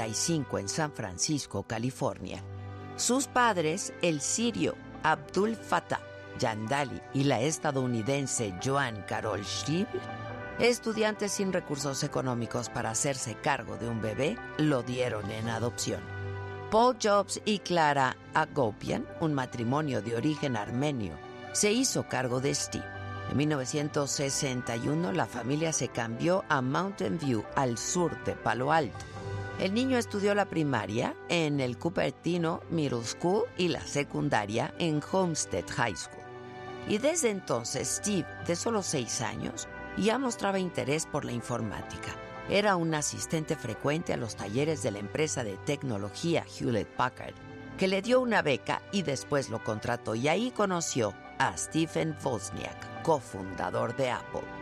1945 en San Francisco, California. Sus padres, el sirio Abdul Fattah Yandali y la estadounidense Joan Carol Schiebel, estudiantes sin recursos económicos para hacerse cargo de un bebé, lo dieron en adopción. Paul Jobs y Clara Agopian, un matrimonio de origen armenio, se hizo cargo de Steve. En 1961 la familia se cambió a Mountain View, al sur de Palo Alto. El niño estudió la primaria en el Cupertino Middle School y la secundaria en Homestead High School. Y desde entonces Steve, de solo seis años, ya mostraba interés por la informática. Era un asistente frecuente a los talleres de la empresa de tecnología Hewlett Packard, que le dio una beca y después lo contrató y ahí conoció a Stephen Wozniak, cofundador de Apple.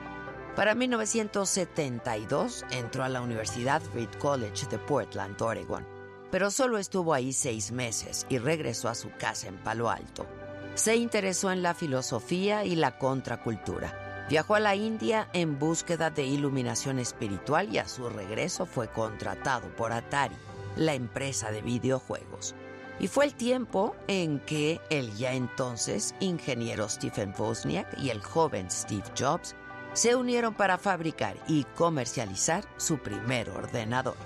Para 1972 entró a la Universidad Reed College de Portland, Oregon, pero solo estuvo ahí seis meses y regresó a su casa en Palo Alto. Se interesó en la filosofía y la contracultura. Viajó a la India en búsqueda de iluminación espiritual y a su regreso fue contratado por Atari, la empresa de videojuegos. Y fue el tiempo en que el ya entonces ingeniero Stephen Wozniak y el joven Steve Jobs se unieron para fabricar y comercializar su primer ordenador.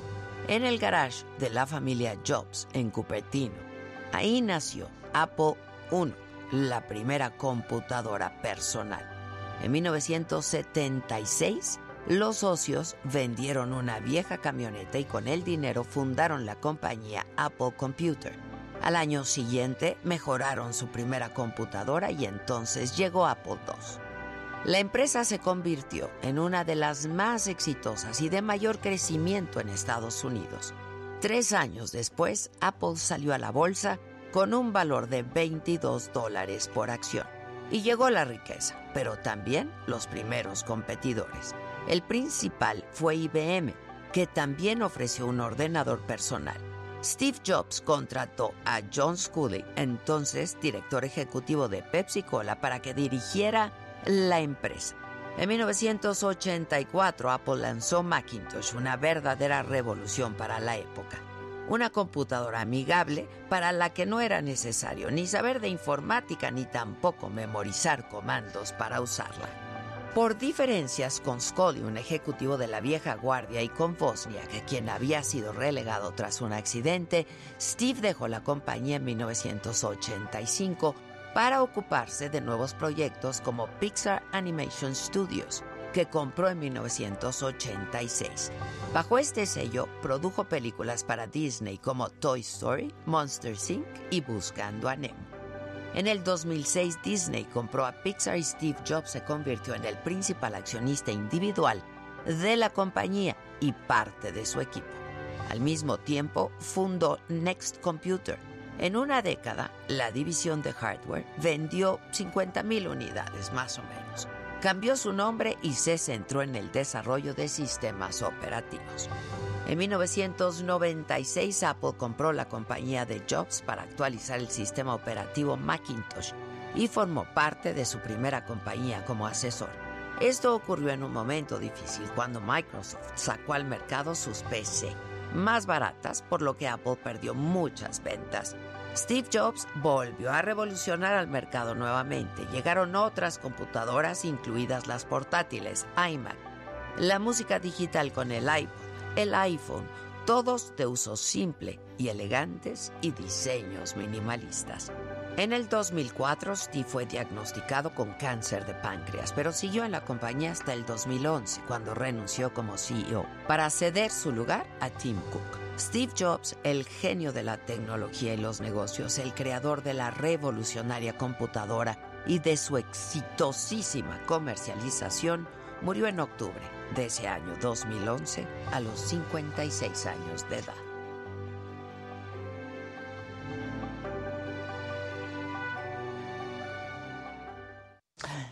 En el garage de la familia Jobs en Cupertino. Ahí nació Apple I, la primera computadora personal. En 1976, los socios vendieron una vieja camioneta y con el dinero fundaron la compañía Apple Computer. Al año siguiente mejoraron su primera computadora y entonces llegó Apple II. La empresa se convirtió en una de las más exitosas y de mayor crecimiento en Estados Unidos. Tres años después, Apple salió a la bolsa con un valor de 22 dólares por acción. Y llegó la riqueza, pero también los primeros competidores. El principal fue IBM, que también ofreció un ordenador personal. Steve Jobs contrató a John Sculley, entonces director ejecutivo de Pepsi Cola, para que dirigiera la empresa. En 1984 Apple lanzó Macintosh, una verdadera revolución para la época una computadora amigable para la que no era necesario ni saber de informática ni tampoco memorizar comandos para usarla. Por diferencias con Scully, un ejecutivo de la vieja guardia, y con Bosniak, quien había sido relegado tras un accidente, Steve dejó la compañía en 1985 para ocuparse de nuevos proyectos como Pixar Animation Studios que compró en 1986. Bajo este sello, produjo películas para Disney como Toy Story, Monster Inc. y Buscando a Nemo. En el 2006, Disney compró a Pixar y Steve Jobs se convirtió en el principal accionista individual de la compañía y parte de su equipo. Al mismo tiempo, fundó Next Computer. En una década, la división de hardware vendió 50.000 unidades más o menos cambió su nombre y se centró en el desarrollo de sistemas operativos. En 1996 Apple compró la compañía de Jobs para actualizar el sistema operativo Macintosh y formó parte de su primera compañía como asesor. Esto ocurrió en un momento difícil cuando Microsoft sacó al mercado sus PC más baratas, por lo que Apple perdió muchas ventas. Steve Jobs volvió a revolucionar al mercado nuevamente. Llegaron otras computadoras, incluidas las portátiles, iMac, la música digital con el iPod, el iPhone, todos de uso simple y elegantes y diseños minimalistas. En el 2004, Steve fue diagnosticado con cáncer de páncreas, pero siguió en la compañía hasta el 2011, cuando renunció como CEO, para ceder su lugar a Tim Cook. Steve Jobs, el genio de la tecnología y los negocios, el creador de la revolucionaria computadora y de su exitosísima comercialización, murió en octubre de ese año 2011 a los 56 años de edad.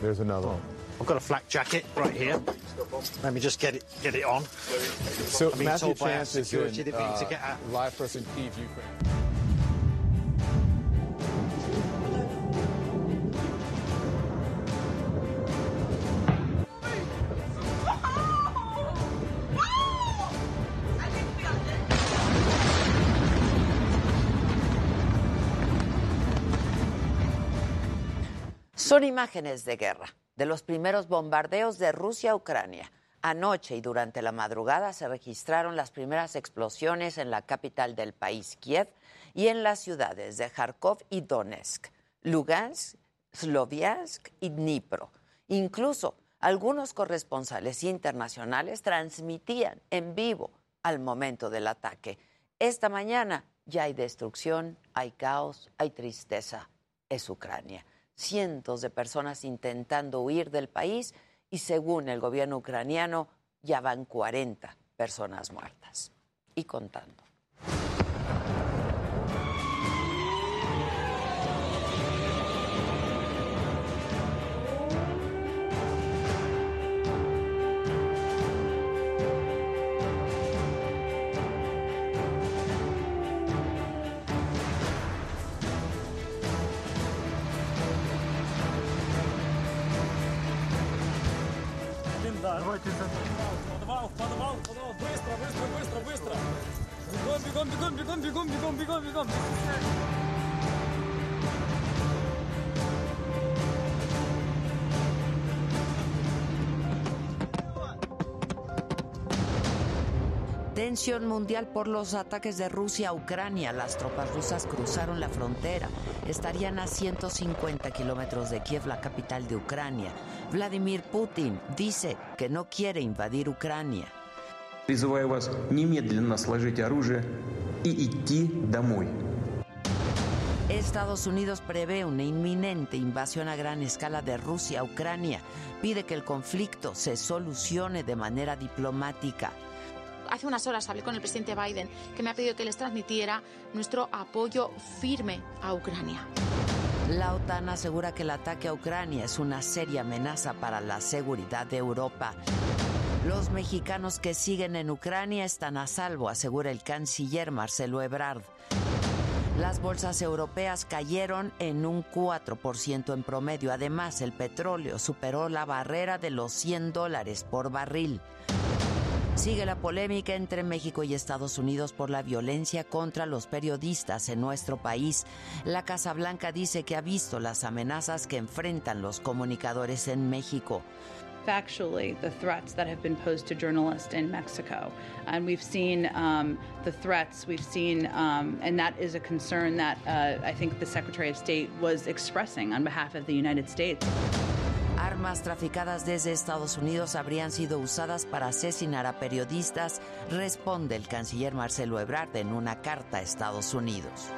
There's another one. I've got a flak jacket right here. Let me just get it get it on. So Matthew Chance is security in, that we need to uh, get out. live in Kyiv, Ukraine. Son imágenes de guerra, de los primeros bombardeos de Rusia a Ucrania. Anoche y durante la madrugada se registraron las primeras explosiones en la capital del país, Kiev, y en las ciudades de Kharkov y Donetsk, Lugansk, Sloviansk y Dnipro. Incluso algunos corresponsales internacionales transmitían en vivo al momento del ataque. Esta mañana ya hay destrucción, hay caos, hay tristeza. Es Ucrania cientos de personas intentando huir del país y según el gobierno ucraniano ya van 40 personas muertas y contando. Tensión mundial por los ataques de Rusia a Ucrania. Las tropas rusas cruzaron la frontera. Estarían a 150 kilómetros de Kiev, la capital de Ucrania. Vladimir Putin dice que no quiere invadir Ucrania. Призываю вас немедленно сложить оружие и идти домой. Estados Unidos prevé una inminente invasión a gran escala de Rusia a Ucrania. Pide que el conflicto se solucione de manera diplomática. Hace unas horas hablé con el presidente Biden, que me ha pedido que les transmitiera nuestro apoyo firme a Ucrania. La OTAN asegura que el ataque a Ucrania es una seria amenaza para la seguridad de Europa. Los mexicanos que siguen en Ucrania están a salvo, asegura el canciller Marcelo Ebrard. Las bolsas europeas cayeron en un 4% en promedio. Además, el petróleo superó la barrera de los 100 dólares por barril. Sigue la polémica entre México y Estados Unidos por la violencia contra los periodistas en nuestro país. La Casa Blanca dice que ha visto las amenazas que enfrentan los comunicadores en México. Factually the threats that have been posed to journalists in Mexico. And we've seen um, the threats, we've seen, um, and that is a concern that uh, I think the Secretary of State was expressing on behalf of the United States. Armas traficadas desde Estados Unidos habrían sido usadas para asesinar a periodistas, responde el canciller Marcelo Ebrard en una carta a Estados Unidos.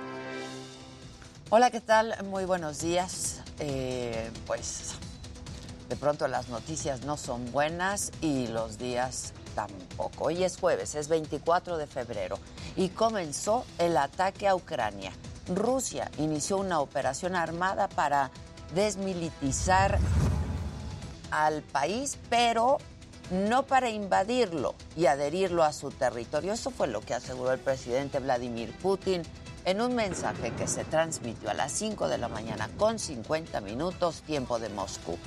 Hola, ¿qué tal? Muy buenos días. Eh, pues de pronto las noticias no son buenas y los días tampoco. Hoy es jueves, es 24 de febrero y comenzó el ataque a Ucrania. Rusia inició una operación armada para desmilitarizar al país, pero no para invadirlo y adherirlo a su territorio. Eso fue lo que aseguró el presidente Vladimir Putin en un mensaje que se transmitió a las 5 de la mañana con 50 minutos tiempo de Moscú.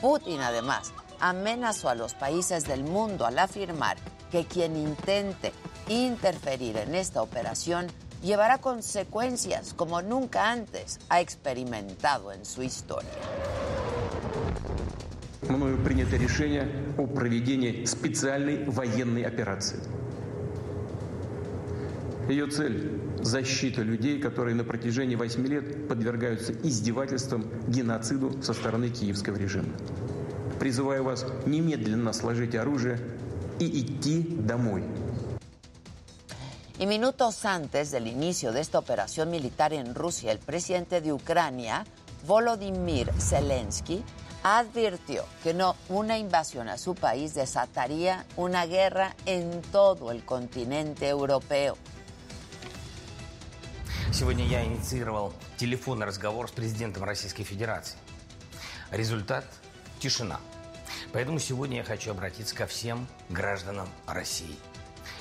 Putin además amenazó a los países del mundo al afirmar que quien intente interferir en esta operación llevará consecuencias como nunca antes ha experimentado en su historia. Мною принято решение о проведении специальной военной операции. Ее цель – защита людей, которые на протяжении восьми лет подвергаются издевательствам, геноциду со стороны киевского режима. Призываю вас немедленно сложить оружие и идти домой. Y minutos antes del inicio de esta operación militar en Rusia, el presidente de Ucrania, Volodymyr Zelensky, advirtió que no una invasión a su país desataría una guerra en todo el continente europeo. Сегодня я инициировал телефонный разговор с президентом Российской Федерации. Результат тишина. Поэтому сегодня я хочу обратиться ко всем гражданам России.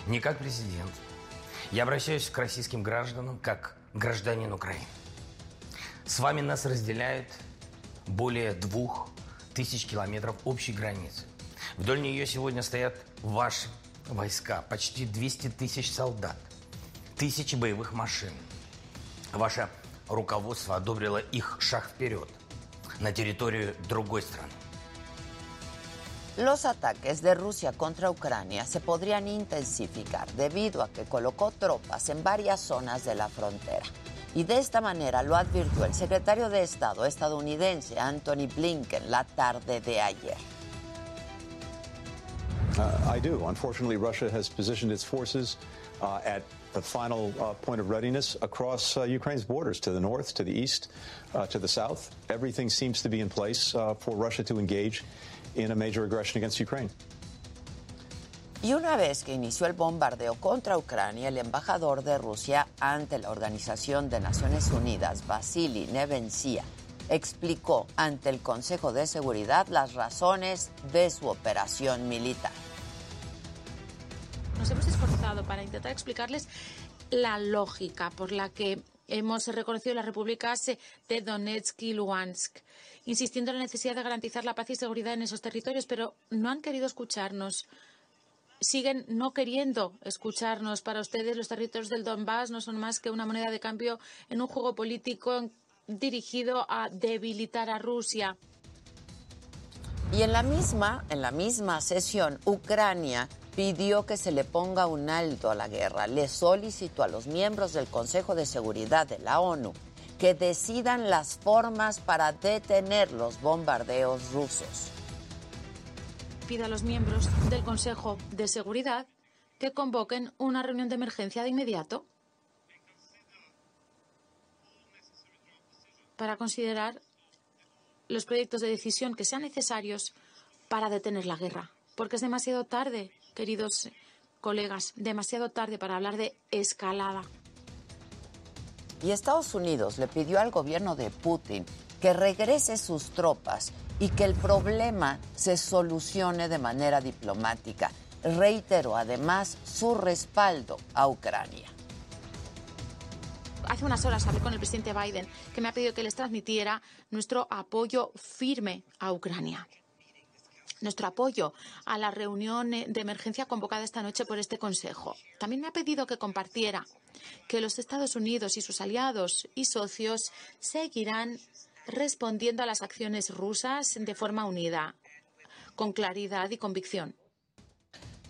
Не как президент. Я обращаюсь к российским гражданам как гражданин Украины. С вами нас разделяет более двух тысяч километров общей границы. Вдоль нее сегодня стоят ваши войска, почти 200 тысяч солдат, тысячи боевых машин. Ваше руководство одобрило их шаг вперед на территорию другой страны. Los ataques de Rusia contra Ucrania se podrían intensificar debido a que colocó tropas en varias zonas de la frontera. Y de esta manera lo advirtió el secretario de Estado estadounidense Anthony Blinken la tarde de ayer. Uh, I do. Unfortunately, Russia has positioned its forces uh, at the final uh, point of readiness across uh, Ukraine's borders to the north, to the east, uh, to the south. Everything seems to be in place uh, for Russia to engage in a major aggression against Ukraine. Y una vez que inició el bombardeo contra Ucrania, el embajador de Rusia ante la Organización de Naciones Unidas, Vasily Nevencia, explicó ante el Consejo de Seguridad las razones de su operación militar. Nos hemos esforzado para intentar explicarles la lógica por la que hemos reconocido las repúblicas de Donetsk y Luhansk, insistiendo en la necesidad de garantizar la paz y seguridad en esos territorios, pero no han querido escucharnos. Siguen no queriendo escucharnos. Para ustedes los territorios del Donbass no son más que una moneda de cambio en un juego político dirigido a debilitar a Rusia. Y en la misma, en la misma sesión, Ucrania pidió que se le ponga un alto a la guerra. Le solicitó a los miembros del Consejo de Seguridad de la ONU que decidan las formas para detener los bombardeos rusos. Pide a los miembros del Consejo de Seguridad que convoquen una reunión de emergencia de inmediato para considerar los proyectos de decisión que sean necesarios para detener la guerra. Porque es demasiado tarde, queridos colegas, demasiado tarde para hablar de escalada. Y Estados Unidos le pidió al gobierno de Putin que regrese sus tropas y que el problema se solucione de manera diplomática. Reiteró además su respaldo a Ucrania. Hace unas horas hablé con el presidente Biden, que me ha pedido que les transmitiera nuestro apoyo firme a Ucrania. Nuestro apoyo a la reunión de emergencia convocada esta noche por este Consejo. También me ha pedido que compartiera que los Estados Unidos y sus aliados y socios seguirán respondiendo a las acciones rusas de forma unida, con claridad y convicción.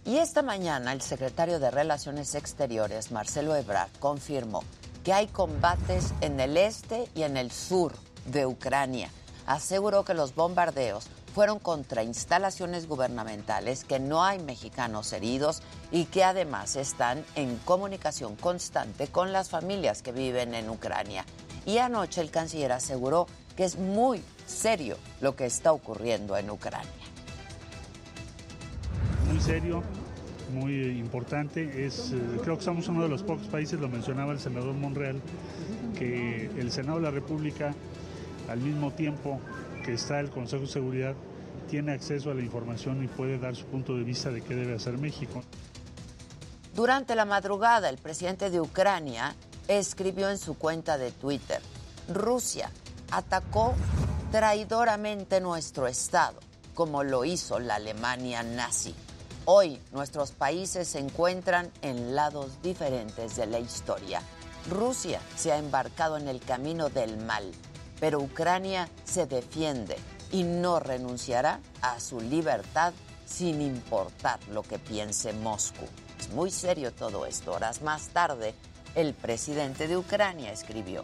Y esta mañana el secretario de Relaciones Exteriores, Marcelo Ebrard, confirmó que hay combates en el este y en el sur de Ucrania. Aseguró que los bombardeos fueron contra instalaciones gubernamentales, que no hay mexicanos heridos y que además están en comunicación constante con las familias que viven en Ucrania. Y anoche el canciller aseguró que es muy serio lo que está ocurriendo en Ucrania. Muy serio, muy importante. Es, eh, creo que somos uno de los pocos países, lo mencionaba el senador Monreal, que el Senado de la República, al mismo tiempo que está el Consejo de Seguridad, tiene acceso a la información y puede dar su punto de vista de qué debe hacer México. Durante la madrugada, el presidente de Ucrania escribió en su cuenta de Twitter, Rusia atacó traidoramente nuestro Estado, como lo hizo la Alemania nazi. Hoy nuestros países se encuentran en lados diferentes de la historia. Rusia se ha embarcado en el camino del mal, pero Ucrania se defiende y no renunciará a su libertad sin importar lo que piense Moscú. Es muy serio todo esto. Horas más tarde, el presidente de Ucrania escribió,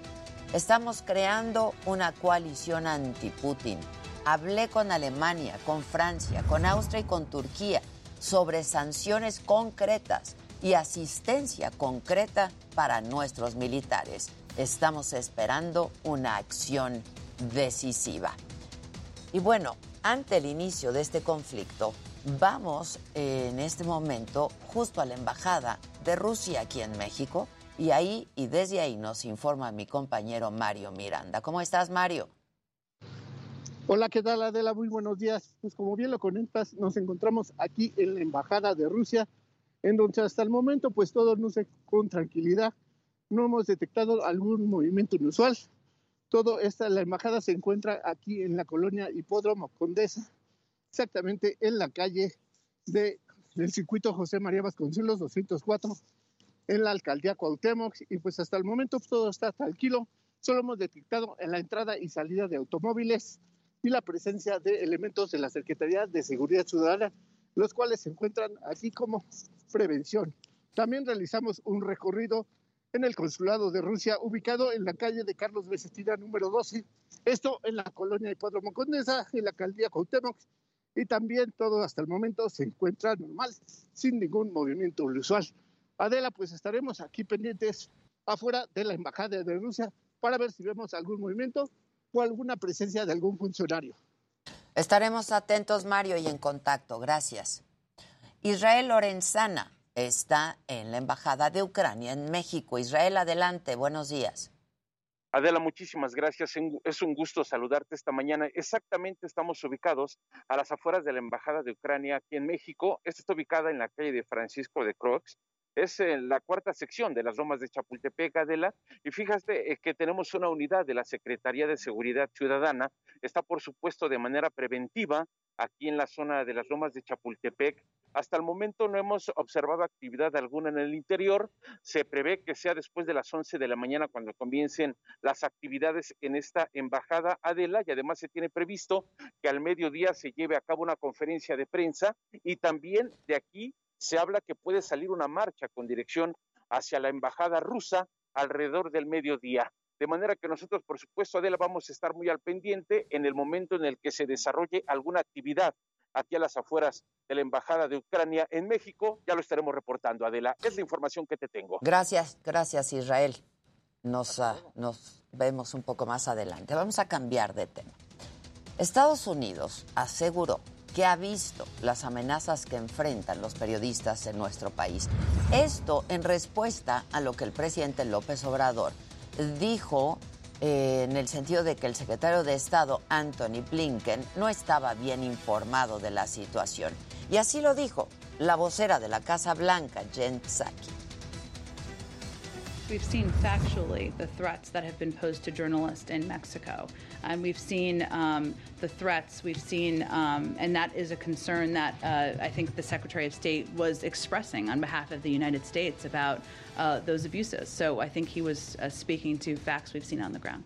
estamos creando una coalición anti-Putin. Hablé con Alemania, con Francia, con Austria y con Turquía sobre sanciones concretas y asistencia concreta para nuestros militares. Estamos esperando una acción decisiva. Y bueno, ante el inicio de este conflicto, vamos en este momento justo a la embajada de Rusia aquí en México y ahí y desde ahí nos informa mi compañero Mario Miranda. ¿Cómo estás, Mario? Hola, ¿qué tal Adela? Muy buenos días. Pues como bien lo comentas, nos encontramos aquí en la Embajada de Rusia, en donde hasta el momento pues todo luce con tranquilidad. No hemos detectado algún movimiento inusual. Todo esta, la embajada se encuentra aquí en la colonia Hipódromo Condesa, exactamente en la calle de, del circuito José María Vasconcelos 204, en la alcaldía Cuauhtémoc, y pues hasta el momento todo está tranquilo. Solo hemos detectado en la entrada y salida de automóviles y la presencia de elementos de la Secretaría de Seguridad Ciudadana, los cuales se encuentran aquí como prevención. También realizamos un recorrido en el consulado de Rusia, ubicado en la calle de Carlos Besetina número 12, esto en la colonia Hipódromo Condesa, en la alcaldía Cuauhtémoc, y también todo hasta el momento se encuentra normal, sin ningún movimiento inusual. Adela, pues estaremos aquí pendientes afuera de la embajada de Rusia para ver si vemos algún movimiento o alguna presencia de algún funcionario. Estaremos atentos, Mario, y en contacto. Gracias. Israel Lorenzana está en la Embajada de Ucrania en México. Israel, adelante. Buenos días. Adela, muchísimas gracias. Es un gusto saludarte esta mañana. Exactamente estamos ubicados a las afueras de la Embajada de Ucrania aquí en México. Esta está ubicada en la calle de Francisco de Croix. Es la cuarta sección de las Lomas de Chapultepec, Adela. Y fíjate eh, que tenemos una unidad de la Secretaría de Seguridad Ciudadana. Está, por supuesto, de manera preventiva aquí en la zona de las Lomas de Chapultepec hasta el momento no hemos observado actividad alguna en el interior. Se prevé que sea después de las 11 de la mañana cuando comiencen las actividades en esta embajada Adela y además se tiene previsto que al mediodía se lleve a cabo una conferencia de prensa y también de aquí se habla que puede salir una marcha con dirección hacia la embajada rusa alrededor del mediodía. De manera que nosotros, por supuesto, Adela, vamos a estar muy al pendiente en el momento en el que se desarrolle alguna actividad aquí a las afueras de la Embajada de Ucrania en México. Ya lo estaremos reportando, Adela. Es la información que te tengo. Gracias, gracias Israel. Nos, uh, nos vemos un poco más adelante. Vamos a cambiar de tema. Estados Unidos aseguró que ha visto las amenazas que enfrentan los periodistas en nuestro país. Esto en respuesta a lo que el presidente López Obrador dijo eh, en el sentido de que el secretario de Estado, Anthony Blinken, no estaba bien informado de la situación. Y así lo dijo la vocera de la Casa Blanca, Jen Psaki. We've seen factually the threats that have been posed to journalists in Mexico. And we've seen um, the threats, we've seen, um, and that is a concern that uh, I think the Secretary of State was expressing on behalf of the United States about uh, those abuses. So I think he was uh, speaking to facts we've seen on the ground.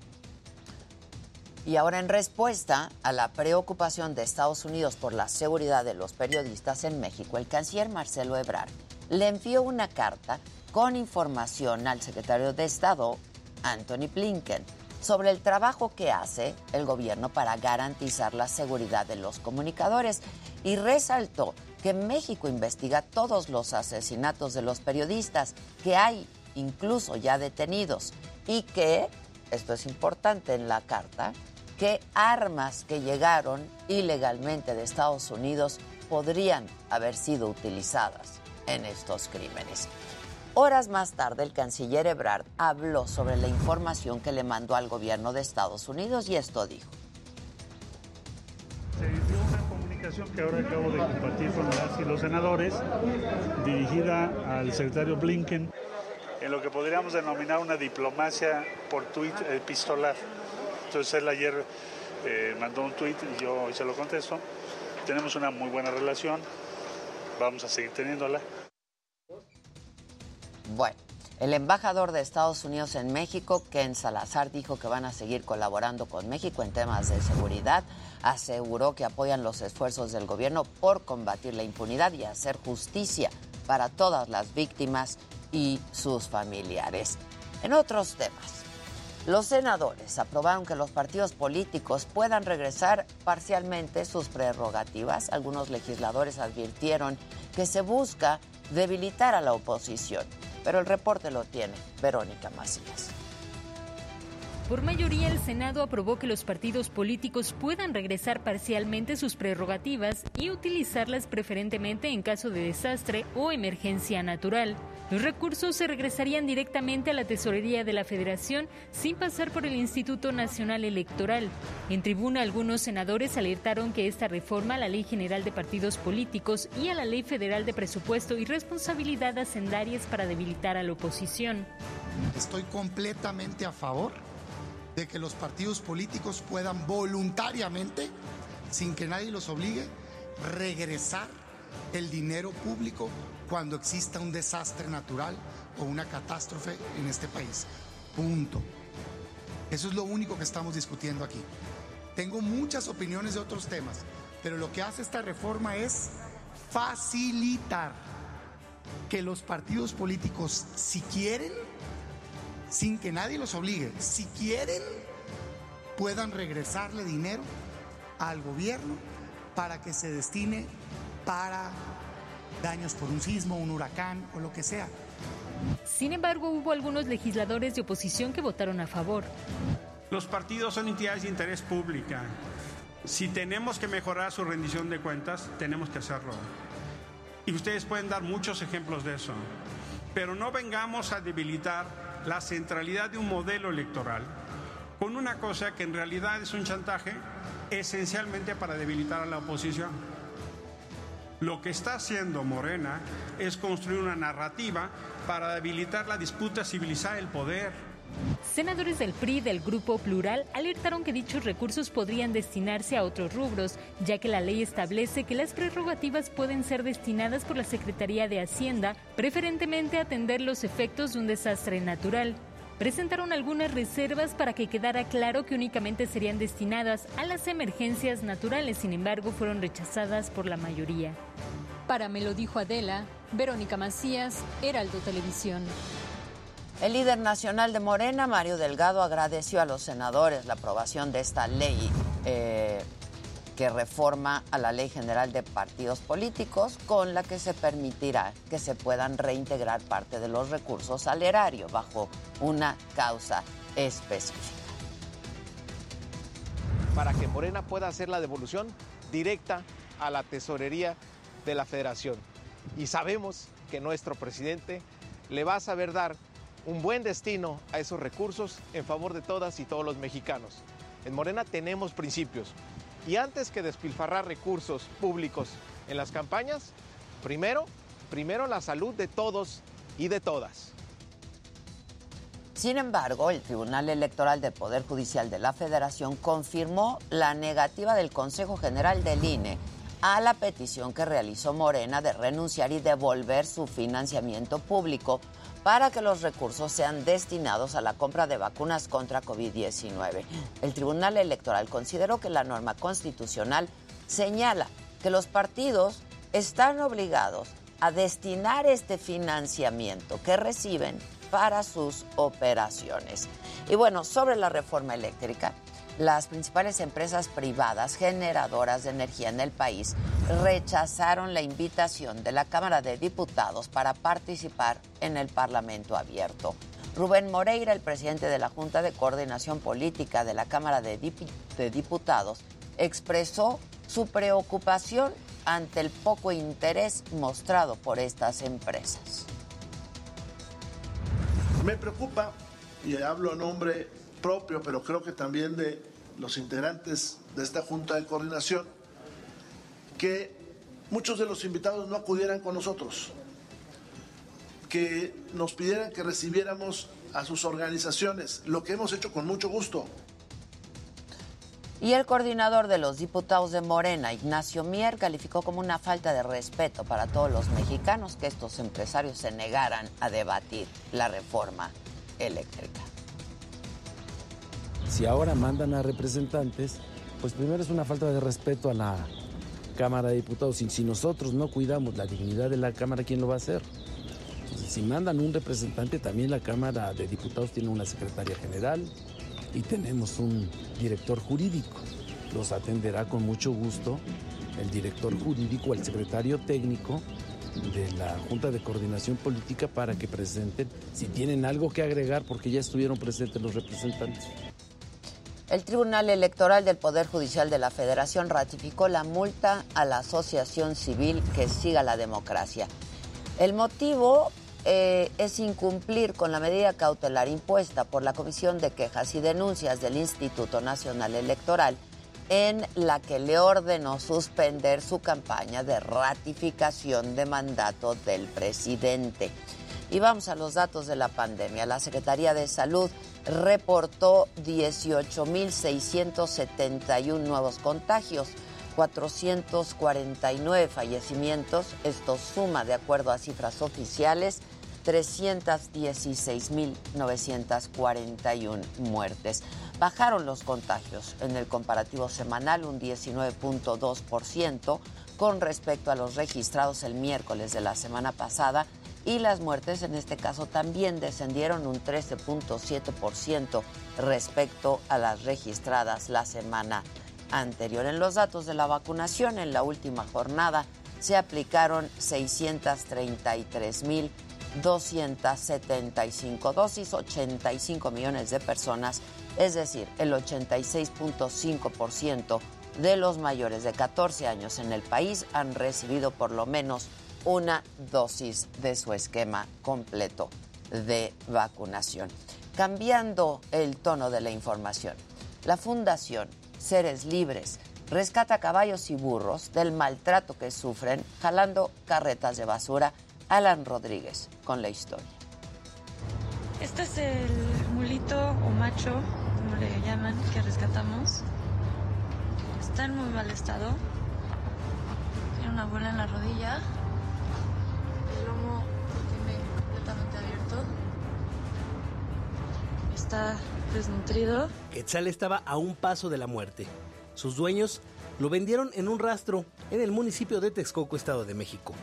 Y ahora en respuesta a la preocupación de Estados Unidos por la seguridad de los periodistas en México, el canciller Marcelo Ebrard le envió una carta con información al secretario de Estado, Anthony Blinken, sobre el trabajo que hace el gobierno para garantizar la seguridad de los comunicadores y resaltó que México investiga todos los asesinatos de los periodistas, que hay incluso ya detenidos y que, esto es importante en la carta, que armas que llegaron ilegalmente de Estados Unidos podrían haber sido utilizadas en estos crímenes. Horas más tarde, el canciller Ebrard habló sobre la información que le mandó al gobierno de Estados Unidos y esto dijo. Se dio una comunicación que ahora acabo de compartir con las y los senadores, dirigida al secretario Blinken, en lo que podríamos denominar una diplomacia por tuit epistolar. Entonces él ayer eh, mandó un tuit y yo hoy se lo contesto. Tenemos una muy buena relación, vamos a seguir teniéndola. Bueno, el embajador de Estados Unidos en México, Ken Salazar, dijo que van a seguir colaborando con México en temas de seguridad. Aseguró que apoyan los esfuerzos del gobierno por combatir la impunidad y hacer justicia para todas las víctimas y sus familiares. En otros temas, los senadores aprobaron que los partidos políticos puedan regresar parcialmente sus prerrogativas. Algunos legisladores advirtieron que se busca debilitar a la oposición. Pero el reporte lo tiene Verónica Macías. Por mayoría, el Senado aprobó que los partidos políticos puedan regresar parcialmente sus prerrogativas y utilizarlas preferentemente en caso de desastre o emergencia natural. Los recursos se regresarían directamente a la tesorería de la Federación sin pasar por el Instituto Nacional Electoral. En tribuna, algunos senadores alertaron que esta reforma a la Ley General de Partidos Políticos y a la Ley Federal de Presupuesto y Responsabilidad Hacendaria es para debilitar a la oposición. Estoy completamente a favor de que los partidos políticos puedan voluntariamente, sin que nadie los obligue, regresar el dinero público cuando exista un desastre natural o una catástrofe en este país. Punto. Eso es lo único que estamos discutiendo aquí. Tengo muchas opiniones de otros temas, pero lo que hace esta reforma es facilitar que los partidos políticos, si quieren, sin que nadie los obligue, si quieren, puedan regresarle dinero al gobierno para que se destine para daños por un sismo, un huracán o lo que sea. Sin embargo, hubo algunos legisladores de oposición que votaron a favor. Los partidos son entidades de interés pública. Si tenemos que mejorar su rendición de cuentas, tenemos que hacerlo. Y ustedes pueden dar muchos ejemplos de eso. Pero no vengamos a debilitar la centralidad de un modelo electoral con una cosa que en realidad es un chantaje esencialmente para debilitar a la oposición. Lo que está haciendo Morena es construir una narrativa para debilitar la disputa civilizada del poder. Senadores del PRI del Grupo Plural alertaron que dichos recursos podrían destinarse a otros rubros, ya que la ley establece que las prerrogativas pueden ser destinadas por la Secretaría de Hacienda, preferentemente a atender los efectos de un desastre natural. Presentaron algunas reservas para que quedara claro que únicamente serían destinadas a las emergencias naturales, sin embargo fueron rechazadas por la mayoría. Para Me lo dijo Adela, Verónica Macías, Heraldo Televisión. El líder nacional de Morena, Mario Delgado, agradeció a los senadores la aprobación de esta ley eh, que reforma a la Ley General de Partidos Políticos, con la que se permitirá que se puedan reintegrar parte de los recursos al erario bajo una causa específica. Para que Morena pueda hacer la devolución directa a la tesorería de la federación. Y sabemos que nuestro presidente le va a saber dar un buen destino a esos recursos en favor de todas y todos los mexicanos. En Morena tenemos principios y antes que despilfarrar recursos públicos en las campañas, primero, primero la salud de todos y de todas. Sin embargo, el Tribunal Electoral del Poder Judicial de la Federación confirmó la negativa del Consejo General del INE a la petición que realizó Morena de renunciar y devolver su financiamiento público para que los recursos sean destinados a la compra de vacunas contra COVID-19. El Tribunal Electoral consideró que la norma constitucional señala que los partidos están obligados a destinar este financiamiento que reciben para sus operaciones. Y bueno, sobre la reforma eléctrica, las principales empresas privadas generadoras de energía en el país rechazaron la invitación de la Cámara de Diputados para participar en el Parlamento abierto. Rubén Moreira, el presidente de la Junta de Coordinación Política de la Cámara de, Diputados, expresó su preocupación ante el poco interés mostrado por estas empresas. Me preocupa, y hablo a nombre propio, pero creo que también de los integrantes de esta Junta de Coordinación, que muchos de los invitados no acudieran con nosotros, que nos pidieran que recibiéramos a sus organizaciones, lo que hemos hecho con mucho gusto. Y el coordinador de los diputados de Morena, Ignacio Mier, calificó como una falta de respeto para todos los mexicanos que estos empresarios se negaran a debatir la reforma eléctrica si ahora mandan a representantes, pues primero es una falta de respeto a la Cámara de Diputados. Si nosotros no cuidamos la dignidad de la Cámara, ¿quién lo va a hacer? si mandan un representante, también la Cámara de Diputados tiene una secretaria general y tenemos un director jurídico. Los atenderá con mucho gusto el director jurídico, el secretario técnico de la Junta de Coordinación Política para que presenten si tienen algo que agregar porque ya estuvieron presentes los representantes. El Tribunal Electoral del Poder Judicial de la Federación ratificó la multa a la Asociación Civil que siga la democracia. El motivo eh, es incumplir con la medida cautelar impuesta por la Comisión de Quejas y Denuncias del Instituto Nacional Electoral, en la que le ordenó suspender su campaña de ratificación de mandato del presidente. Y vamos a los datos de la pandemia. La Secretaría de Salud reportó 18.671 nuevos contagios, 449 fallecimientos. Esto suma, de acuerdo a cifras oficiales, 316.941 muertes. Bajaron los contagios en el comparativo semanal un 19.2% con respecto a los registrados el miércoles de la semana pasada y las muertes en este caso también descendieron un 13.7% respecto a las registradas la semana anterior. En los datos de la vacunación, en la última jornada se aplicaron 633.275 dosis, 85 millones de personas, es decir, el 86.5% de los mayores de 14 años en el país han recibido por lo menos una dosis de su esquema completo de vacunación. Cambiando el tono de la información, la Fundación Seres Libres rescata caballos y burros del maltrato que sufren jalando carretas de basura. Alan Rodríguez con la historia. Este es el mulito o macho, como le llaman, que rescatamos. Está en muy mal estado. Tiene una bola en la rodilla. El lomo lo tiene completamente abierto. Está desnutrido. Quetzal estaba a un paso de la muerte. Sus dueños lo vendieron en un rastro en el municipio de Texcoco, Estado de México.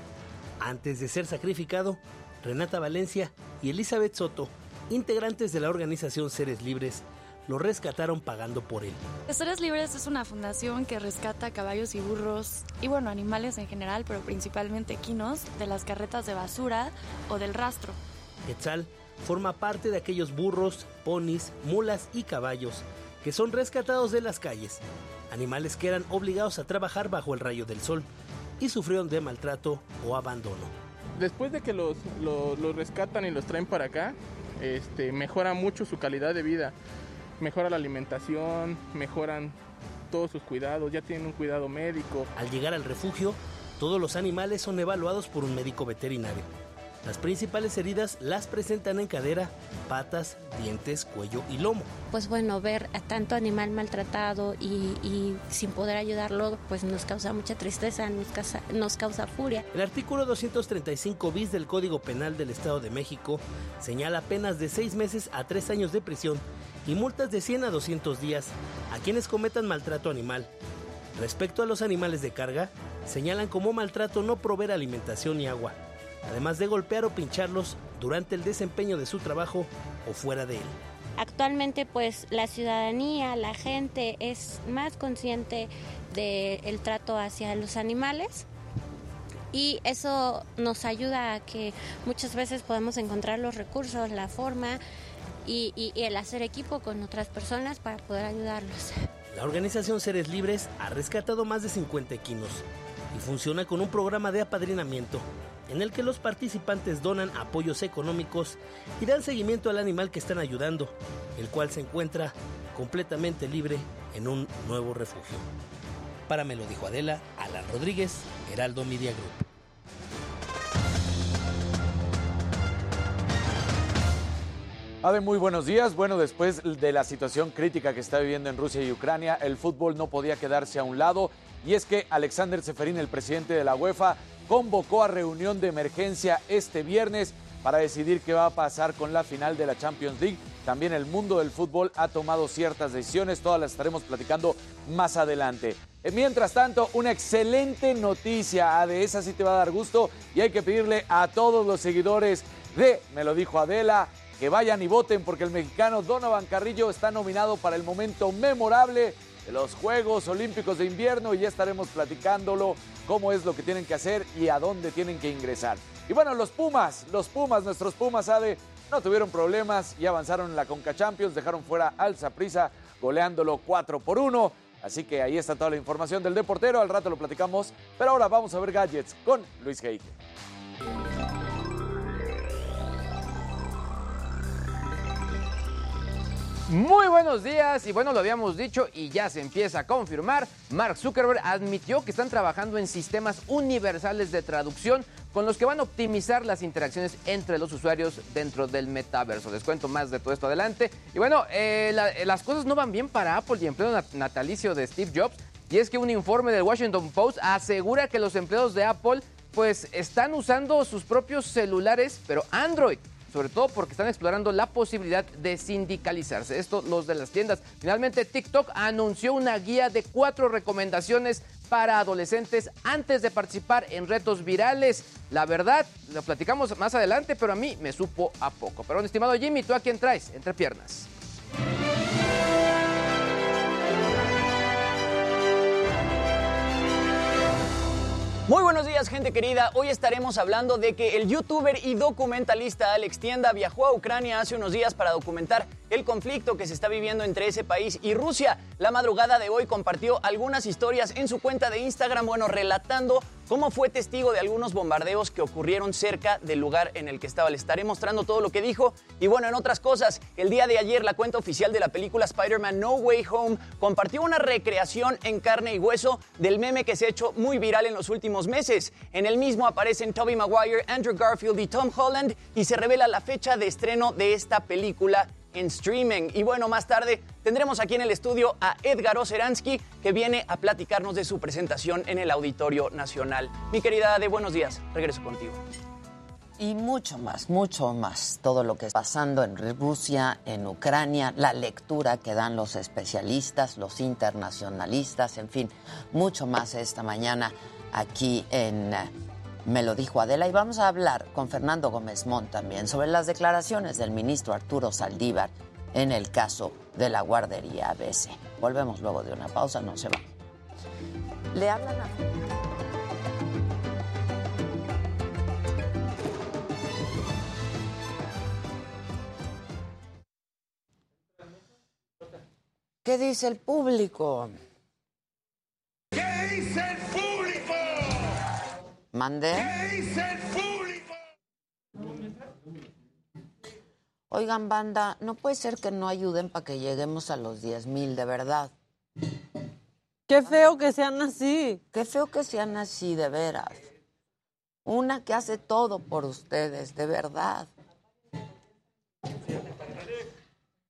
Antes de ser sacrificado, Renata Valencia y Elizabeth Soto, integrantes de la organización Seres Libres, lo rescataron pagando por él. Seres Libres es una fundación que rescata caballos y burros y bueno, animales en general, pero principalmente equinos, de las carretas de basura o del rastro. Quetzal forma parte de aquellos burros, ponis, mulas y caballos que son rescatados de las calles, animales que eran obligados a trabajar bajo el rayo del sol y sufrieron de maltrato o abandono. Después de que los, los, los rescatan y los traen para acá, este, mejora mucho su calidad de vida, mejora la alimentación, mejoran todos sus cuidados, ya tienen un cuidado médico. Al llegar al refugio, todos los animales son evaluados por un médico veterinario. Las principales heridas las presentan en cadera, patas, dientes, cuello y lomo. Pues bueno, ver a tanto animal maltratado y, y sin poder ayudarlo, pues nos causa mucha tristeza, nos causa, nos causa furia. El artículo 235 bis del Código Penal del Estado de México señala penas de seis meses a tres años de prisión y multas de 100 a 200 días a quienes cometan maltrato animal. Respecto a los animales de carga, señalan como maltrato no proveer alimentación y agua, además de golpear o pincharlos durante el desempeño de su trabajo o fuera de él. Actualmente pues la ciudadanía, la gente es más consciente del trato hacia los animales y eso nos ayuda a que muchas veces podemos encontrar los recursos, la forma y, y, y el hacer equipo con otras personas para poder ayudarlos. La organización Seres Libres ha rescatado más de 50 equinos y funciona con un programa de apadrinamiento en el que los participantes donan apoyos económicos y dan seguimiento al animal que están ayudando, el cual se encuentra completamente libre en un nuevo refugio. Para me lo dijo Adela, Alan Rodríguez, Heraldo Media Group. Ave, muy buenos días. Bueno, después de la situación crítica que está viviendo en Rusia y Ucrania, el fútbol no podía quedarse a un lado y es que Alexander Seferín, el presidente de la UEFA, convocó a reunión de emergencia este viernes para decidir qué va a pasar con la final de la Champions League. También el mundo del fútbol ha tomado ciertas decisiones, todas las estaremos platicando más adelante. Eh, Mientras tanto, una excelente noticia, de esa sí te va a dar gusto y hay que pedirle a todos los seguidores de Me lo dijo Adela que vayan y voten porque el mexicano Donovan Carrillo está nominado para el momento memorable de los Juegos Olímpicos de Invierno y ya estaremos platicándolo cómo es lo que tienen que hacer y a dónde tienen que ingresar. Y bueno, los Pumas, los Pumas, nuestros Pumas, Ade, no tuvieron problemas y avanzaron en la Conca Champions, dejaron fuera al Saprissa goleándolo 4 por 1. Así que ahí está toda la información del deportero, al rato lo platicamos, pero ahora vamos a ver gadgets con Luis Heike. Muy buenos días y bueno, lo habíamos dicho y ya se empieza a confirmar. Mark Zuckerberg admitió que están trabajando en sistemas universales de traducción con los que van a optimizar las interacciones entre los usuarios dentro del metaverso. Les cuento más de todo esto adelante. Y bueno, eh, eh, las cosas no van bien para Apple y empleo nat- natalicio de Steve Jobs. Y es que un informe del Washington Post asegura que los empleados de Apple pues están usando sus propios celulares, pero Android sobre todo porque están explorando la posibilidad de sindicalizarse. Esto los de las tiendas. Finalmente, TikTok anunció una guía de cuatro recomendaciones para adolescentes antes de participar en retos virales. La verdad, lo platicamos más adelante, pero a mí me supo a poco. Pero, estimado Jimmy, ¿tú a quién traes entre piernas? Muy buenos días, gente querida. Hoy estaremos hablando de que el youtuber y documentalista Alex Tienda viajó a Ucrania hace unos días para documentar el conflicto que se está viviendo entre ese país y Rusia. La madrugada de hoy compartió algunas historias en su cuenta de Instagram, bueno, relatando cómo fue testigo de algunos bombardeos que ocurrieron cerca del lugar en el que estaba. Le estaré mostrando todo lo que dijo. Y bueno, en otras cosas, el día de ayer la cuenta oficial de la película Spider-Man No Way Home compartió una recreación en carne y hueso del meme que se ha hecho muy viral en los últimos meses. En el mismo aparecen Tobey Maguire, Andrew Garfield y Tom Holland y se revela la fecha de estreno de esta película en streaming. Y bueno, más tarde tendremos aquí en el estudio a Edgar Oceransky, que viene a platicarnos de su presentación en el Auditorio Nacional. Mi querida de buenos días, regreso contigo. Y mucho más, mucho más. Todo lo que está pasando en Rusia, en Ucrania, la lectura que dan los especialistas, los internacionalistas, en fin, mucho más esta mañana aquí en eh, Me lo dijo Adela. Y vamos a hablar con Fernando Gómez Mont también sobre las declaraciones del ministro Arturo Saldívar en el caso de la guardería ABC. Volvemos luego de una pausa, no se va. Le hablan a... ¿Qué dice el público? ¿Qué dice el público? ¿Mandé? ¿Qué dice el público? Oigan, banda, no puede ser que no ayuden para que lleguemos a los 10 mil, de verdad. Qué feo que sean así. Qué feo que sean así, de veras. Una que hace todo por ustedes, de verdad.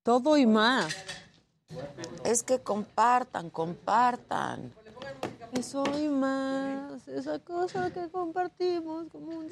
Todo y más. Es que compartan, compartan. Eso y más. Esa cosa que compartimos como un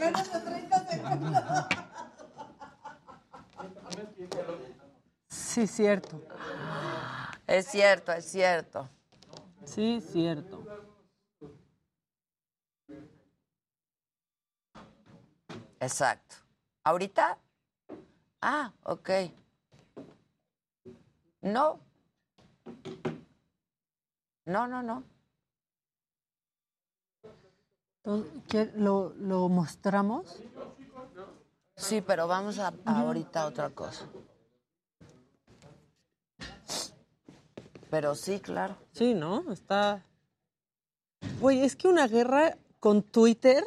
menos de 30 segundos. Sí, cierto. Es cierto, es cierto. Sí, cierto. Exacto. ¿Ahorita? Ah, ok. No. No, no, no. Entonces, ¿qué- ¿Lo, lo mostramos? Sí, pero vamos a, a ahorita a otra cosa. Pero sí, claro. Sí, ¿no? Está. Güey, es que una guerra con Twitter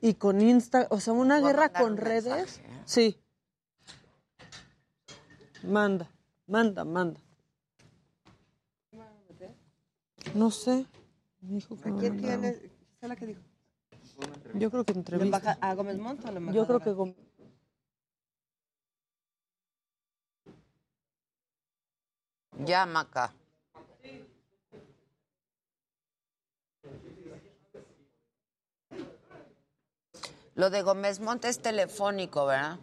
y con Insta, o sea, una guerra con un redes. mensaje, ¿eh? Sí. Manda, manda, manda. No sé. Me dijo que ¿A me quién mandara. tienes? ¿Qué es la que dijo? Yo creo que ¿La entrevista. ¿A Gómez Montt o la Yo creo que? Gom- Llama acá. Lo de Gómez Monte es telefónico, ¿verdad?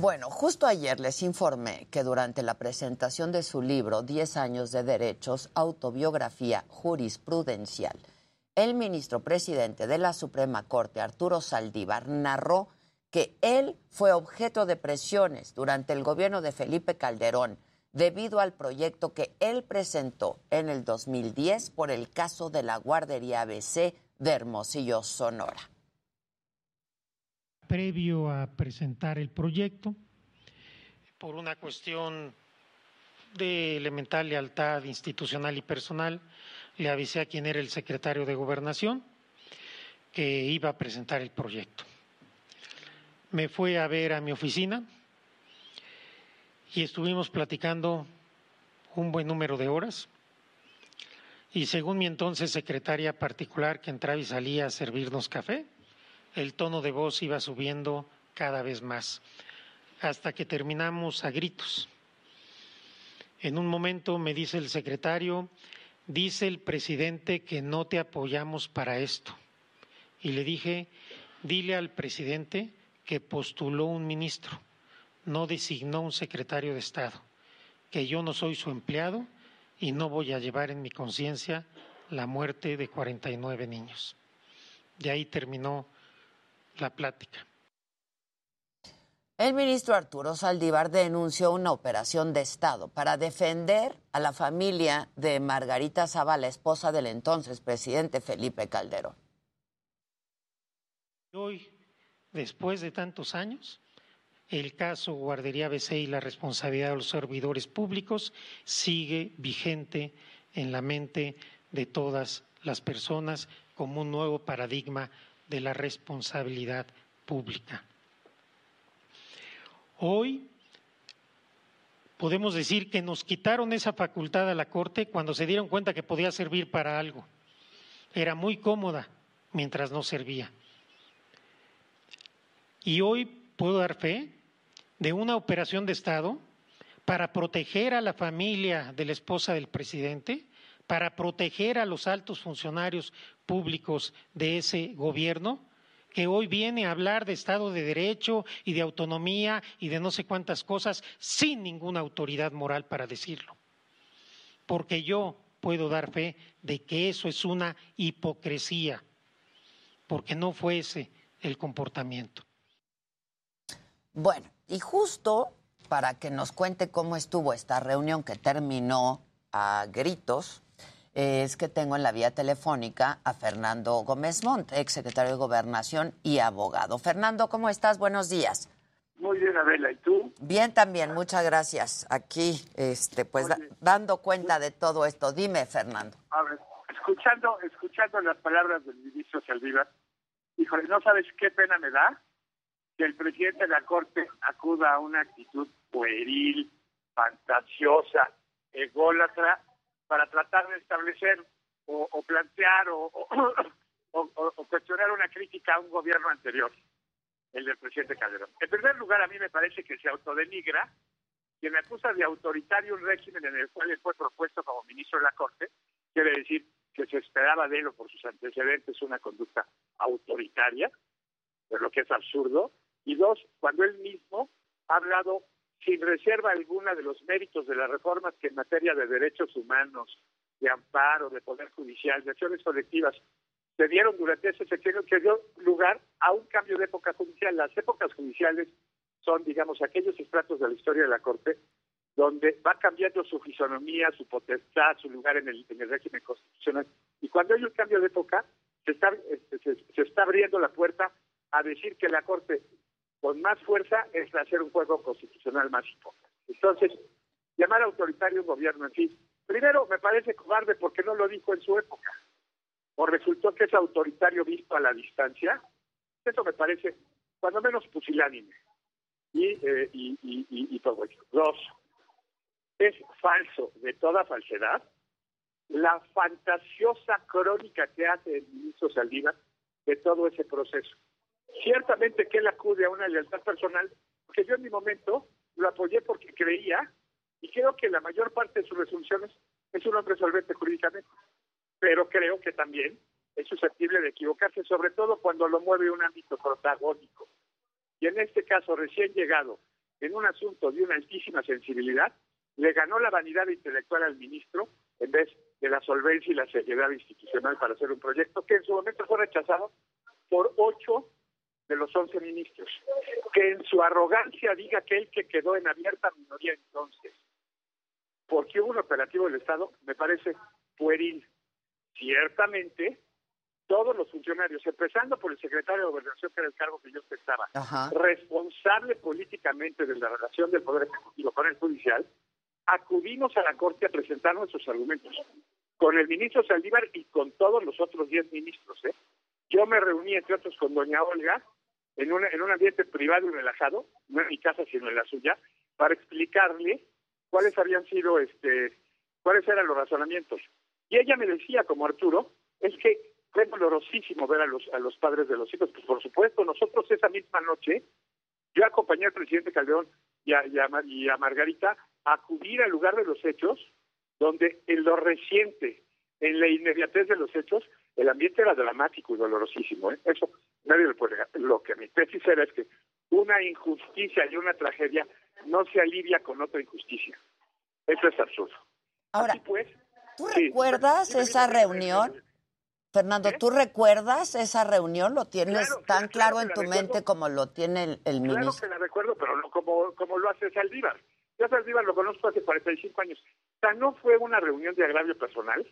Bueno, justo ayer les informé que durante la presentación de su libro 10 años de derechos, autobiografía jurisprudencial, el ministro presidente de la Suprema Corte, Arturo Saldívar, narró que él fue objeto de presiones durante el gobierno de Felipe Calderón debido al proyecto que él presentó en el 2010 por el caso de la guardería ABC de Hermosillo, Sonora. Previo a presentar el proyecto, por una cuestión de elemental lealtad institucional y personal, le avisé a quien era el secretario de Gobernación que iba a presentar el proyecto. Me fue a ver a mi oficina y estuvimos platicando un buen número de horas. Y según mi entonces secretaria particular que entraba y salía a servirnos café, el tono de voz iba subiendo cada vez más, hasta que terminamos a gritos. En un momento me dice el secretario, dice el presidente que no te apoyamos para esto. Y le dije, dile al presidente que postuló un ministro, no designó un secretario de Estado, que yo no soy su empleado y no voy a llevar en mi conciencia la muerte de 49 niños. De ahí terminó la plática. El ministro Arturo Saldívar denunció una operación de Estado para defender a la familia de Margarita Zavala, esposa del entonces presidente Felipe Calderón. Hoy, después de tantos años, el caso Guardería BC y la responsabilidad de los servidores públicos sigue vigente en la mente de todas las personas como un nuevo paradigma de la responsabilidad pública. Hoy podemos decir que nos quitaron esa facultad a la Corte cuando se dieron cuenta que podía servir para algo. Era muy cómoda mientras no servía. Y hoy puedo dar fe de una operación de Estado para proteger a la familia de la esposa del presidente, para proteger a los altos funcionarios públicos de ese gobierno, que hoy viene a hablar de Estado de Derecho y de autonomía y de no sé cuántas cosas sin ninguna autoridad moral para decirlo. Porque yo puedo dar fe de que eso es una hipocresía, porque no fue ese el comportamiento. Bueno, y justo para que nos cuente cómo estuvo esta reunión que terminó a gritos, es que tengo en la vía telefónica a Fernando Gómez Montt, ex secretario de Gobernación y abogado. Fernando, ¿cómo estás? Buenos días. Muy bien, Adela. ¿Y tú? Bien también, muchas gracias. Aquí, este, pues da- dando cuenta de todo esto. Dime, Fernando. A ver, escuchando, escuchando las palabras del ministro Saldívar, híjole, ¿no sabes qué pena me da? Que el presidente de la Corte acuda a una actitud pueril, fantasiosa, ególatra, para tratar de establecer o, o plantear o, o- o- cuestionar una crítica a un gobierno anterior, el del presidente Calderón. En primer lugar, a mí me parece que se autodenigra quien acusa de autoritario un régimen en el cual él fue propuesto como ministro de la Corte, quiere decir que se esperaba de él o por sus antecedentes una conducta autoritaria, de lo que es absurdo. Y dos, cuando él mismo ha hablado sin reserva alguna de los méritos de las reformas que en materia de derechos humanos, de amparo, de poder judicial, de acciones colectivas, se dieron durante ese sexenio que dio lugar a un cambio de época judicial. Las épocas judiciales son, digamos, aquellos estratos de la historia de la Corte donde va cambiando su fisonomía, su potestad, su lugar en el, en el régimen constitucional. Y cuando hay un cambio de época, se está, este, se, se está abriendo la puerta a decir que la Corte con más fuerza es hacer un juego constitucional más importante. Entonces, llamar autoritario un gobierno en sí, primero me parece cobarde porque no lo dijo en su época, o resultó que es autoritario visto a la distancia, eso me parece cuando menos pusilánime y, eh, y, y, y, y todo eso. Dos, es falso de toda falsedad la fantasiosa crónica que hace el ministro Saldívar de todo ese proceso. Ciertamente que él acude a una lealtad personal, porque yo en mi momento lo apoyé porque creía, y creo que la mayor parte de sus resoluciones es un hombre solvente jurídicamente, pero creo que también es susceptible de equivocarse, sobre todo cuando lo mueve un ámbito protagónico. Y en este caso, recién llegado, en un asunto de una altísima sensibilidad, le ganó la vanidad intelectual al ministro en vez de la solvencia y la seriedad institucional para hacer un proyecto que en su momento fue rechazado por ocho de los once ministros. Que en su arrogancia diga que él que quedó en abierta minoría entonces, porque hubo un operativo del Estado, me parece pueril. Ciertamente, todos los funcionarios, empezando por el secretario de Gobernación, que era el cargo que yo estaba, Ajá. responsable políticamente de la relación del Poder Ejecutivo con el Judicial, acudimos a la Corte a presentar nuestros argumentos con el ministro Saldívar y con todos los otros diez ministros. ¿eh? Yo me reuní, entre otros, con doña Olga en, una- en un ambiente privado y relajado, no en mi casa, sino en la suya, para explicarle cuáles habían sido, este, cuáles eran los razonamientos. Y ella me decía, como Arturo, es que fue dolorosísimo ver a los, a los padres de los hijos. Pues por supuesto, nosotros esa misma noche, yo acompañé al presidente Calderón y a, y a y a Margarita a acudir al lugar de los hechos, donde en lo reciente, en la inmediatez de los hechos, el ambiente era dramático y dolorosísimo. ¿eh? Eso nadie lo puede negar. Lo que mi tesis era es que una injusticia y una tragedia no se alivia con otra injusticia. Eso es absurdo. Ahora, pues, ¿tú sí. recuerdas esa reunión? Fernando, ¿tú recuerdas esa reunión? ¿Lo tienes Claro, tan claro claro en tu mente como lo tiene el, el Claro ministro? que la recuerdo, pero no como, como lo hace Saldívar. Yo a Saldívar lo conozco hace 45 años. O sea, no fue una reunión de agravio personal,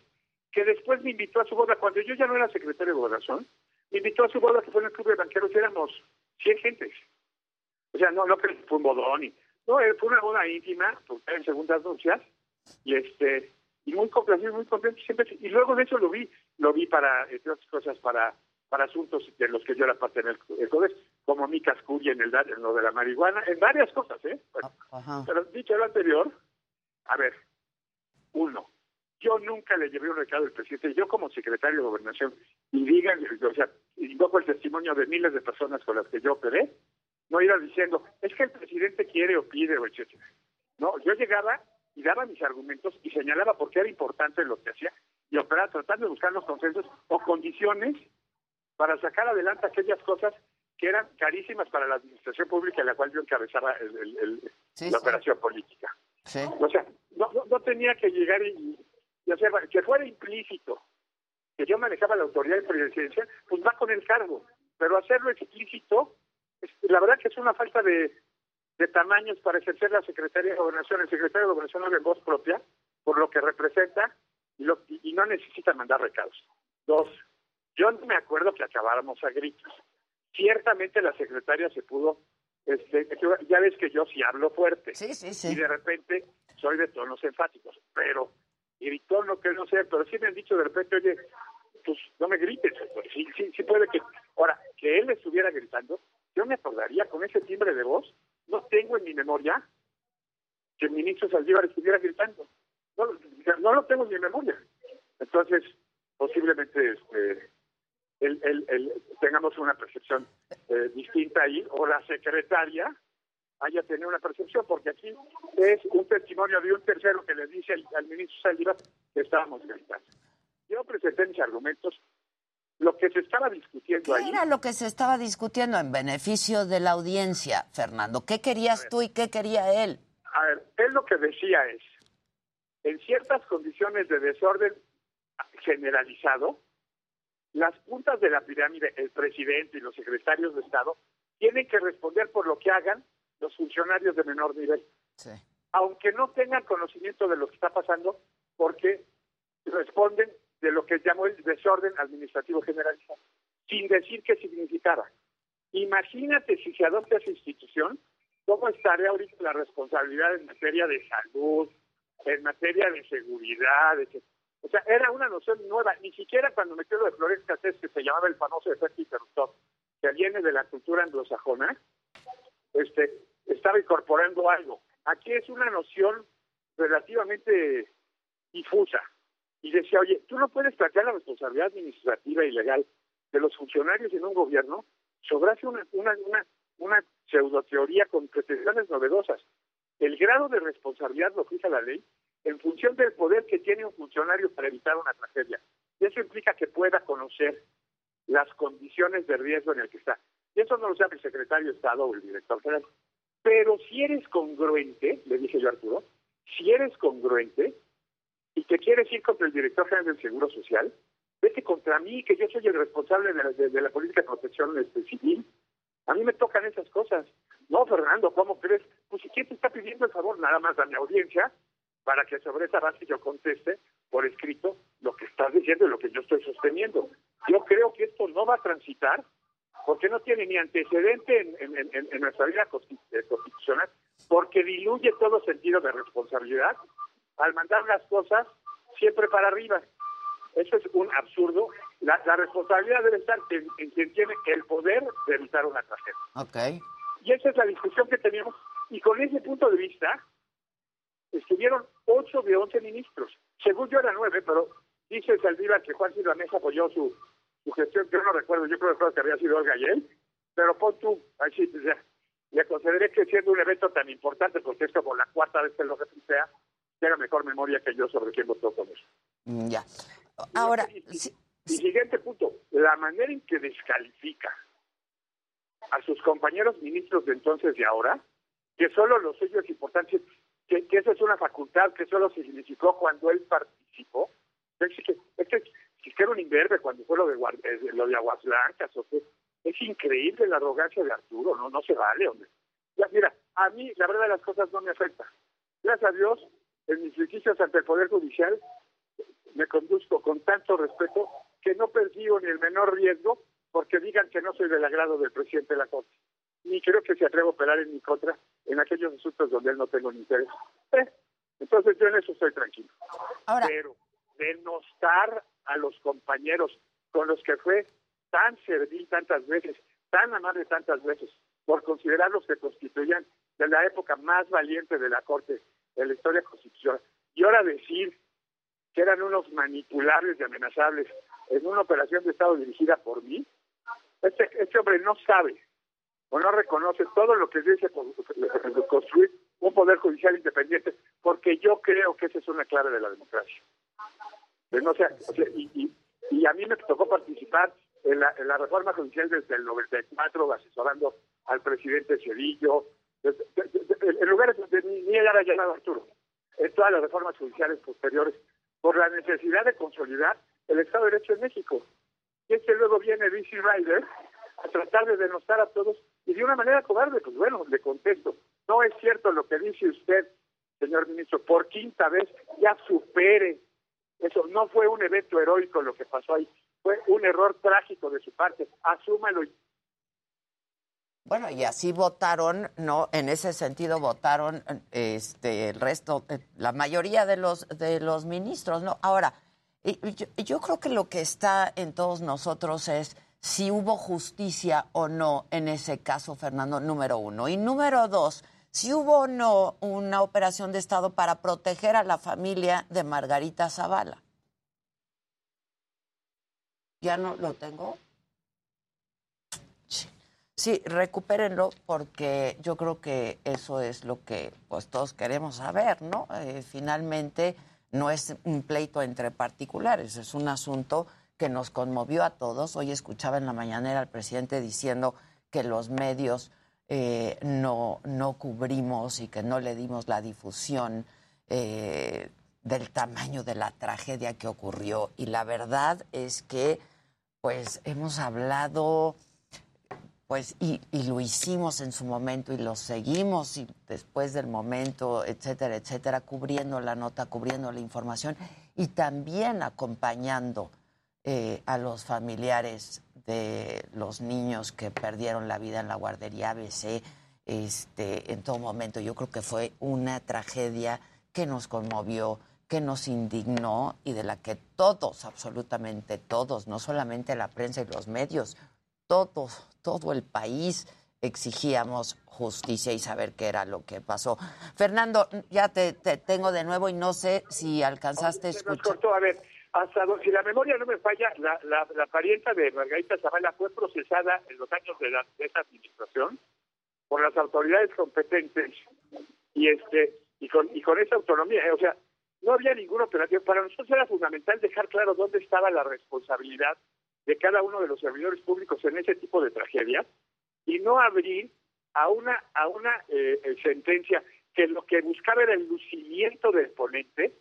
que después me invitó a su boda. Cuando yo ya no era secretario de Gobernación, me invitó a su boda, que fue en el Club de Banqueros, y éramos 100 gentes. O sea, no, no que fue un bodón. Y, no, eh, fue una boda íntima, porque en segundas nupcias, y este y muy complacido, muy contento siempre. Y luego de eso lo vi, lo vi para, entre otras cosas, para para asuntos de los que yo era parte en el, el CODES, como mi casculla en, el, en lo de la marihuana, en varias cosas, ¿eh? Bueno, pero dicho lo anterior, a ver, uno, yo nunca le llevé un recado al presidente, yo como secretario de Gobernación, y digan, o sea, invoco el testimonio de miles de personas con las que yo operé, no iba diciendo, es que el presidente quiere o pide o etcétera. No, yo llegaba y daba mis argumentos y señalaba por qué era importante lo que hacía y operaba tratando de buscar los consensos o condiciones para sacar adelante aquellas cosas que eran carísimas para la administración pública en la cual yo encabezaba el- el- el- Sí, la sí. operación política. Sí. O sea, no, no, no tenía que llegar y, y que fuera implícito que yo manejaba la autoridad de presidencia, pues va con el cargo. Pero hacerlo explícito, es- la verdad que es una falta de, de tamaños para ejercer la Secretaría de Gobernación. El secretario de Gobernación habla en voz propia, por lo que representa, y, lo- y no necesita mandar recados. Dos, yo no me acuerdo que acabáramos a gritos. Ciertamente la secretaria se pudo este, ya ves que yo sí hablo fuerte. Sí, sí, sí. Y de repente soy de tonos enfáticos, pero gritón no que no sé, pero sí me han dicho de repente, oye, pues no me grites. Pues, sí, sí puede que... Ahora, que él estuviera gritando, yo me acordaría con ese timbre de voz, no tengo en mi memoria que el ministro Saldívar estuviera gritando. No, no lo tengo en mi memoria. Entonces, posiblemente este, el, el, el, tengamos una percepción eh, distinta ahí, o la secretaria haya tenido una percepción, porque aquí es un testimonio de un tercero que le dice al, al ministro Saldívar que estábamos gritando. Yo presenté mis argumentos. Lo que se estaba discutiendo ¿Qué ahí. era lo que se estaba discutiendo en beneficio de la audiencia, Fernando? ¿Qué querías tú y qué quería él? A ver, él lo que decía es, en ciertas condiciones de desorden generalizado, las puntas de la pirámide, el presidente y los secretarios de Estado, tienen que responder por lo que hagan los funcionarios de menor nivel. Aunque no tengan conocimiento de lo que está pasando, porque responden de lo que llamó el desorden administrativo generalizado, sin decir qué significara. Imagínate si se adopta esa institución, cómo estaría ahorita la responsabilidad en materia de salud, en materia de seguridad, etc. O sea, era una noción nueva, ni siquiera cuando me quedo de Flores Cassés, que se llamaba el famoso efecto interruptor, que viene de la cultura anglosajona, este, estaba incorporando algo. Aquí es una noción relativamente difusa. Y decía, oye, tú no puedes plantear la responsabilidad administrativa y legal de los funcionarios en un gobierno sobre una, una, una, una pseudoteoría con pretensiones novedosas. El grado de responsabilidad lo fija la ley en función del poder que tiene un funcionario para evitar una tragedia. Y eso implica que pueda conocer las condiciones de riesgo en el que está. Y eso no lo sabe el secretario de Estado o el director general. Pero si eres congruente, le dije yo a Arturo, si eres congruente y te quieres ir contra el director general del Seguro Social, vete contra mí, que yo soy el responsable de la, política de protección este, civil. A mí me tocan esas cosas. No, Fernando, ¿cómo crees? Pues si quién te está pidiendo el favor, nada más a mi audiencia, para que sobre esa base yo conteste por escrito lo que estás diciendo y lo que yo estoy sosteniendo. Yo creo que esto no va a transitar porque no tiene ni antecedente en, en, en, en nuestra vida constitucional, porque diluye todo sentido de responsabilidad al mandar las cosas siempre para arriba. Eso es un absurdo. La, la responsabilidad debe estar en, en, quien tiene el poder de evitar una tragedia. Okay. Y esa es la discusión que teníamos. Y con ese punto de vista, estuvieron ocho de once ministros. Según yo era nueve, pero dice Saldívar que Juan Silva Mesa apoyó su, su gestión, yo no recuerdo, yo creo que había sido Olga y él, pero pon tú, así, ya, le consideré que siendo un evento tan importante, porque es como la cuarta vez que lo replantea, tenga mejor memoria que yo sobre quién votó con eso. Mm, Ya. Ahora, y, siguiente punto, la manera en que descalifica a sus compañeros ministros de entonces y ahora, que solo los sellos importantes, que, que esa es una facultad que solo se significó cuando él participó, es que, es que, que era un imberbe cuando fue lo de, eh, lo de Aguas Blancas, o qué. es increíble la arrogancia de Arturo, no, no se vale, hombre. Ya, mira, a mí la verdad de las cosas no me afecta. Gracias a Dios, en mis litigicios ante el Poder Judicial, me conduzco con tanto respeto que no percibo ni el menor riesgo porque digan que no soy del agrado del presidente de la Corte. Ni creo que se atreva a operar en mi contra en aquellos asuntos donde él no tengo ni interés. Eh, entonces yo en eso estoy tranquilo. Pero denostar a los compañeros con los que fue tan servil tantas veces, tan amable tantas veces, por considerarlos que constituían de la época más valiente de la Corte de la historia constitucional. Y ahora decir que eran unos manipulables y amenazables en una operación de Estado dirigida por mí, este, este hombre no sabe o no reconoce todo lo que dice con- construir un poder judicial independiente, porque yo creo que esa es una clave de la democracia. De no sea, y, a mí me tocó participar en la, en la reforma judicial desde el 94, asesorando al presidente Cedillo, en lugares donde ni, ni era llamado Arturo, en todas las reformas judiciales posteriores, por la necesidad de consolidar el Estado de Derecho en México. Y es que luego viene D.C. Ryder a tratar de denostar a todos y de una manera cobarde, pues bueno, le contesto, no es cierto lo que dice usted, señor ministro, por quinta vez, ya supere. Eso no fue un evento heroico lo que pasó ahí, fue un error trágico de su parte, asúmalo Bueno, y así votaron, no, en ese sentido votaron este el resto, eh, la mayoría de los de los ministros, ¿no? Ahora, yo, yo creo que lo que está en todos nosotros es si hubo justicia o no en ese caso, Fernando, número uno. Y número dos, si hubo o no una operación de Estado para proteger a la familia de Margarita Zavala. ¿Ya no lo tengo? Sí, recupérenlo porque yo creo que eso es lo que pues todos queremos saber, ¿no? Eh, finalmente no es un pleito entre particulares, es un asunto que nos conmovió a todos. Hoy escuchaba en la mañanera al presidente diciendo que los medios eh, no, no cubrimos y que no le dimos la difusión eh, del tamaño de la tragedia que ocurrió. Y la verdad es que pues hemos hablado pues y, lo hicimos en su momento y lo seguimos y después del momento, etcétera, etcétera, cubriendo la nota, cubriendo la información y también acompañando eh, a los familiares de los niños que perdieron la vida en la guardería ABC este, en todo momento. Yo creo que fue una tragedia que nos conmovió, que nos indignó y de la que todos, absolutamente todos, no solamente la prensa y los medios, todos, todo el país exigíamos justicia y saber qué era lo que pasó. Fernando, ya te, te tengo de nuevo y no sé si alcanzaste a escuchar. a ver, hasta si la memoria no me falla, la, la, la parienta de Margarita Zavala fue procesada en los años de, la, de esta administración por las autoridades competentes y este y con, y con esa autonomía, o sea, no había ninguna operación. Para nosotros era fundamental dejar claro dónde estaba la responsabilidad de cada uno de los servidores públicos en ese tipo de tragedias y no abrir a una a una eh, eh, sentencia que lo que buscaba era el lucimiento del ponente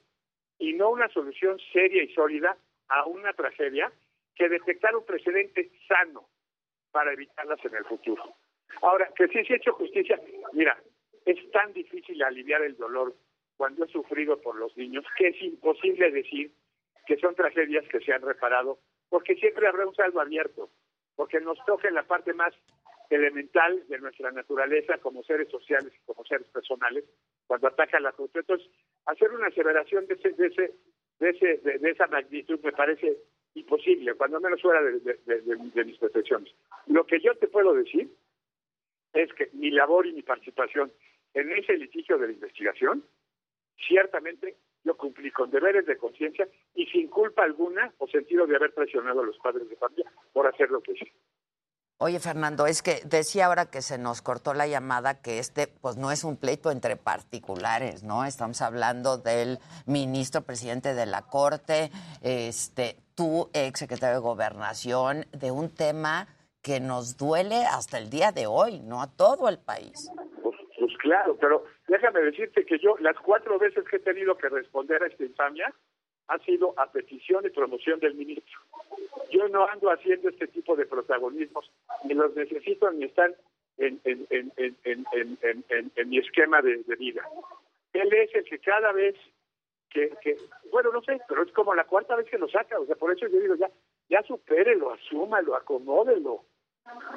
y no una solución seria y sólida a una tragedia que detectara un precedente sano para evitarlas en el futuro. Ahora, que sí se ha hecho justicia, mira, es tan difícil aliviar el dolor cuando es sufrido por los niños que es imposible decir que son tragedias que se han reparado, porque siempre habrá un saldo abierto, porque nos toca en la parte más elemental de nuestra naturaleza como seres sociales y como seres personales, cuando ataca la justicia. Entonces, hacer una aseveración de, ese, de, ese, de, ese, de, esa magnitud me parece imposible, cuando menos fuera de, de mis percepciones. Lo que yo te puedo decir es que mi labor y mi participación en ese litigio de la investigación, ciertamente yo cumplí con deberes de conciencia y sin culpa alguna o sentido de haber presionado a los padres de familia por hacer lo que hice. Oye, Fernando, es que decía ahora que se nos cortó la llamada que este, pues no es un pleito entre particulares, ¿no? Estamos hablando del ministro presidente de la Corte, este, tú, ex secretario de Gobernación, de un tema que nos duele hasta el día de hoy, ¿no? A todo el país. Pues, pues claro, pero déjame decirte que yo las cuatro veces que he tenido que responder a esta infamia ha sido a petición y promoción del ministro. Yo no ando haciendo este tipo de protagonismos, ni los necesito ni están en, en, en, en, mi esquema de, vida. Él es el que cada vez que, bueno, no sé, pero es como la cuarta vez que lo saca, o sea, por eso yo digo, ya, ya supérelo, asúmalo, acomódelo.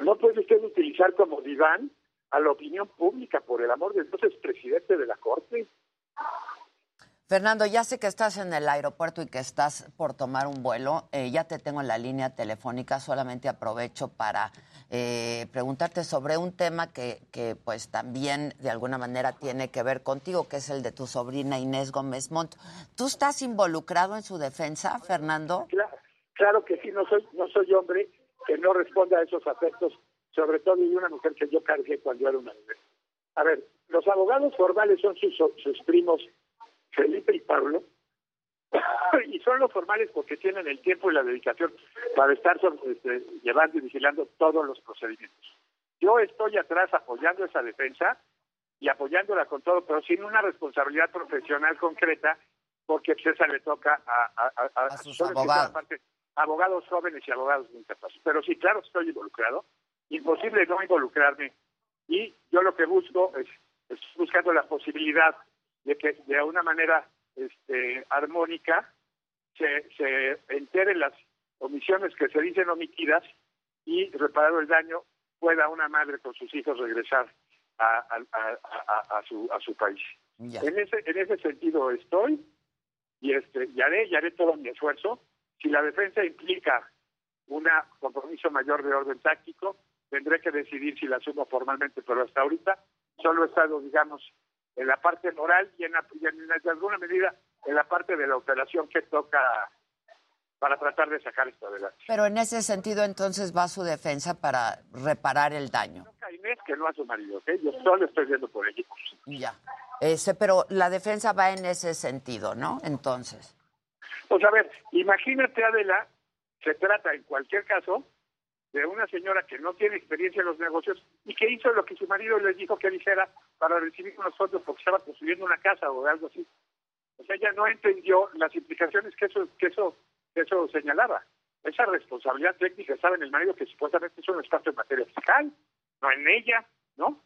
No puede usted utilizar como diván a la opinión pública, por el amor de Dios, es presidente de la Corte. Fernando, ya sé que estás en el aeropuerto y que estás por tomar un vuelo. Eh, ya te tengo en la línea telefónica. Solamente aprovecho para eh, preguntarte sobre un tema que, que, pues, también de alguna manera tiene que ver contigo, que es el de tu sobrina Inés Gómez Montt. ¿Tú estás involucrado en su defensa, Fernando? Claro, claro que sí, no soy, no soy hombre que no responda a esos afectos, sobre todo de una mujer que yo cargué cuando era una bebé. A ver, los abogados formales son sus, sus primos Felipe y Pablo, y son los formales porque tienen el tiempo y la dedicación para estar este, llevando y vigilando todos los procedimientos. Yo estoy atrás apoyando esa defensa y apoyándola con todo, pero sin una responsabilidad profesional concreta, porque pues, esa le toca a, a, a- a- sus abogados. parte- abogados jóvenes y abogados muy capaces. Pero sí, claro, estoy involucrado. Imposible no involucrarme. Y yo lo que busco es, es buscando la posibilidad de que de una manera este, armónica se, se enteren las omisiones que se dicen omitidas y reparar el daño pueda una madre con sus hijos regresar a, a- a- a- a su, a su país. En ese, en ese sentido estoy y este y haré, y haré todo mi esfuerzo. Si la defensa implica un compromiso mayor de orden táctico, tendré que decidir si la asumo formalmente, pero hasta ahorita solo he estado, digamos, en la parte moral y en, la- y en, de alguna medida en la parte de la operación que toca para tratar de sacar esto adelante. Pero en ese sentido, entonces va su defensa para reparar el daño. A Inés que no a su marido, ¿ok? Yo solo estoy viendo por ella. Ya. Ese, pero la defensa va en ese sentido, ¿no? Entonces. Pues a ver, imagínate, Adela, se trata en cualquier caso de una señora que no tiene experiencia en los negocios y que hizo lo que su marido le dijo que hiciera para recibir unos fondos porque estaba construyendo una casa o algo así. O sea, ella no entendió las implicaciones que eso, que eso, que eso señalaba. Esa responsabilidad técnica estaba en el marido que supuestamente es un experto en materia fiscal, no en ella, ¿no?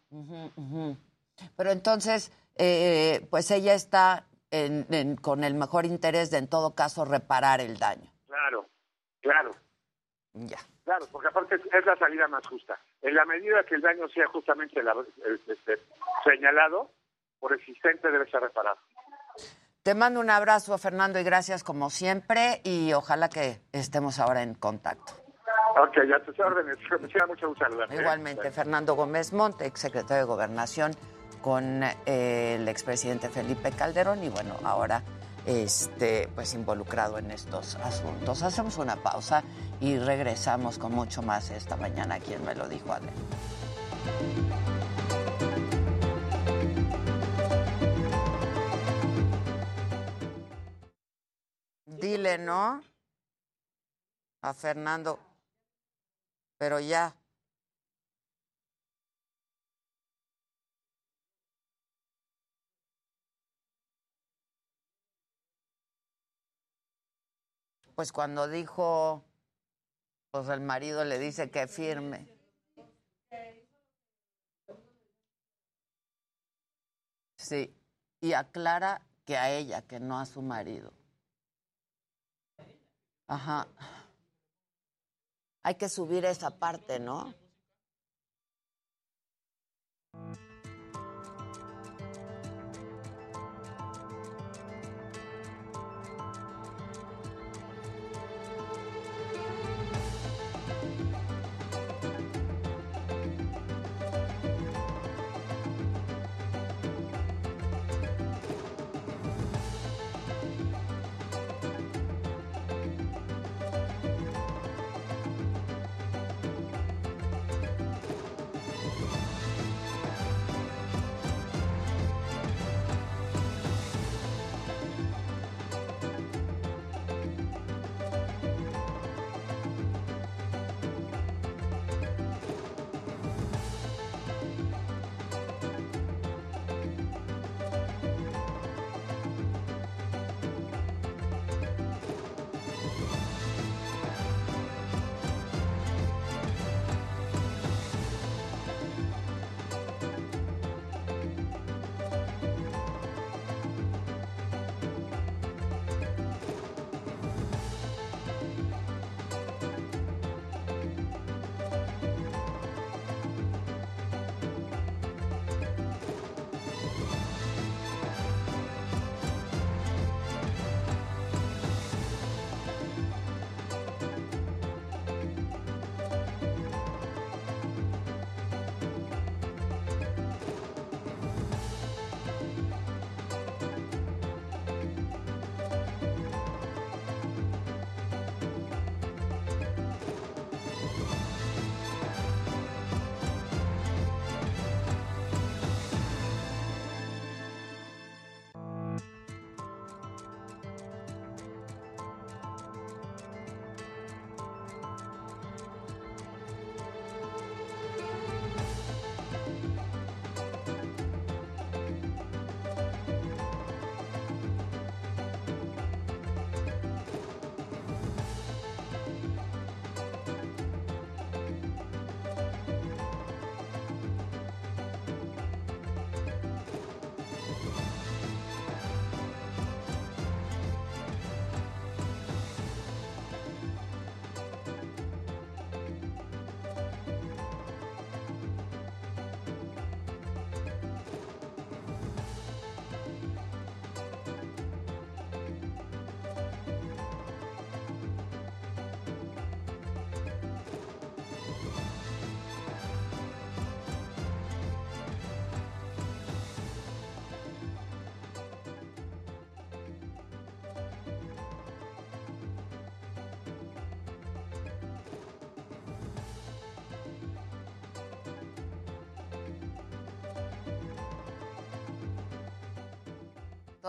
Pero entonces, eh, pues ella está en- en- con el mejor interés de, en todo caso, reparar el daño. Claro, claro. Ya. Claro, porque aparte es, la salida más justa. En la medida que el daño sea justamente la- el- este, señalado por existente, debe ser reparado. Te mando un abrazo, Fernando, y gracias como siempre, y ojalá que estemos ahora en contacto. Ok, ya tus órdenes. Me da mucho gusto saludarte. ¿eh? Igualmente, Fernando Gómez Monte, exsecretario de Gobernación, con eh, el expresidente Felipe Calderón, y bueno, ahora este, pues involucrado en estos asuntos. Hacemos una pausa y regresamos con mucho más esta mañana. Quien me lo dijo, Adel. Dile, ¿no? A Fernando. Pero ya. Pues cuando dijo, pues el marido le dice que firme. Sí, y aclara que a ella, que no a su marido. Ajá. Hay que subir esa parte, ¿no?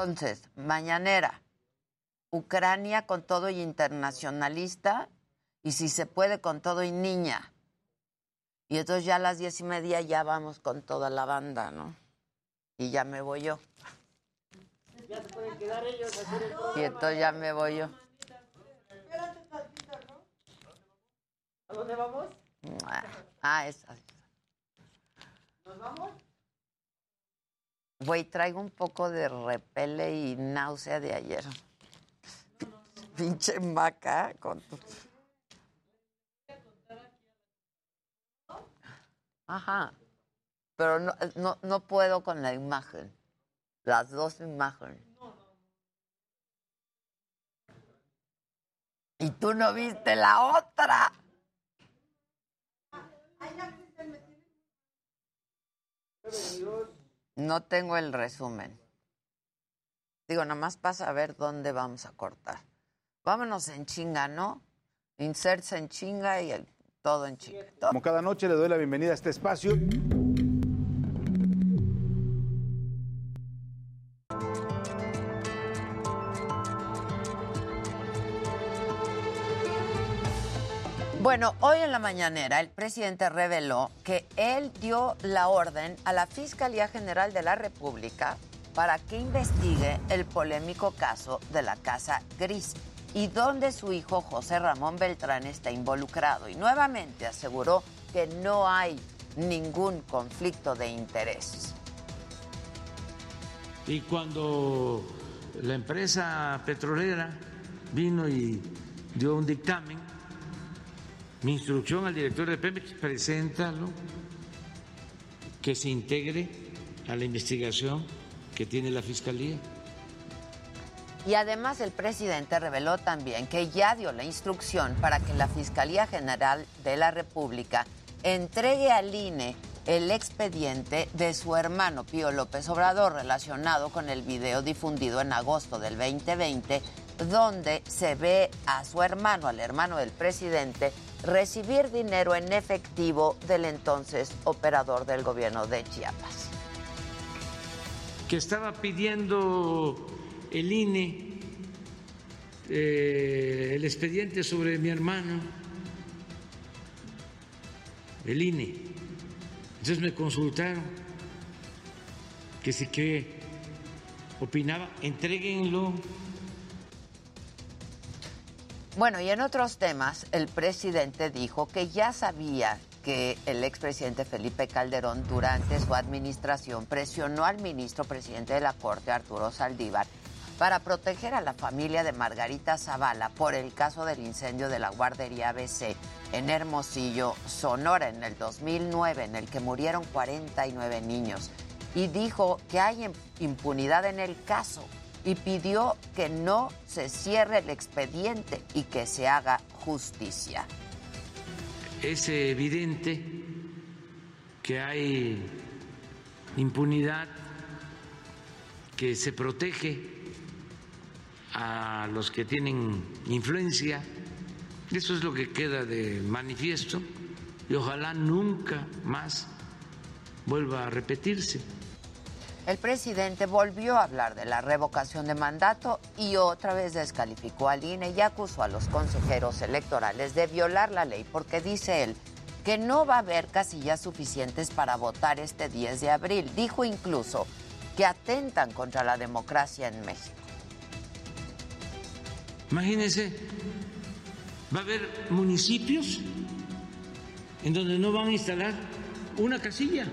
Entonces, mañanera, Ucrania con todo y internacionalista, y si se puede con todo y niña. Y entonces ya a las diez y media ya vamos con toda la banda, ¿no? Y ya me voy yo. Ya se pueden quedar ellos a hacer el Y entonces ya me voy yo. ¿A dónde vamos? Ah, esa. ¿Nos vamos? Güey, traigo un poco de repele y náusea de ayer. Pinche maca con tu... Ajá. Pero no, no, no puedo con la imagen. Las dos imágenes. Y tú no viste la otra. No tengo el resumen. Digo, nada más pasa a ver dónde vamos a cortar. Vámonos en chinga, ¿no? Inserts en chinga y todo en chinga. Como cada noche le doy la bienvenida a este espacio. Bueno, hoy en la mañanera el presidente reveló que él dio la orden a la Fiscalía General de la República para que investigue el polémico caso de la Casa Gris y donde su hijo José Ramón Beltrán está involucrado. Y nuevamente aseguró que no hay ningún conflicto de interés. Y cuando la empresa petrolera vino y dio un dictamen, mi instrucción al director de Pemex, preséntalo, que se integre a la investigación que tiene la Fiscalía. Y además el presidente reveló también que ya dio la instrucción para que la Fiscalía General de la República entregue al INE el expediente de su hermano Pío López Obrador relacionado con el video difundido en agosto del 2020 donde se ve a su hermano, al hermano del presidente, recibir dinero en efectivo del entonces operador del gobierno de Chiapas. que estaba pidiendo el INE eh, el expediente sobre mi hermano, el INE. Entonces me consultaron que si que opinaba, entréguenlo. Bueno, y en otros temas, el presidente dijo que ya sabía que el expresidente Felipe Calderón durante su administración presionó al ministro presidente de la Corte, Arturo Saldívar, para proteger a la familia de Margarita Zavala por el caso del incendio de la guardería ABC en Hermosillo, Sonora, en el 2009, en el que murieron 49 niños. Y dijo que hay im- impunidad en el caso y pidió que no se cierre el expediente y que se haga justicia. Es evidente que hay impunidad, que se protege a los que tienen influencia. Eso es lo que queda de manifiesto y ojalá nunca más vuelva a repetirse. El presidente volvió a hablar de la revocación de mandato y otra vez descalificó al INE y acusó a los consejeros electorales de violar la ley porque dice él que no va a haber casillas suficientes para votar este 10 de abril. Dijo incluso que atentan contra la democracia en México. Imagínense, va a haber municipios en donde no van a instalar una casilla.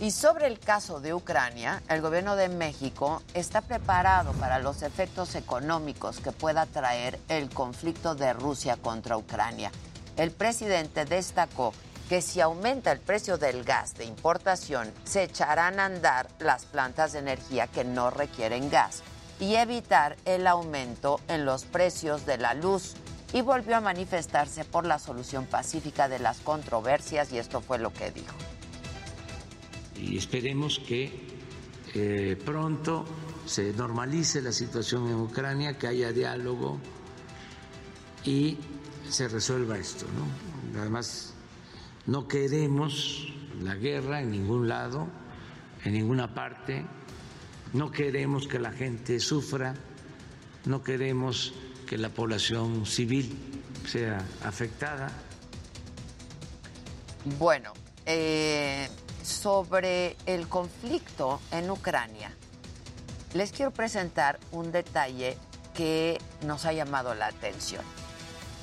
Y sobre el caso de Ucrania, el gobierno de México está preparado para los efectos económicos que pueda traer el conflicto de Rusia contra Ucrania. El presidente destacó que si aumenta el precio del gas de importación, se echarán a andar las plantas de energía que no requieren gas y evitar el aumento en los precios de la luz. Y volvió a manifestarse por la solución pacífica de las controversias y esto fue lo que dijo. Y esperemos que eh, pronto se normalice la situación en Ucrania, que haya diálogo y se resuelva esto. ¿no? Además, no queremos la guerra en ningún lado en ninguna parte, no queremos que la gente sufra, no queremos que la población civil sea afectada. Bueno, eh, sobre el conflicto en Ucrania, les quiero presentar un detalle que nos ha llamado la atención.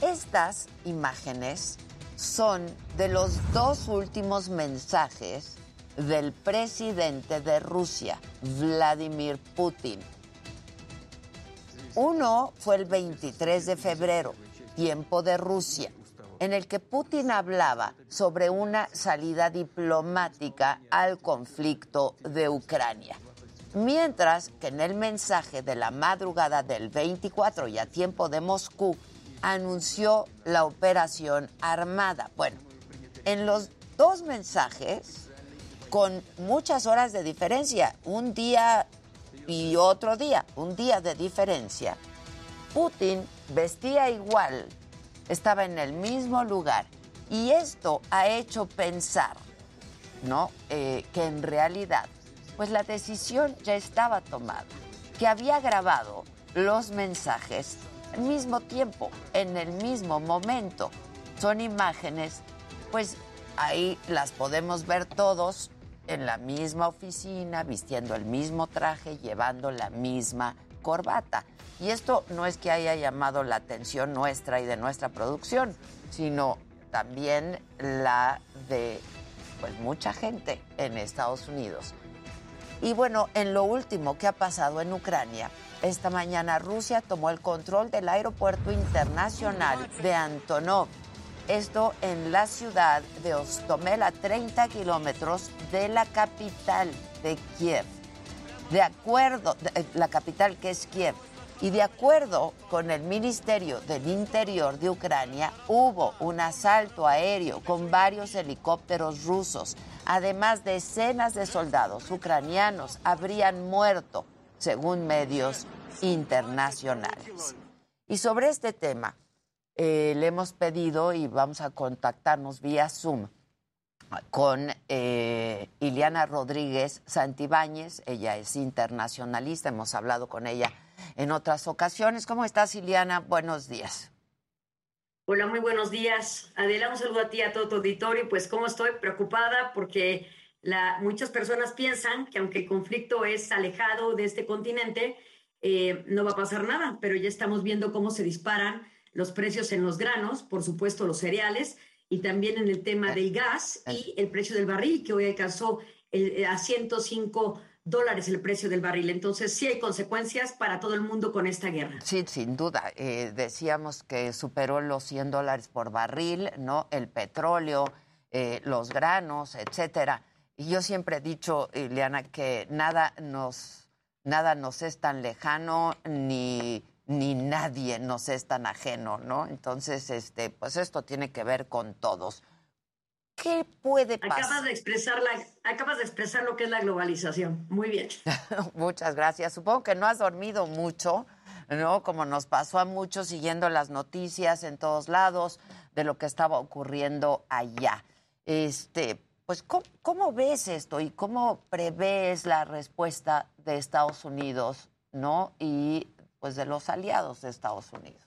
Estas imágenes son de los dos últimos mensajes del presidente de Rusia, Vladimir Putin. Uno fue el 23 de febrero, tiempo de Rusia, en el que Putin hablaba sobre una salida diplomática al conflicto de Ucrania. Mientras que en el mensaje de la madrugada del 24 y a tiempo de Moscú, anunció la operación armada. Bueno, en los dos mensajes, con muchas horas de diferencia, un día y otro día, un día de diferencia, Putin vestía igual, estaba en el mismo lugar y esto ha hecho pensar, ¿no? Eh, que en realidad, pues la decisión ya estaba tomada, que había grabado los mensajes al mismo tiempo, en el mismo momento. Son imágenes, pues ahí las podemos ver todos en la misma oficina, vistiendo el mismo traje, llevando la misma corbata. Y esto no es que haya llamado la atención nuestra y de nuestra producción, sino también la de pues mucha gente en Estados Unidos. Y bueno, en lo último que ha pasado en Ucrania, esta mañana Rusia tomó el control del aeropuerto internacional de Antonov. Esto en la ciudad de Ostomel, a 30 kilómetros de la capital de Kiev. De acuerdo, eh, la capital que es Kiev. Y de acuerdo con el Ministerio del Interior de Ucrania, hubo un asalto aéreo con varios helicópteros rusos. Además, decenas de soldados ucranianos habrían muerto según medios internacionales. Y sobre este tema, eh, le hemos pedido y vamos a contactarnos vía Zoom con eh, Iliana Rodríguez Santibáñez. Ella es internacionalista, hemos hablado con ella en otras ocasiones. ¿Cómo estás, Iliana? Buenos días. Hola, muy buenos días. Adela, un saludo a ti, a todo tu auditorio. Pues, ¿cómo estoy? Preocupada porque la, muchas personas piensan que aunque el conflicto es alejado de este continente, eh, no va a pasar nada, pero ya estamos viendo cómo se disparan los precios en los granos, por supuesto los cereales, y también en el tema del gas y el precio del barril, que hoy alcanzó eh, a 105 dólares el precio del barril. Entonces sí hay consecuencias para todo el mundo con esta guerra. Sí, sin duda. Eh, decíamos que superó los 100 dólares por barril, ¿no? El petróleo, los granos, etcétera. Y yo siempre he dicho, Ileana, que nada nos, nada nos es tan lejano ni, ni nadie nos es tan ajeno, ¿no? Entonces, este, pues esto tiene que ver con todos. ¿Qué puede pasar? Acabas de expresar, la, acabas de expresar lo que es la globalización. Muy bien. Muchas gracias. Supongo que no has dormido mucho, ¿no? Como nos pasó a muchos siguiendo las noticias en todos lados de lo que estaba ocurriendo allá. Este, pues, ¿cómo, ves esto y cómo prevés la respuesta de Estados Unidos, ¿no? Y pues de los aliados de Estados Unidos.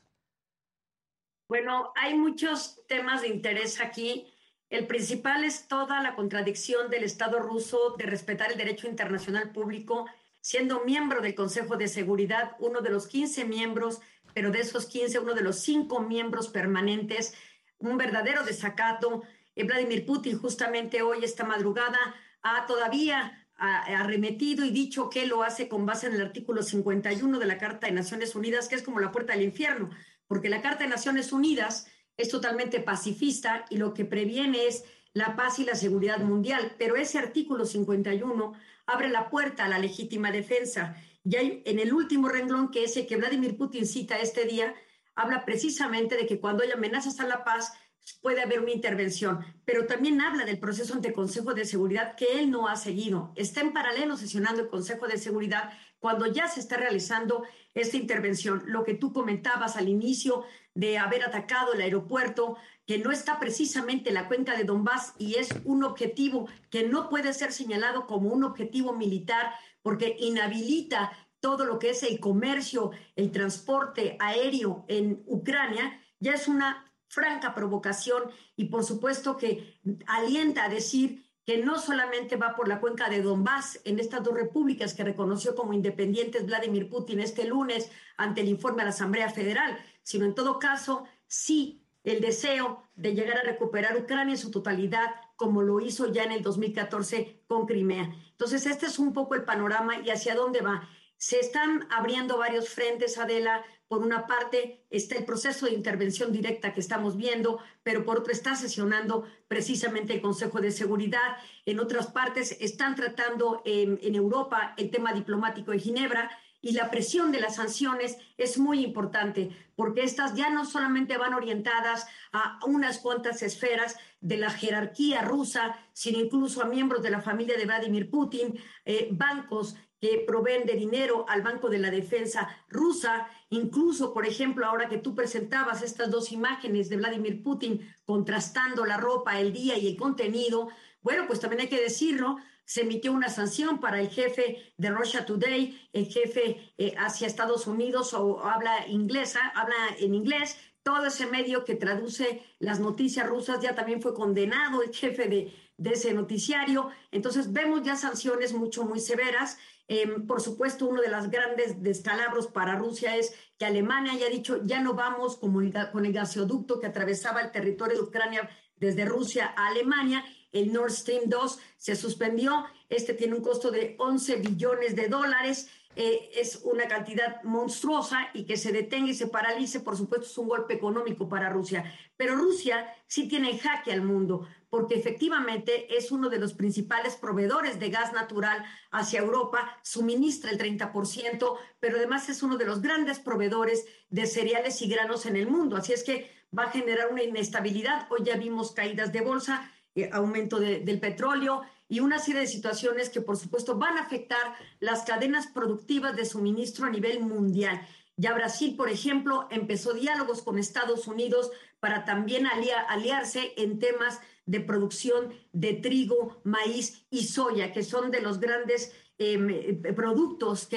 Bueno, hay muchos temas de interés aquí. El principal es toda la contradicción del Estado ruso de respetar el derecho internacional público, siendo miembro del Consejo de Seguridad, uno de los 15 miembros, pero de esos 15, uno de los cinco miembros permanentes, un verdadero desacato eh, Vladimir Putin justamente hoy, esta madrugada, ha todavía arremetido y dicho que lo hace con base en el artículo 51 de la Carta de Naciones Unidas, que es como la puerta del infierno, porque la Carta de Naciones Unidas es totalmente pacifista y lo que previene es la paz y la seguridad mundial, pero ese artículo 51 abre la puerta a la legítima defensa. Y hay en el último renglón, que ese que Vladimir Putin cita este día, habla precisamente de que cuando hay amenazas a la paz, puede haber una intervención, pero también habla del proceso ante Consejo de Seguridad que él no ha seguido. Está en paralelo sesionando el Consejo de Seguridad, cuando ya se está realizando esta intervención. Lo que tú comentabas al inicio de haber atacado el aeropuerto, que no está precisamente en la cuenca de Donbass y es un objetivo que no puede ser señalado como un objetivo militar porque inhabilita todo lo que es el comercio, el transporte aéreo en Ucrania, ya es una franca provocación y por supuesto que alienta a decir que no solamente va por la cuenca de Donbass en estas dos repúblicas que reconoció como independientes Vladimir Putin este lunes ante el informe a la Asamblea Federal, sino en todo caso sí el deseo de llegar a recuperar Ucrania en su totalidad, como lo hizo ya en el 2014 con Crimea. Entonces, este es un poco el panorama y hacia dónde va. Se están abriendo varios frentes, Adela. Por una parte está el proceso de intervención directa que estamos viendo, pero por otra está sesionando precisamente el Consejo de Seguridad. En otras partes están tratando en, en Europa el tema diplomático de Ginebra y la presión de las sanciones es muy importante porque estas ya no solamente van orientadas a unas cuantas esferas de la jerarquía rusa, sino incluso a miembros de la familia de Vladimir Putin, eh, bancos que proveen de dinero al Banco de la Defensa rusa, incluso, por ejemplo, ahora que tú presentabas estas dos imágenes de Vladimir Putin contrastando la ropa, el día y el contenido, bueno, pues también hay que decirlo, se emitió una sanción para el jefe de Russia Today, el jefe eh, hacia Estados Unidos o habla inglesa, habla en inglés, todo ese medio que traduce las noticias rusas ya también fue condenado el jefe de, de ese noticiario. Entonces vemos ya sanciones mucho, muy severas. Em, por supuesto, uno de los grandes descalabros para Rusia es que Alemania haya dicho ya no vamos con el gasoducto que atravesaba el territorio de Ucrania desde Rusia a Alemania. El Nord Stream 2 se suspendió. Este tiene un costo de 11 billones de dólares. Eh, es una cantidad monstruosa y que se detenga y se paralice, por supuesto, es un golpe económico para Rusia. Pero Rusia sí tiene en jaque al mundo, porque efectivamente es uno de los principales proveedores de gas natural hacia Europa, suministra el 30%, pero además es uno de los grandes proveedores de cereales y granos en el mundo. Así es que va a generar una inestabilidad. Hoy ya vimos caídas de bolsa, eh, aumento del petróleo y una serie de situaciones que por supuesto van a afectar las cadenas productivas de suministro a nivel mundial. Ya Brasil, por ejemplo, empezó diálogos con Estados Unidos para también aliarse en temas de producción de trigo, maíz y soya, que son de los grandes em, eh, productos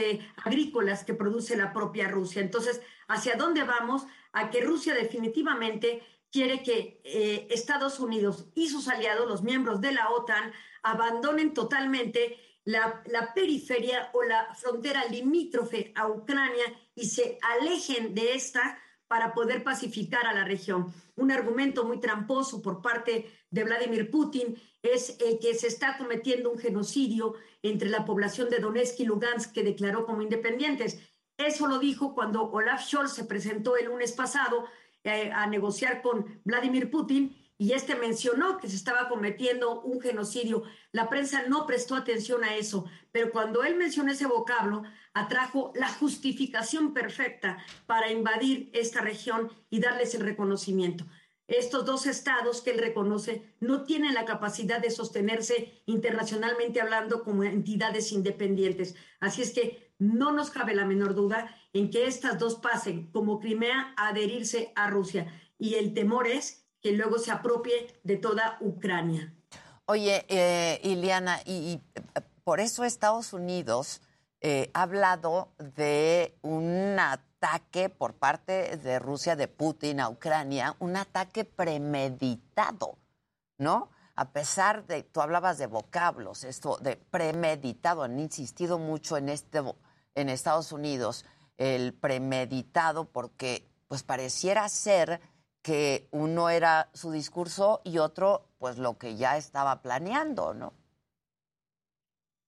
agrícolas que produce la propia Rusia. Entonces, ¿hacia dónde vamos? A que Rusia definitivamente quiere que eh, Estados Unidos y sus aliados, los miembros de la OTAN, abandonen totalmente la, periferia o la frontera limítrofe a Ucrania y se alejen de esta para poder pacificar a la región. Un argumento muy tramposo por parte de Vladimir Putin es el que se está cometiendo un genocidio entre la población de Donetsk y Lugansk que declaró como independientes. Eso lo dijo cuando Olaf Scholz se presentó el lunes pasado eh, a negociar con Vladimir Putin y este mencionó que se estaba cometiendo un genocidio. La prensa no prestó atención a eso, pero cuando él mencionó ese vocablo, atrajo la justificación perfecta para invadir esta región y darles el reconocimiento. Estos dos estados que él reconoce no tienen la capacidad de sostenerse internacionalmente hablando como entidades independientes. Así es que no nos cabe la menor duda en que estas dos pasen como Crimea a adherirse a Rusia. Y el temor es que luego se apropie de toda Ucrania. Oye, eh, Iliana, y, eh, por eso Estados Unidos eh, ha hablado de un ataque por parte de Rusia, de Putin a Ucrania, un ataque premeditado, ¿no? A pesar de, tú hablabas de vocablos, esto de premeditado, han insistido mucho en este en Estados Unidos el premeditado porque pues pareciera ser que uno era su discurso y otro pues lo que ya estaba planeando, ¿no?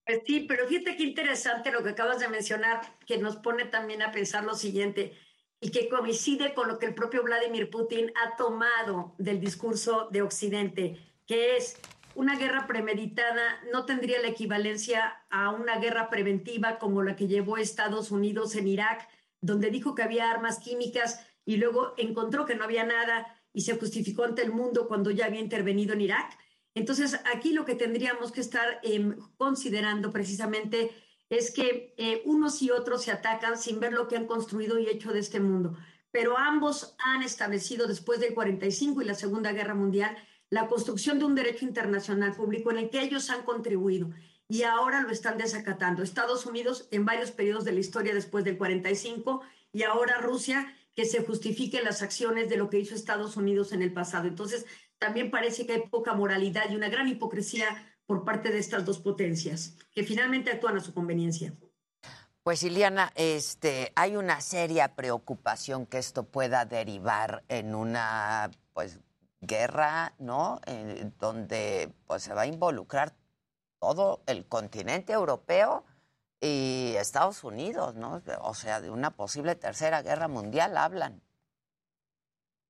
Pues sí, pero fíjate qué interesante lo que acabas de mencionar, que nos pone también a pensar lo siguiente y que coincide con lo que el propio Vladimir Putin ha tomado del discurso de Occidente, que es una guerra premeditada no tendría la equivalencia a una guerra preventiva como la que llevó Estados Unidos en Irak, donde dijo que había armas químicas y luego encontró que no había nada y se justificó ante el mundo cuando ya había intervenido en Irak. Entonces, aquí lo que tendríamos que estar em, considerando precisamente es que eh, unos y otros se atacan sin ver lo que han construido y hecho de este mundo. Pero ambos han establecido después del 45 y la Segunda Guerra Mundial la construcción de un derecho internacional público en el que ellos han contribuido y ahora lo están desacatando. Estados Unidos en varios periodos de la historia después del 45 y ahora Rusia que se justifiquen las acciones de lo que hizo Estados Unidos en el pasado. Entonces, también parece que hay poca moralidad y una gran hipocresía por parte de estas dos potencias, que finalmente actúan a su conveniencia. Pues Iliana, este, hay una seria preocupación que esto pueda derivar en una pues guerra, ¿no? Eh, donde pues se va a involucrar todo el continente europeo y Estados Unidos. O sea, de una posible tercera guerra mundial hablan.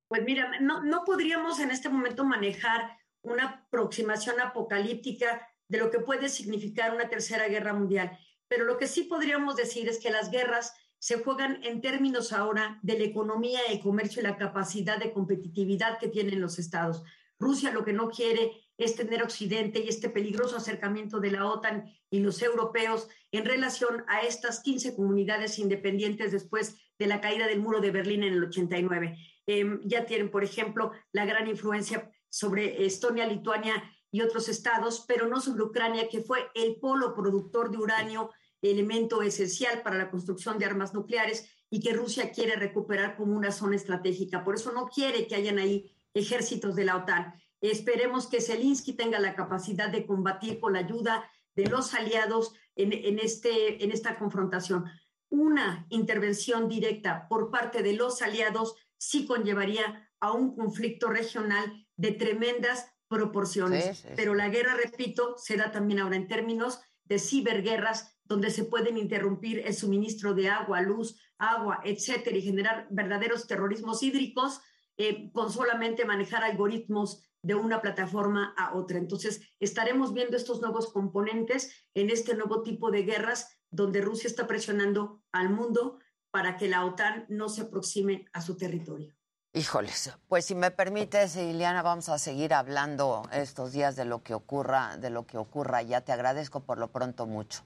Pues mira, no, no podríamos en este momento manejar una aproximación apocalíptica de lo que puede significar una tercera guerra mundial, pero lo que sí podríamos decir es que las guerras se juegan en términos ahora de la economía, el comercio y la capacidad de competitividad que tienen los estados. Rusia lo que no quiere es tener Occidente y este peligroso acercamiento de la OTAN y los europeos en relación a estas 15 comunidades independientes después de la caída del muro de Berlín en el 89. Em, ya tienen, por ejemplo, la gran influencia sobre Estonia, Lituania y otros estados, pero no sobre Ucrania, que fue el polo productor de uranio, elemento esencial para la construcción de armas nucleares y que Rusia quiere recuperar como una zona estratégica. Por eso no quiere que hayan ahí ejércitos de la OTAN. Esperemos que Zelensky tenga la capacidad de combatir con la ayuda de los aliados en, este, en esta confrontación. Una intervención directa por parte de los aliados sí conllevaría a un conflicto regional de tremendas proporciones. Pero la guerra, repito, se da también ahora en términos de ciberguerras, donde se pueden interrumpir el suministro de agua, luz, agua, etcétera, y generar verdaderos terrorismos hídricos eh, con solamente manejar algoritmos de una plataforma a otra. Entonces, estaremos viendo estos nuevos componentes en este nuevo tipo de guerras donde Rusia está presionando al mundo para que la OTAN no se aproxime a su territorio. Híjoles, pues si me permites, Iliana, vamos a seguir hablando estos días de lo que ocurra, de lo que ocurra. Ya te agradezco por lo pronto mucho.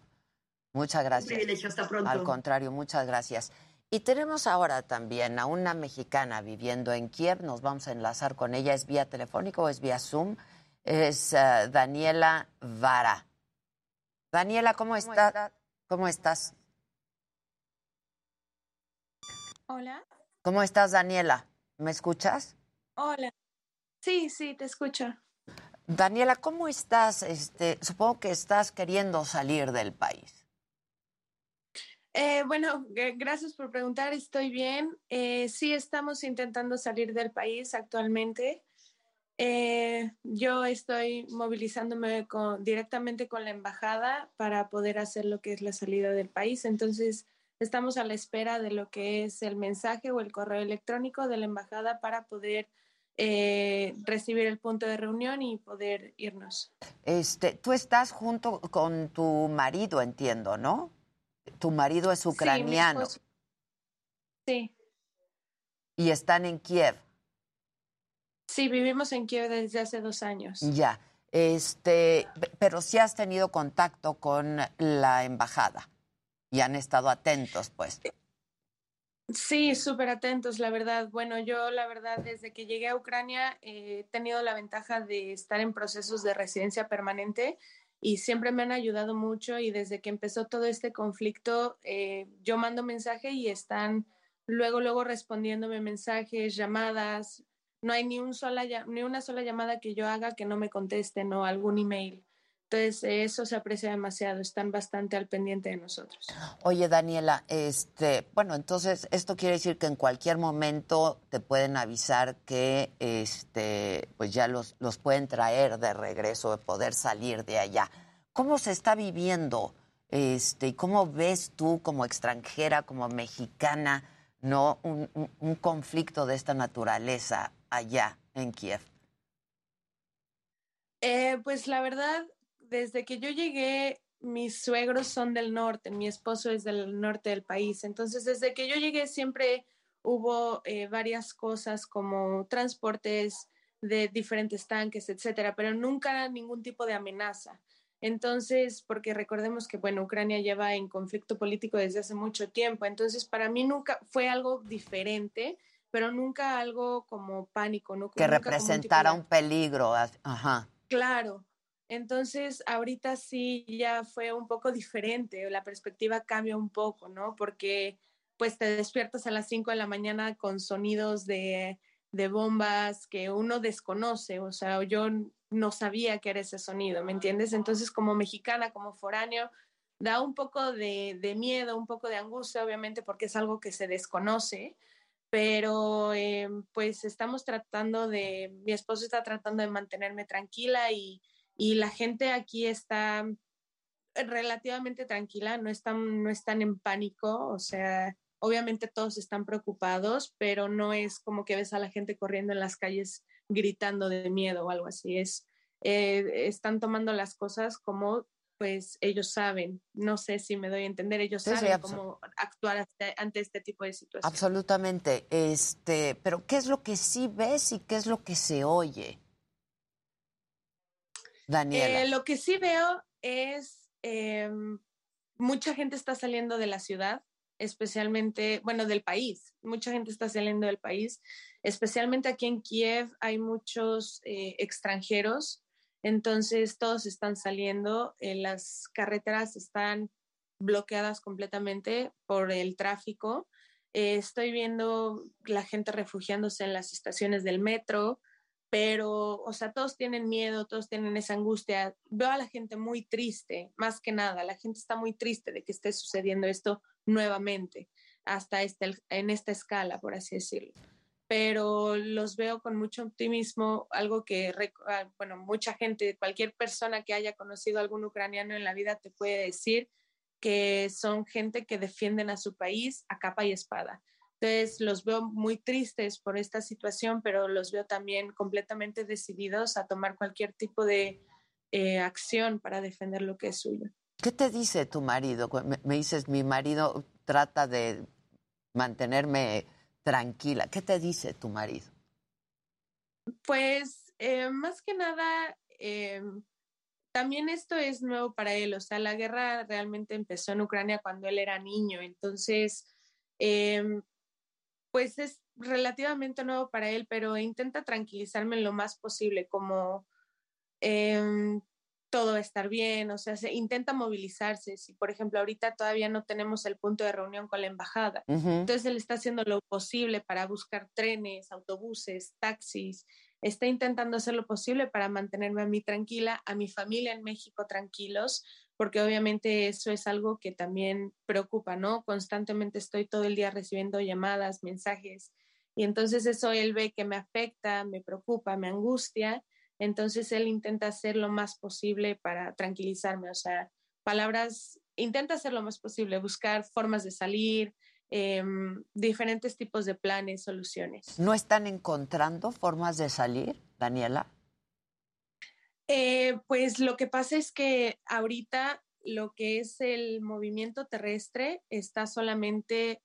Muchas gracias. hasta pronto. Al contrario, muchas gracias. Y tenemos ahora también a una mexicana viviendo en Kiev. Nos vamos a enlazar con ella. ¿Es vía telefónico o es vía Zoom? Es eh, Daniela Vara. Daniela, ¿cómo, estás? ¿Cómo estás? Hola. ¿Cómo estás, Daniela? ¿Me escuchas? Hola. Sí, sí, te escucho. Daniela, ¿cómo estás? Este, supongo que estás queriendo salir del país. Eh, bueno, gracias por preguntar. Estoy bien. Eh, sí, estamos intentando salir del país actualmente. Eh, yo estoy movilizándome directamente con la embajada para poder hacer lo que es la salida del país. Entonces, estamos a la espera de lo que es el mensaje o el correo electrónico de la embajada para poder recibir el punto de reunión y poder irnos. Este, tú estás junto con tu marido, entiendo, ¿no? Tu marido es ucraniano. Sí. Y están en Kiev. Sí, vivimos en Kiev desde hace dos años. Ya. Este, pero sí has tenido contacto con la embajada y han estado atentos, pues. Sí, súper atentos, la verdad. Bueno, yo la verdad desde que llegué a Ucrania eh, he tenido la ventaja de estar en procesos de residencia permanente y siempre me han ayudado mucho y desde que empezó todo este conflicto eh, yo mando mensaje y están luego luego respondiéndome mensajes, llamadas, no hay ni un sola ni una sola llamada que yo haga que no me contesten o algún email. Entonces, eso se aprecia demasiado, están bastante al pendiente de nosotros. Oye, Daniela, este, bueno, entonces esto quiere decir que en cualquier momento te pueden avisar que este, pues ya los, los pueden traer de regreso, de poder salir de allá. ¿Cómo se está viviendo? Este, y cómo ves tú como extranjera, como mexicana, no un, un conflicto de esta naturaleza allá en Kiev? Eh, pues la verdad, desde que yo llegué, mis suegros son del norte, mi esposo es del norte del país. Entonces, desde que yo llegué siempre hubo eh, varias cosas como transportes de diferentes tanques, etcétera, pero nunca ningún tipo de amenaza. Entonces, porque recordemos que, bueno, Ucrania lleva en conflicto político desde hace mucho tiempo, entonces para mí nunca fue algo diferente, pero nunca algo como pánico, ¿no? Que Nunca un representara de- un peligro. Ajá. Claro. Entonces, ahorita sí ya fue un poco diferente, la perspectiva cambia un poco, ¿no? Porque pues te despiertas a las 5 de la mañana con sonidos de, de bombas que uno desconoce, o sea, yo no sabía que era ese sonido, ¿me entiendes? Entonces, como mexicana, como foráneo, da un poco de, de miedo, un poco de angustia, obviamente, porque es algo que se desconoce, pero eh, pues estamos tratando de, mi esposo está tratando de mantenerme tranquila y, y la gente aquí está relativamente tranquila, no están, no están en pánico, o sea, obviamente todos están preocupados, pero no es como que ves a la gente corriendo en las calles gritando de miedo o algo así, es, eh, están tomando las cosas como pues ellos saben, no sé si me doy a entender, ellos Sí, sí, saben abso- cómo actuar ante este tipo de situaciones. Absolutamente. Este, pero ¿qué es lo que sí ves y qué es lo que se oye? Eh, lo que sí veo es eh, mucha gente está saliendo de la ciudad, especialmente, bueno, del país. Mucha gente está saliendo del país, especialmente aquí en Kiev hay muchos eh, extranjeros, entonces todos están saliendo, eh, las carreteras están bloqueadas completamente por el tráfico. Estoy viendo la gente refugiándose en las estaciones del metro, pero, o sea, todos tienen miedo, todos tienen esa angustia. Veo a la gente muy triste, más que nada, la gente está muy triste de que esté sucediendo esto nuevamente, hasta este, en esta escala, por así decirlo. Pero los veo con mucho optimismo, algo que, ah, bueno, mucha gente, cualquier persona que haya conocido a algún ucraniano en la vida te puede decir que son gente que defienden a su país a capa y espada. Entonces los veo muy tristes por esta situación, pero los veo también completamente decididos a tomar cualquier tipo de eh, acción para defender lo que es suyo. ¿Qué te dice tu marido? Me, me dices, mi marido trata de mantenerme tranquila. ¿Qué te dice tu marido? Pues eh, más que nada, eh, también esto es nuevo para él, o sea, la guerra realmente empezó en Ucrania cuando él era niño, entonces, eh, pues es relativamente nuevo para él, pero intenta tranquilizarme lo más posible, como em, todo va a estar bien, o sea, se intenta movilizarse. Si, por ejemplo, ahorita todavía no tenemos el punto de reunión con la embajada, Ujú. entonces él está haciendo lo posible para buscar trenes, autobuses, taxis, está intentando hacer lo posible para mantenerme a mí tranquila, a mi familia en México tranquilos, porque obviamente eso es algo que también preocupa, ¿no? Constantemente estoy todo el día recibiendo llamadas, mensajes, y entonces eso él ve que me afecta, me preocupa, me angustia, entonces él intenta hacer lo más posible para tranquilizarme, o sea, palabras, intenta hacer lo más posible, buscar formas de salir, em, diferentes tipos de planes, soluciones. ¿No están encontrando formas de salir, Daniela? Eh, pues lo que pasa es que ahorita lo que es el movimiento terrestre está solamente,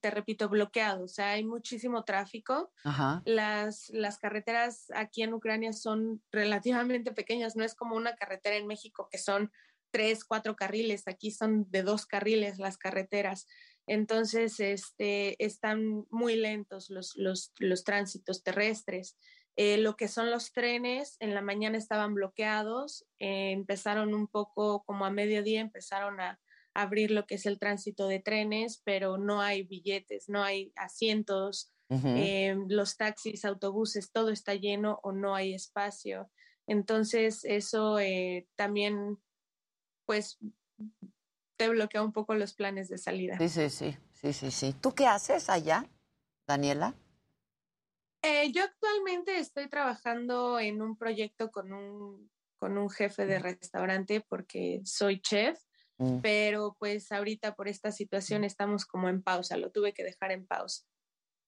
te repito, bloqueado, o sea, hay muchísimo tráfico. Ajá. Las, las carreteras aquí en Ucrania son relativamente pequeñas, no es como una carretera en México que son tres, cuatro carriles, aquí son de dos carriles las carreteras. Entonces, este, están muy lentos los, los, los tránsitos terrestres. Eh, lo que son los trenes, en la mañana estaban bloqueados, eh, empezaron un poco como a mediodía, empezaron a abrir lo que es el tránsito de trenes, pero no hay billetes, no hay asientos, eh, los taxis, autobuses, todo está lleno o no hay espacio. Entonces, eso también, pues, te bloquea un poco los planes de salida. Sí, sí, sí, sí, sí, sí. ¿Tú qué haces allá, Daniela? Eh, yo actualmente estoy trabajando en un proyecto con un, con un jefe de restaurante porque soy chef, Mm. pero pues ahorita por esta situación estamos como en pausa, lo tuve que dejar en pausa.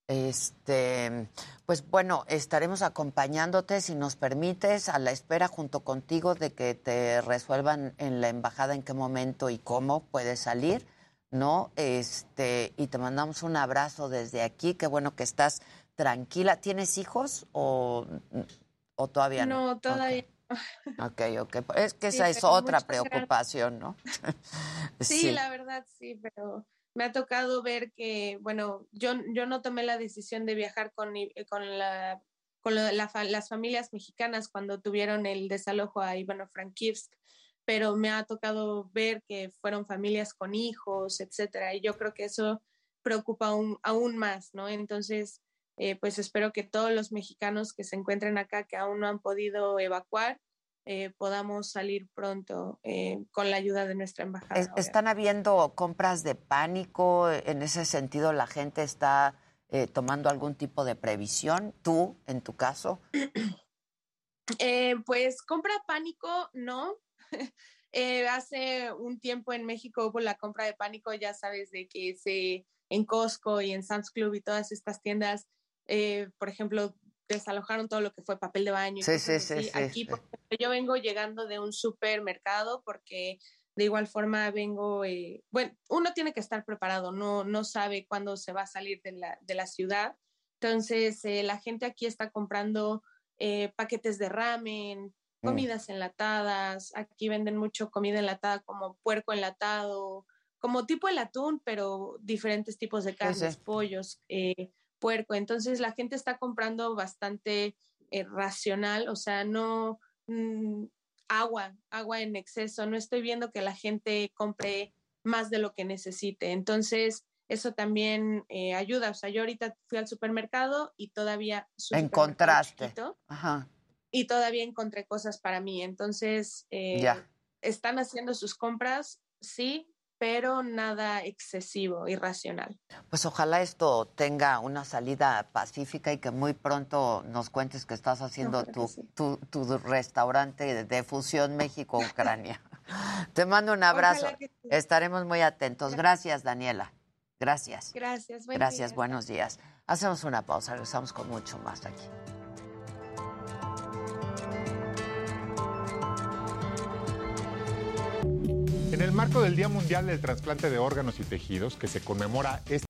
Este, pues bueno, estaremos acompañándote, si nos permites, a la espera junto contigo de que te resuelvan en la embajada en qué momento y cómo puedes salir, ¿no? Este, y te mandamos un abrazo desde aquí, qué bueno que estás tranquila. ¿Tienes hijos o, o todavía no? No, todavía, Ok, ok. Es que Sí, esa es otra gracias. preocupación, ¿no? Sí, la verdad sí, pero me ha tocado ver que, bueno, yo, yo no tomé la decisión de viajar con, con, la, con la las familias mexicanas cuando tuvieron el desalojo a Ivano-Frankivsk, pero me ha tocado ver que fueron familias con hijos, etcétera, y yo creo que eso preocupa aún, aún más, ¿no? Entonces, eh, pues espero que todos los mexicanos que se encuentren acá, que aún no han podido evacuar, eh, podamos salir pronto eh, con la ayuda de nuestra embajada. Es- ¿Están habiendo compras de pánico? En ese sentido, ¿la gente está eh, tomando algún tipo de previsión? ¿Tú, en tu caso? Pues compra pánico, no. Hace un tiempo en México hubo la compra de pánico, ya sabes, de que se en Costco y en Sam's Club y todas estas tiendas, eh, por ejemplo, desalojaron todo lo que fue papel de baño. y Sí, sí, sí, Aquí, sí. por ejemplo, yo vengo llegando de un supermercado porque de igual forma vengo, eh, bueno, uno tiene que estar preparado, no, no sabe cuándo se va a salir de la, de la ciudad. Entonces, eh, la gente aquí está comprando eh, paquetes de ramen, Mm. comidas enlatadas. Aquí venden mucho comida enlatada como puerco enlatado, como tipo el atún, pero diferentes tipos de carnes, pollos, eh, puerco. Entonces la gente está comprando bastante eh, racional, o sea, no mm, agua, agua en exceso. No estoy viendo que la gente compre más de lo que necesite. Entonces, eso también eh, ayuda. O sea, yo ahorita fui al supermercado y todavía... Encontraste. chiquito, Ajá. y todavía encontré cosas para mí. Entonces, eh, Ya. están haciendo sus compras, sí, pero nada excesivo, irracional. Pues ojalá esto tenga una salida pacífica y que muy pronto nos cuentes que estás haciendo tu, sí. tu, tu restaurante de, fusión México-Ucrania. Te mando un abrazo. Sí. Estaremos muy atentos. Gracias, Daniela. Gracias. Gracias. buen Gracias, día. buenos días. Hacemos una pausa, regresamos con mucho más aquí. En el marco del Día Mundial del Trasplante de Órganos y Tejidos, que se conmemora este.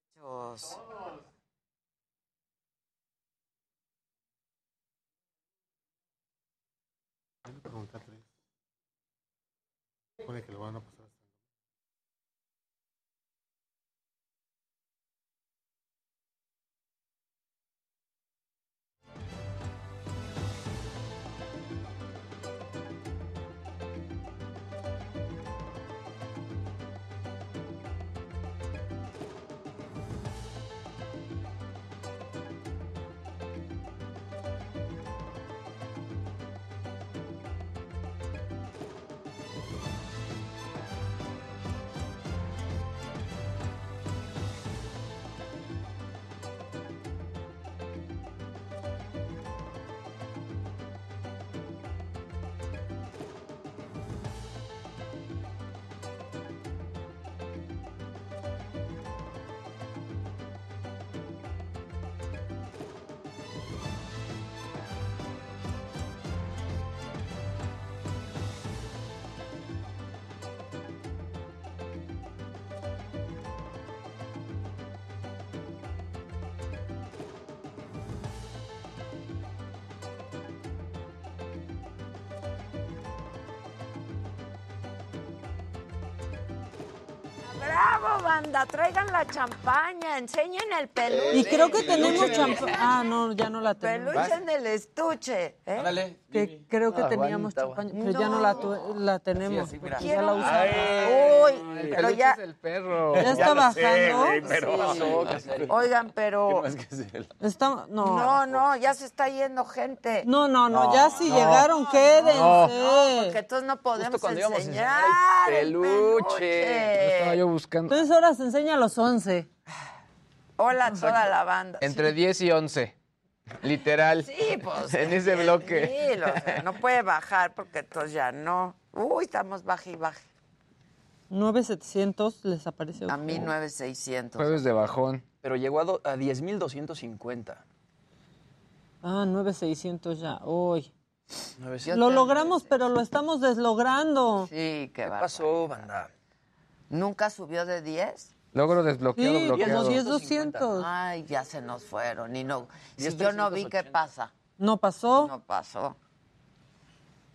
Traigan la champaña, enseñen el peluche. Y creo que tenemos champán. Ah, no, ya no la tenemos. Peluche en el estuche. ¿eh? Que creo que Ah, teníamos champaña, pero ya no la, tu- la tenemos. Así, porque ya la usamos. Uy, El pero ya. es el perro. Ya está bajando. Sí. Oigan, pero. Está- no. No, no, ya se está yendo gente. No, no, no, ya si no. llegaron, quédense. No, porque entonces no podemos enseñar enseñar el el peluche. Estaba yo buscando. Entonces ahora se enseña a los 11. Hola a toda la banda. Entre 10 y 11. Literal. Sí, pues. En ese bloque. Sí, lo- no puede bajar porque entonces ya no. Uy, estamos baja y baja. 9700 les apareció. A mí 9600. Jueves de bajón. Pero llegó a, do- a 10.250. Ah, 9600 ya. Uy. 900. Lo logramos, pero lo estamos deslogrando. Sí, qué, ¿Qué pasó, banda? ¿Nunca subió de 10? Logro desbloqueado, Sí, bloqueado. como 10200. Ay, ya se nos fueron. Y no, si 10, yo no vi, ¿qué 380. pasa? No pasó. No pasó.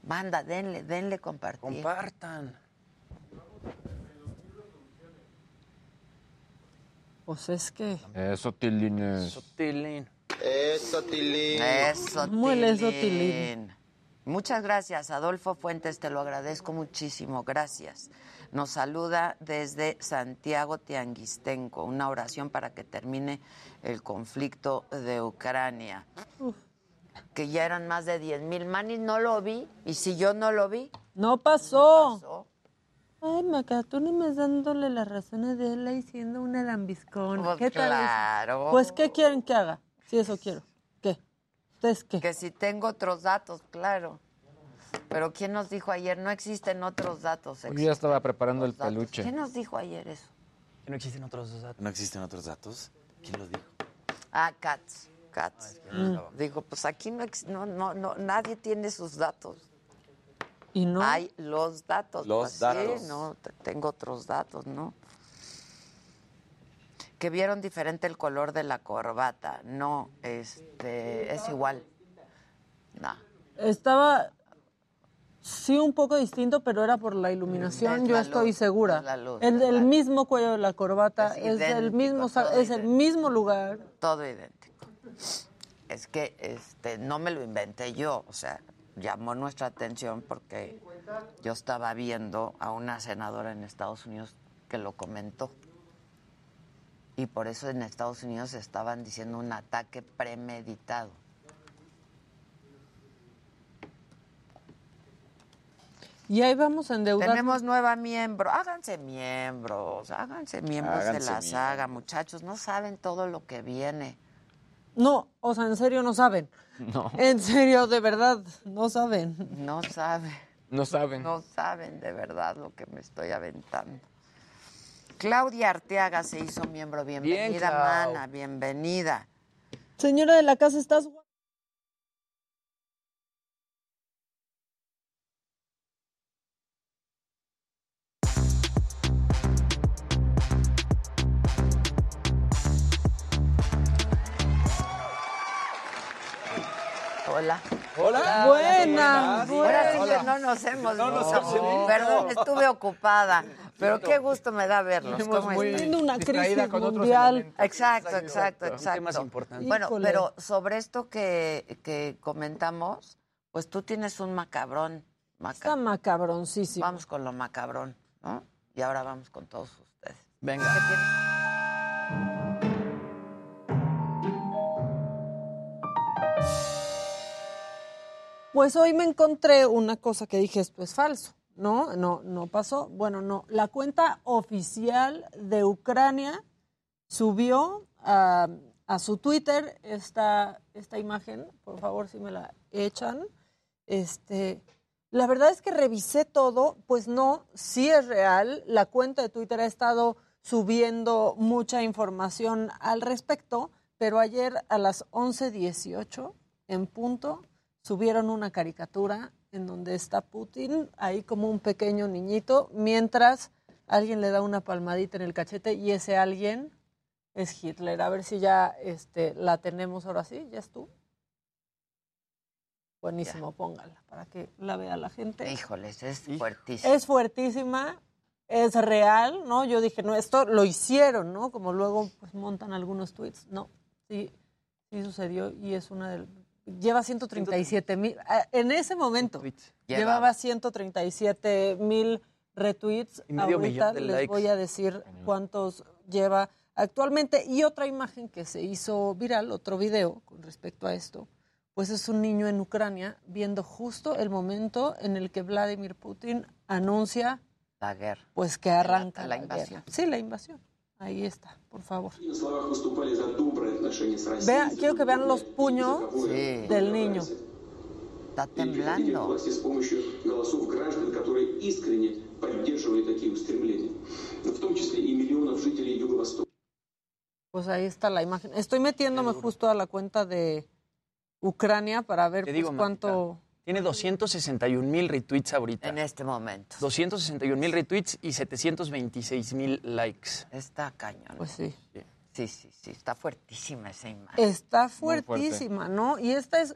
Banda, denle, denle compartir. Compartan. Pues es que. Eso, Tilines. Tilín. Eso, Tilín. Eso, Muele eso, Tilín. Tilín. Muchas gracias, Adolfo Fuentes, te lo agradezco muchísimo, gracias. Nos saluda desde Santiago Tianguistenco, una oración para que termine el conflicto de Ucrania. Que ya eran más de 10 mil. Manny, no lo vi, y si yo no lo vi, No pasó. Ay, Maca, tú ni me dándole la razón a Adela y siendo una lambiscona. Pues ¿Qué tal? claro. Pues, ¿qué quieren que haga? Si eso quiero. ¿Qué? ¿Ustedes qué? Que si tengo otros datos, claro. Pero ¿quién nos dijo ayer? No existen otros datos. Yo ya estaba preparando el datos. peluche. ¿Quién nos dijo ayer eso? Que no existen otros datos. ¿No existen otros datos? ¿Quién los dijo? Ah, Katz. Katz. que no estaba. Dijo, pues aquí no, ex- no, no, no, nadie tiene sus datos. ¿Y no? Hay los datos. Los pues, datos. Sí, no, te- tengo otros datos, ¿no? Que vieron diferente el color de la corbata. No, este, es igual. No. Estaba sí un poco distinto, pero era por la iluminación, Es yo la estoy luz, segura. es la luz, el, el mismo cuello de la corbata, Es es, el mismo es el mismo lugar. Todo idéntico. Es que este no me lo inventé yo, o sea, llamó nuestra atención porque yo estaba viendo a una senadora en Estados Unidos que lo comentó. Y por eso en Estados Unidos estaban diciendo un ataque premeditado. Y ahí vamos a endeudar. Tenemos nueva miembro. Háganse miembros, háganse miembros de la saga, muchachos. No saben todo lo que viene. No, o sea, en serio no saben. No. En serio, de verdad, no saben. No saben. No saben. No saben de verdad lo que me estoy aventando. Claudia Arteaga se hizo miembro. Bienvenida, mana, bienvenida. Señora de la casa, ¿estás Hola. Hola. Buena, Ahora sí que no nos hemos No nos visto. Perdón, estuve ocupada. Pero qué gusto me da verlos. Estuvimos ¿Cómo muy están? Viendo una crisis con mundial. Exacto, exacto, exacto. importantes. Bueno, Híjole. pero sobre esto que, que comentamos, pues tú tienes un macabrón. maca- Está macabroncísimo. Vamos con lo macabrón, ¿no? Y ahora vamos con todos ustedes. Venga. Pues hoy me encontré una cosa que dije, esto es falso. No, no, no pasó. Bueno, no. La cuenta oficial de Ucrania subió a, su Twitter esta, esta imagen. Por favor, si me la echan. Este, la verdad es que revisé todo, pues no, sí es real. La cuenta de Twitter ha estado subiendo mucha información al respecto, pero ayer a las 11.18 en punto subieron una caricatura en donde está Putin ahí como un pequeño niñito, mientras alguien le da una palmadita en el cachete y ese alguien es Hitler. A ver si ya este, la tenemos ahora sí, ya es tú. Buenísimo, póngala para que la vea la gente. Híjoles, es fuertísimo. Es fuertísima, es real, ¿no? Yo dije, no, esto lo hicieron, ¿no? Como luego pues, montan algunos tweets. No, sí, sí sucedió y es una del... Lleva 137 mil, ah, en ese momento, llevaba 137 mil retweets. Y medio Ahorita les likes. voy a decir cuántos lleva actualmente. Y otra imagen que se hizo viral, otro video con respecto a esto, pues es un niño en Ucrania viendo justo el momento en el que Vladimir Putin anuncia La guerra. pues que arranca la la, invasión. guerra. Sí, la invasión. Ahí está, por favor. Vean, quiero que vean los puños sí. del niño. Está temblando. Pues ahí está la imagen. Estoy metiéndome justo a la cuenta de Ucrania para ver pues, digo, cuánto... Tiene 261 mil retweets ahorita. En este momento. 261 mil retweets y 726 mil likes. Está cañón. Pues sí. Sí, sí, sí, está fuertísima esa imagen. Está fuertísima, ¿no? Y esta es,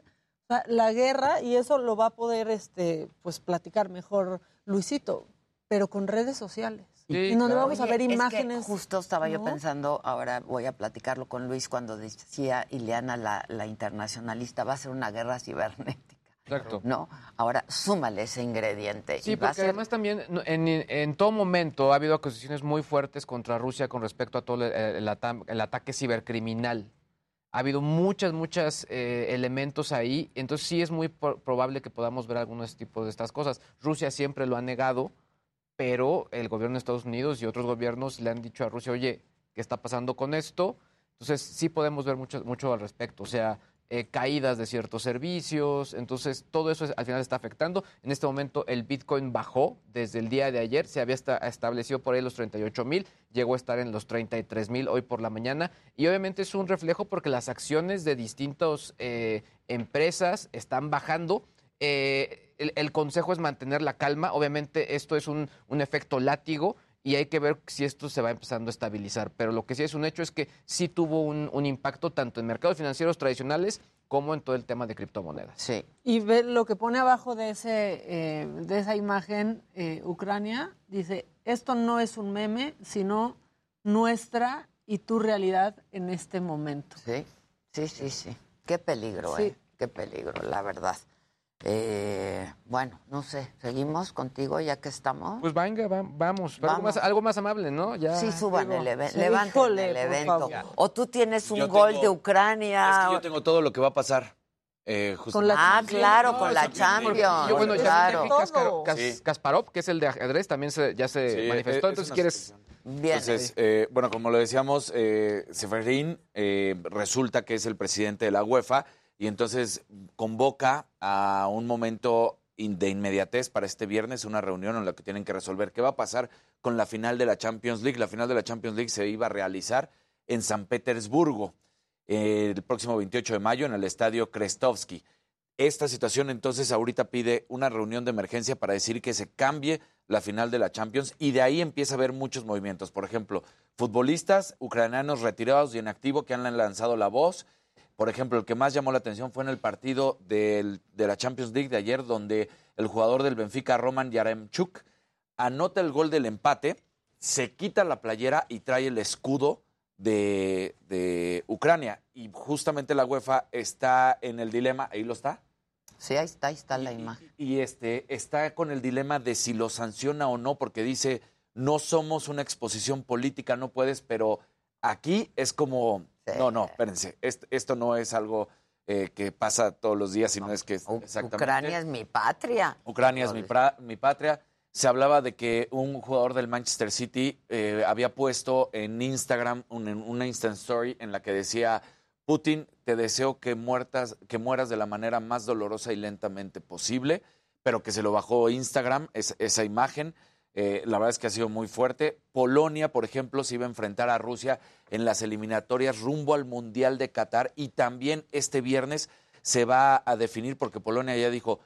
la guerra, y eso lo va a poder este, pues, platicar mejor Luisito, pero con redes sociales. Sí, en donde claro. vamos a Oye, ver es que imágenes. justo estaba yo pensando, ahora voy a platicarlo con Luis cuando decía Ileana, la, la internacionalista, va a ser una guerra cibernética. Exacto. No, ahora súmale ese ingrediente. Sí, y a porque ser- además también en, en todo momento ha habido acusaciones muy fuertes contra Rusia con respecto a todo el, el ata- el ataque cibercriminal. Ha habido muchas, muchas eh, elementos ahí, entonces sí es muy pro- probable que podamos ver algunos tipos de estas cosas. Rusia siempre lo ha negado, pero el gobierno de Estados Unidos y otros gobiernos le han dicho a Rusia, oye, ¿qué está pasando con esto? Entonces sí podemos ver mucho, mucho al respecto, o sea, eh, caídas de ciertos servicios, entonces todo eso es- al final está afectando. En este momento el Bitcoin bajó desde el día de ayer, se había esta- establecido por ahí los 38 mil, llegó a estar en los 33 mil hoy por la mañana y obviamente es un reflejo porque las acciones de distintas empresas están bajando. Eh, el, consejo es mantener la calma, obviamente esto es un efecto látigo y hay que ver si esto se va empezando a estabilizar. Pero lo que sí es un hecho es que sí tuvo un, un impacto tanto en mercados financieros tradicionales como en todo el tema de criptomonedas. Sí. Y ve lo que pone abajo de, ese, eh, de esa imagen, eh, Ucrania, dice, esto no es un meme, sino nuestra y tu realidad en este momento. Sí, sí, sí, sí. Qué peligro, Sí. ¿eh? Qué peligro, la verdad. Eh, bueno, no sé, seguimos contigo ya que estamos. Pues venga, va- vamos, Algo, Vamos. más, algo más amable, ¿no? Ya, sí, suban digo, el evento, sí. levanten Híjole, el evento. favor. O tú tienes un Yo gol tengo- de Ucrania. Es que yo tengo todo lo que va a pasar. eh, Con la Ah, Champions. claro, No, con la. Champions. Yo, bueno, ya claro. vi que Kaspar- Todo. Kas- Sí. Kasparov, que es el de ajedrez, también se, ya se Sí, manifestó. es- Entonces, es una ¿quieres...? Bien. Entonces, eh, bueno, como lo decíamos, eh, Seferín eh, resulta que es el presidente de la UEFA y entonces convoca a un momento de inmediatez para este viernes, una reunión en la que tienen que resolver qué va a pasar con la final de la Champions League. La final de la Champions League se iba a realizar en San Petersburgo eh, el próximo 28 de mayo en el estadio Krestovsky. Esta situación entonces ahorita pide una reunión de emergencia para decir que se cambie la final de la Champions y de ahí empieza a haber muchos movimientos. Por ejemplo, futbolistas ucranianos retirados y en activo que han lanzado la voz. Por ejemplo, el que más llamó la atención fue en el partido del- de la Champions League de ayer, donde el jugador del Benfica, Roman Yaremchuk, anota el gol del empate, se quita la playera y trae el escudo de, de Ucrania. Y justamente la UEFA está en el dilema, ahí lo está, Sí, ahí está, ahí está la imagen. y este está con el dilema de si lo sanciona o no, porque dice, no somos una exposición política, no puedes, pero aquí es como, Sí. no, no, espérense, est- esto no es algo eh, que pasa todos los días, sino es que es U- exactamente... Ucrania es mi patria. Ucrania es mi, pra- mi patria. Se hablaba de que un jugador del Manchester City eh, había puesto en Instagram un- en una Instant Story en la que decía, Putin, te deseo que, muertas, que mueras de la manera más dolorosa y lentamente posible, pero que se lo bajó Instagram, es- esa imagen. Eh, la verdad es que ha sido muy fuerte. Polonia, por ejemplo, se iba a enfrentar a Rusia en las eliminatorias rumbo al Mundial de Qatar y también este viernes se va a definir porque Polonia ya dijo,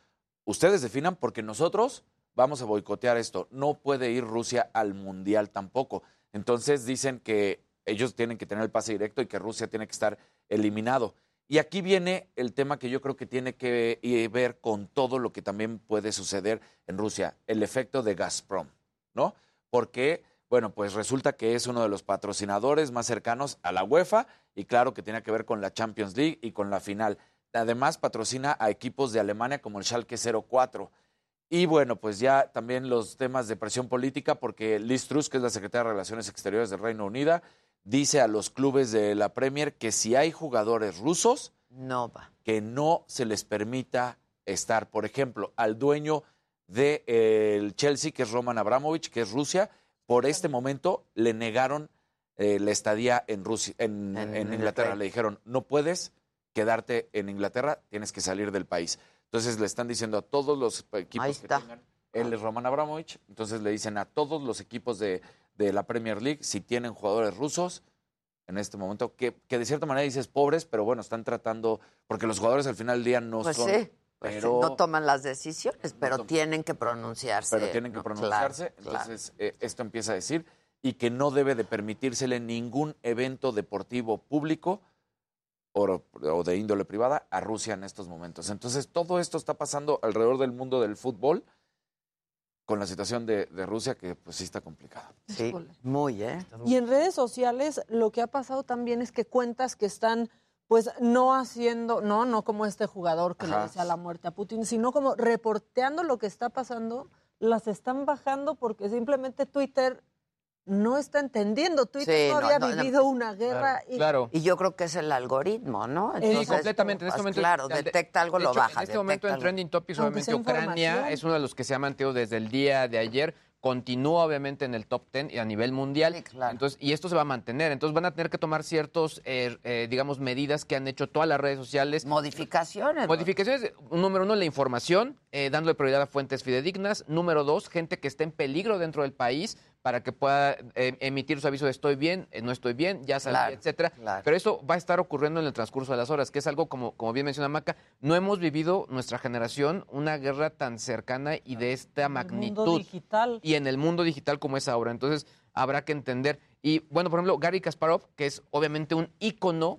ustedes definan porque nosotros vamos a boicotear esto. No puede ir Rusia al Mundial tampoco. Entonces dicen que ellos tienen que tener el pase directo y que Rusia tiene que estar eliminado. Y aquí viene el tema que yo creo que tiene que eh, ver con todo lo que también puede suceder en Rusia, el efecto de Gazprom, ¿no? Porque, bueno, pues resulta que es uno de los patrocinadores más cercanos a la UEFA y claro que tiene que ver con la Champions League y con la final. Además, patrocina a equipos de Alemania como el Schalke 04. Y bueno, pues ya también los temas de presión política, porque Liz Truss, que es la secretaria de Relaciones Exteriores del Reino Unido, dice a los clubes de la Premier que si hay jugadores rusos, No va. que no se les permita estar. Por ejemplo, al dueño del Chelsea, que es Roman Abramovich, que es Rusia, por este momento le negaron eh, la estadía en, Rusia, en, En en Inglaterra. Inglaterra. Le dijeron, no puedes quedarte en Inglaterra, tienes que salir del país. Entonces le están diciendo a todos los equipos que tengan, él es Roman Abramovich, entonces le dicen a todos los equipos de, de la Premier League, si tienen jugadores rusos, en este momento, que, que de cierta manera dices pobres, pero bueno, están tratando, porque los jugadores al final del día no Pues son... sí. Pues pero, no toman las decisiones, pero tienen que pronunciarse. pero tienen que ¿no? pronunciarse. Claro, claro. Entonces, eh, esto empieza a decir, y que no debe de permitírsele ningún evento deportivo público o, o de índole privada a Rusia en estos momentos. Entonces, todo esto está pasando alrededor del mundo del fútbol con la situación de, de Rusia que pues sí está complicada. Sí, muy, ¿eh? Y en redes sociales lo que ha pasado también es que cuentas que están pues no haciendo, no, no como este jugador que le desea la muerte a Putin, sino como reporteando lo que está pasando, las están bajando porque simplemente Twitter no está entendiendo. Twitter Sí, no no, había no, no. vivido una guerra. y- Y yo creo que es el algoritmo, ¿no? Sí, Entonces, completamente. En este pues, momento, Claro, de- detecta algo, de lo baja. En este momento en. Trending Topics, obviamente Ucrania es uno de los que se ha mantenido desde el día de ayer. Continúa obviamente en el top 10 y a nivel mundial. Entonces, y esto se va a mantener. Entonces van a tener que tomar ciertos, eh, eh, digamos, medidas que han hecho todas las redes sociales. Modificaciones. Modificaciones. Número uno, la información, eh, dándole prioridad a fuentes fidedignas. Número dos, gente que esté en peligro dentro del país para que pueda eh, emitir su aviso de estoy bien, eh, no estoy bien, ya salí, Claro, etcétera. claro. Pero eso va a estar ocurriendo en el transcurso de las horas, que es algo como, como bien menciona Maca, no hemos vivido nuestra generación una guerra tan cercana y de esta mundo magnitud. digital. Y en el mundo digital como es ahora. Entonces habrá que entender. Y bueno, por ejemplo, Gary Kasparov, que es obviamente un ícono,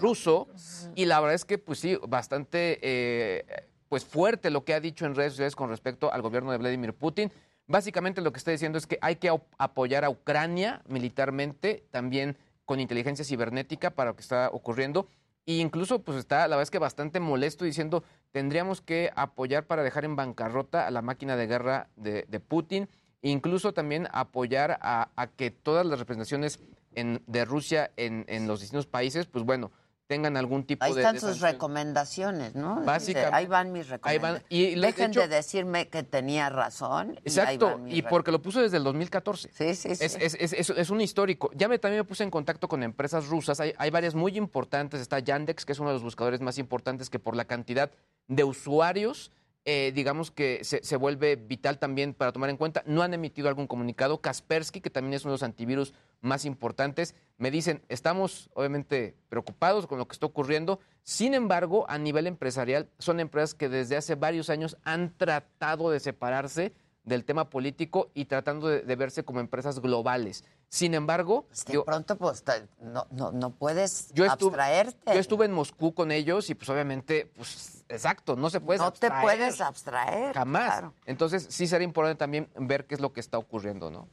ruso, y la verdad es que, pues sí, bastante eh, pues fuerte lo que ha dicho en redes sociales con respecto al gobierno de Vladimir Putin. Básicamente lo que está diciendo es que hay que apoyar a Ucrania militarmente, también con inteligencia cibernética para lo que está ocurriendo. E incluso, pues está, la verdad es que bastante molesto diciendo, tendríamos que apoyar para dejar en bancarrota a la máquina de guerra de, Putin, e incluso también apoyar a, a que todas las representaciones en- de Rusia en, en los distintos países, pues bueno, tengan algún tipo Ahí de... están de sus sanción. recomendaciones, ¿no? Dice, Básicamente- ahí van mis Ahí van. recomendaciones. Y de Dejen hecho- de decirme que tenía razón. y ahí Exacto, van mis y porque lo puso desde el 2014. Sí, sí, sí. Es, es- es- es- es un histórico. Ya me, también me puse en contacto con empresas rusas. Hay, hay varias muy importantes. Está Yandex, que es uno de los buscadores más importantes que por la cantidad de usuarios, eh, digamos que se, se vuelve vital también para tomar en cuenta. No han emitido algún comunicado. Kaspersky, que también es uno de los antivirus más importantes, me dicen, estamos obviamente preocupados con lo que está ocurriendo. Sin embargo, a nivel empresarial, son empresas que desde hace varios años han tratado de separarse del tema político y tratando de, de verse como empresas globales. Sin embargo, De pronto, pues, no, no, no puedes yo estuve, abstraerte. yo estuve en Moscú con ellos y pues obviamente, pues exacto, no se puede no te puedes abstraer. Jamás. claro. Entonces sí sería importante también ver qué es lo que está ocurriendo, ¿no?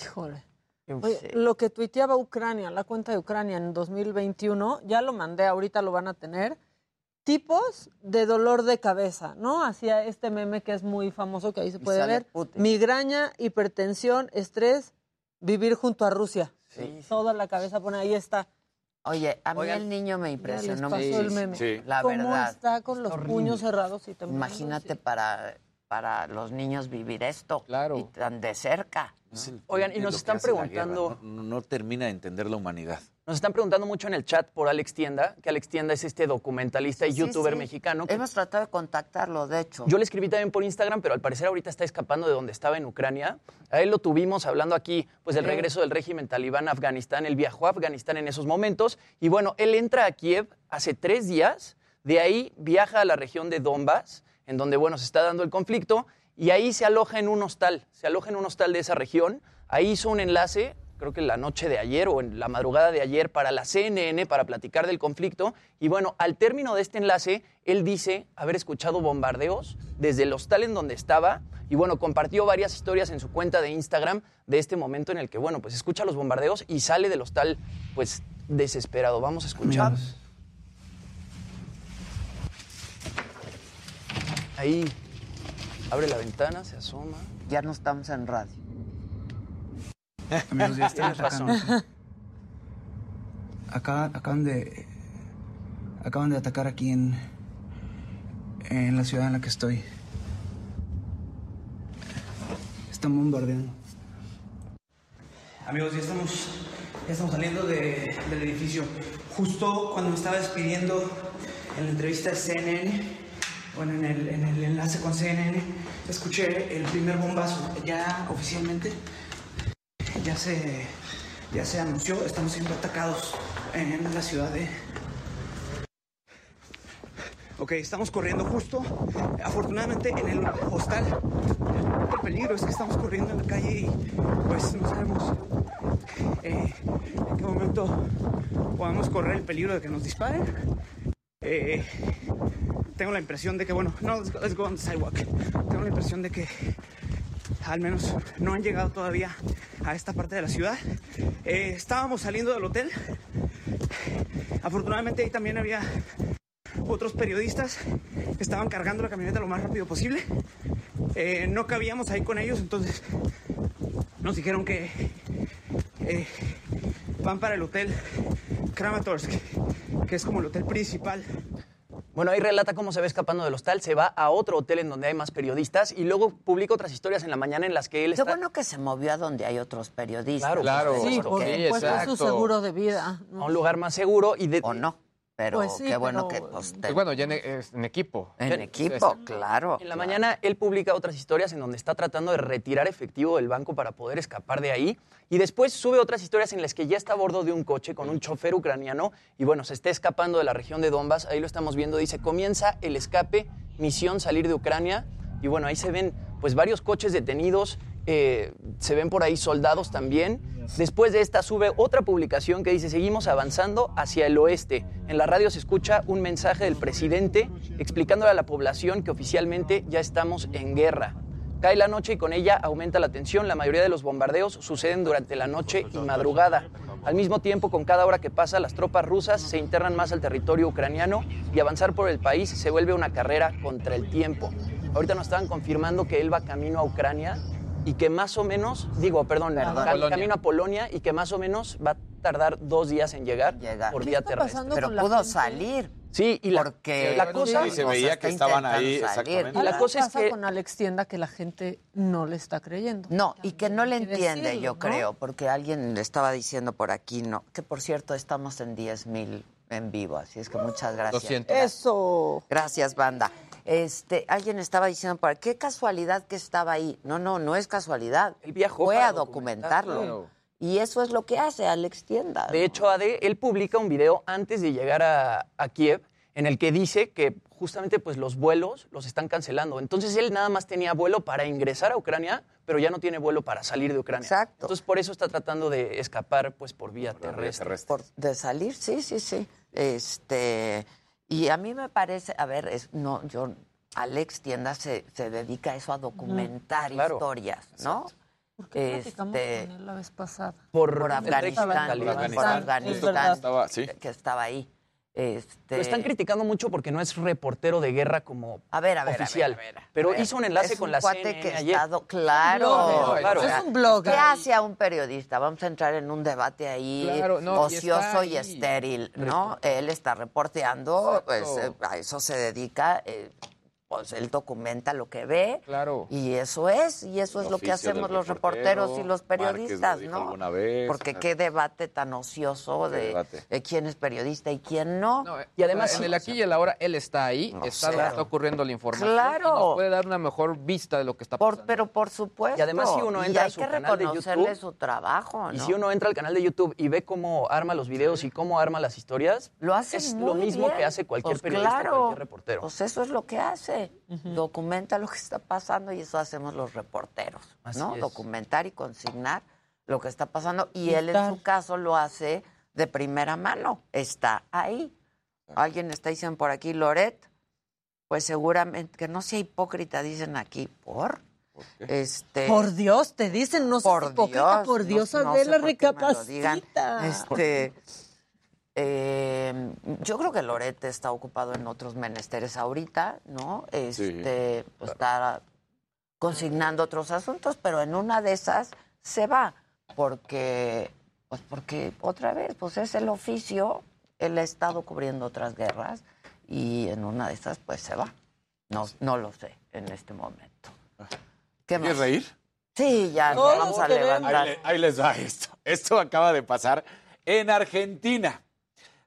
Híjole. Oye, lo que tuiteaba Ucrania, la cuenta de Ucrania en 2021, ya lo mandé, ahorita lo van a tener. Tipos de dolor de cabeza, ¿no? Hacía este meme que es muy famoso, que ahí se puede ver. Putin. Migraña, hipertensión, estrés, vivir junto a Rusia. Toda la cabeza pone, ahí está. Oye, a mí Oigan, el niño me impresionó les pasó el meme. La ¿Cómo verdad. está con los puños cerrados y temblando? Imagínate para, para los niños vivir esto. Claro. Y tan de cerca. Oigan, y nos están preguntando- no, no termina de entender la humanidad. Nos están preguntando mucho en el chat por Alex Tienda, que Alex Tienda es este documentalista y Sí, youtuber sí. mexicano. que- Hemos tratado de contactarlo, de hecho. Yo le escribí también por Instagram, pero al parecer ahorita está escapando de donde estaba en Ucrania. A él lo tuvimos hablando aquí, pues del regreso del régimen talibán a Afganistán. Él viajó a Afganistán en esos momentos. Y bueno, él entra a Kiev hace tres días. De ahí viaja a la región de Donbass, en donde, bueno, se está dando el conflicto. Y ahí se aloja en un hostal. Se aloja en un hostal de esa región. Ahí hizo un enlace creo que la noche de ayer o en la madrugada de ayer para la CNN para platicar del conflicto. Y bueno, al término de este enlace, él dice haber escuchado bombardeos desde el hostal en donde estaba. Y bueno, compartió varias historias en su cuenta de Instagram de este momento en el que, bueno, pues escucha los bombardeos y sale del hostal, pues desesperado. Vamos a escuchar. Ahí abre la ventana, se asoma. Ya no estamos en radio. Amigos, ya están atacando. Acá, acaban de. Acaban de atacar aquí en. En la ciudad en la que estoy. Están bombardeando. Amigos, ya estamos. Ya estamos saliendo de- del edificio. Justo cuando me estaba despidiendo en la entrevista de CNN, bueno, en el, en el enlace con CNN, escuché el primer bombazo. Ya oficialmente ya se, ya se anunció, estamos siendo atacados en la ciudad de... Ok, estamos corriendo justo, afortunadamente en el hostal. El peligro es que estamos corriendo en la calle y pues no sabemos eh, en qué momento podemos correr el peligro de que nos disparen. Eh, tengo la impresión de que, bueno, no, let's go, let's go on the sidewalk. Tengo la impresión de que al menos no han llegado todavía a esta parte de la ciudad. Eh, estábamos saliendo del hotel. Afortunadamente ahí también había otros periodistas que estaban cargando la camioneta lo más rápido posible. Eh, no cabíamos ahí con ellos, entonces nos dijeron que eh, van para el hotel Kramatorsk, que es como el hotel principal. Bueno, ahí relata cómo se va escapando del hostal, se va a otro hotel en donde hay más periodistas y luego publica otras historias en la mañana en las que él Qué está... bueno que se movió a donde hay otros periodistas. Claro, Sí, porque pues, es su seguro de vida. a un lugar más seguro y de... O no, pero Pues sí, qué bueno pero- que pues, te- Pues bueno, ya en equipo. en equipo, claro. En la mañana él publica otras historias en donde está tratando de retirar efectivo del banco para poder escapar de ahí. Y después sube otras historias en las que ya está a bordo de un coche con un chofer ucraniano y bueno, se está escapando de la región de Donbass. Ahí lo estamos viendo. Dice, comienza el escape, misión salir de Ucrania. Y bueno, ahí se ven pues varios coches detenidos. eh, se ven por ahí soldados también. Después de esta sube otra publicación que dice, seguimos avanzando hacia el oeste. En la radio se escucha un mensaje del presidente explicándole a la población que oficialmente ya estamos en guerra. Cae la noche y con ella aumenta la tensión. La mayoría de los bombardeos suceden durante la noche y madrugada. Al mismo tiempo, con cada hora que pasa, las tropas rusas se internan más al territorio ucraniano y avanzar por el país se vuelve una carrera contra el tiempo. Ahorita nos estaban confirmando que él va camino a Ucrania y que más o menos, digo, perdón, Perdón. ca- Polonia. camino a Polonia y que más o menos va a tardar dos días en llegar, por vía terrestre. Pero pudo salir. Sí, y la, Porque la cosa... Sí, se veía que estaban ahí, exactamente. Y la cosa es pasa que... con Alex Tienda que la gente no le está creyendo. No, y que no le entiende, decirlo, yo ¿no? creo, porque alguien le estaba diciendo por aquí, no, que por cierto estamos en 10 mil en vivo, así es que muchas gracias. 200. Eso. Gracias, banda. Este, alguien estaba diciendo por aquí, qué casualidad que estaba ahí. No, no, no es casualidad. Él viajó Fue para a documentarlo. documentarlo. Y eso es lo que hace Alex Tienda. De hecho, Ade, él publica un video antes de llegar a, a Kiev en el que dice que justamente pues, los vuelos los están cancelando. Entonces él nada más tenía vuelo para ingresar a Ucrania, pero ya no tiene vuelo para salir de Ucrania. Exacto. Entonces por eso está tratando de escapar pues, por vía terrestre. Por- de salir, sí, sí, sí. Este, y a mí me parece, a ver, es, no, yo, Alex Tienda se, se dedica a eso, a documentar Claro. historias, ¿no? Platicamos Este, con él la vez pasada. Por, por Afganistán, Afganistán. Afganistán. Estaba- sí. que estaba ahí. Este, Lo están criticando mucho porque no es reportero de guerra como a ver, a ver, a ver, oficial. a ver, a pero ver. hizo un enlace Es con un la cuate CNN que ha ayer. estado- claro, Es un blogger. ¿Qué hace a un periodista? Vamos a entrar en un debate ahí Claro, no, ocioso y, ahí. estéril, ¿no? Él está reporteando, pues a eso se dedica, eh, pues él documenta lo que ve. Claro. Y eso es, y eso es El lo que hacemos los reportero, reporteros y los lo periodistas, dijo ¿no? vez. Porque qué debate tan ocioso de, debate. de quién es periodista y quién no. No, Y además, en sí, el aquí y el ahora, él está ahí, No está está ocurriendo la información. Claro. y nos puede dar una mejor vista de lo que está Por- pasando. pero por supuesto. Y además, si uno Y entra a hay su que canal de reconocerle YouTube, su trabajo, Y ¿no? si uno entra al canal de YouTube y ve cómo arma los videos y cómo arma las historias, Lo hace es muy lo mismo bien. que hace cualquier Pues periodista, claro. cualquier reportero. Pues eso es lo que hace. Documenta lo que está pasando y eso hacemos los reporteros, Así ¿no? es. Documentar y consignar lo que está pasando. Y ¿Qué él en su caso lo hace de primera mano. Está ahí. Alguien está diciendo por aquí, Loret, pues seguramente, que no sea hipócrita, dicen aquí, ¿por? Este, Por Dios, te dicen, no seas por hipócrita, Dios, por Dios, no- no sé me lo digan. recapacita. Este, eh, yo creo que Loret está ocupado en otros menesteres ahorita, ¿no? Este, pues, está consignando otros asuntos, pero en una de esas se va, porque, pues porque otra vez, pues es el oficio, él ha estado cubriendo otras guerras y en una de esas pues se va. No, no lo sé en este momento. ¿Qué ¿Quieres más? reír? Sí, ya Todos vamos a levantar. Ahí, ahí les va esto. Esto acaba de pasar en Argentina.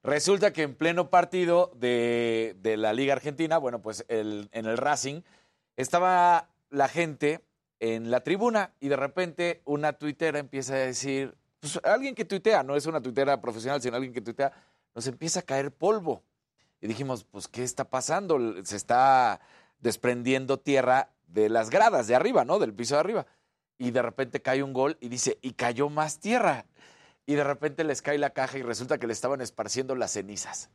Resulta que en pleno partido de, de la Liga Argentina, bueno, pues el- en el Racing, estaba la gente en la tribuna y de repente una tuitera empieza a decir, pues alguien que tuitea, no es una tuitera profesional, sino alguien que tuitea, nos empieza a caer polvo. Y dijimos, pues, ¿qué está pasando? Se está desprendiendo tierra de las gradas de arriba, ¿no? Del piso de arriba. Y de repente cae un gol y dice, y cayó más tierra. Y de repente les cae la caja y resulta que le estaban esparciendo las cenizas.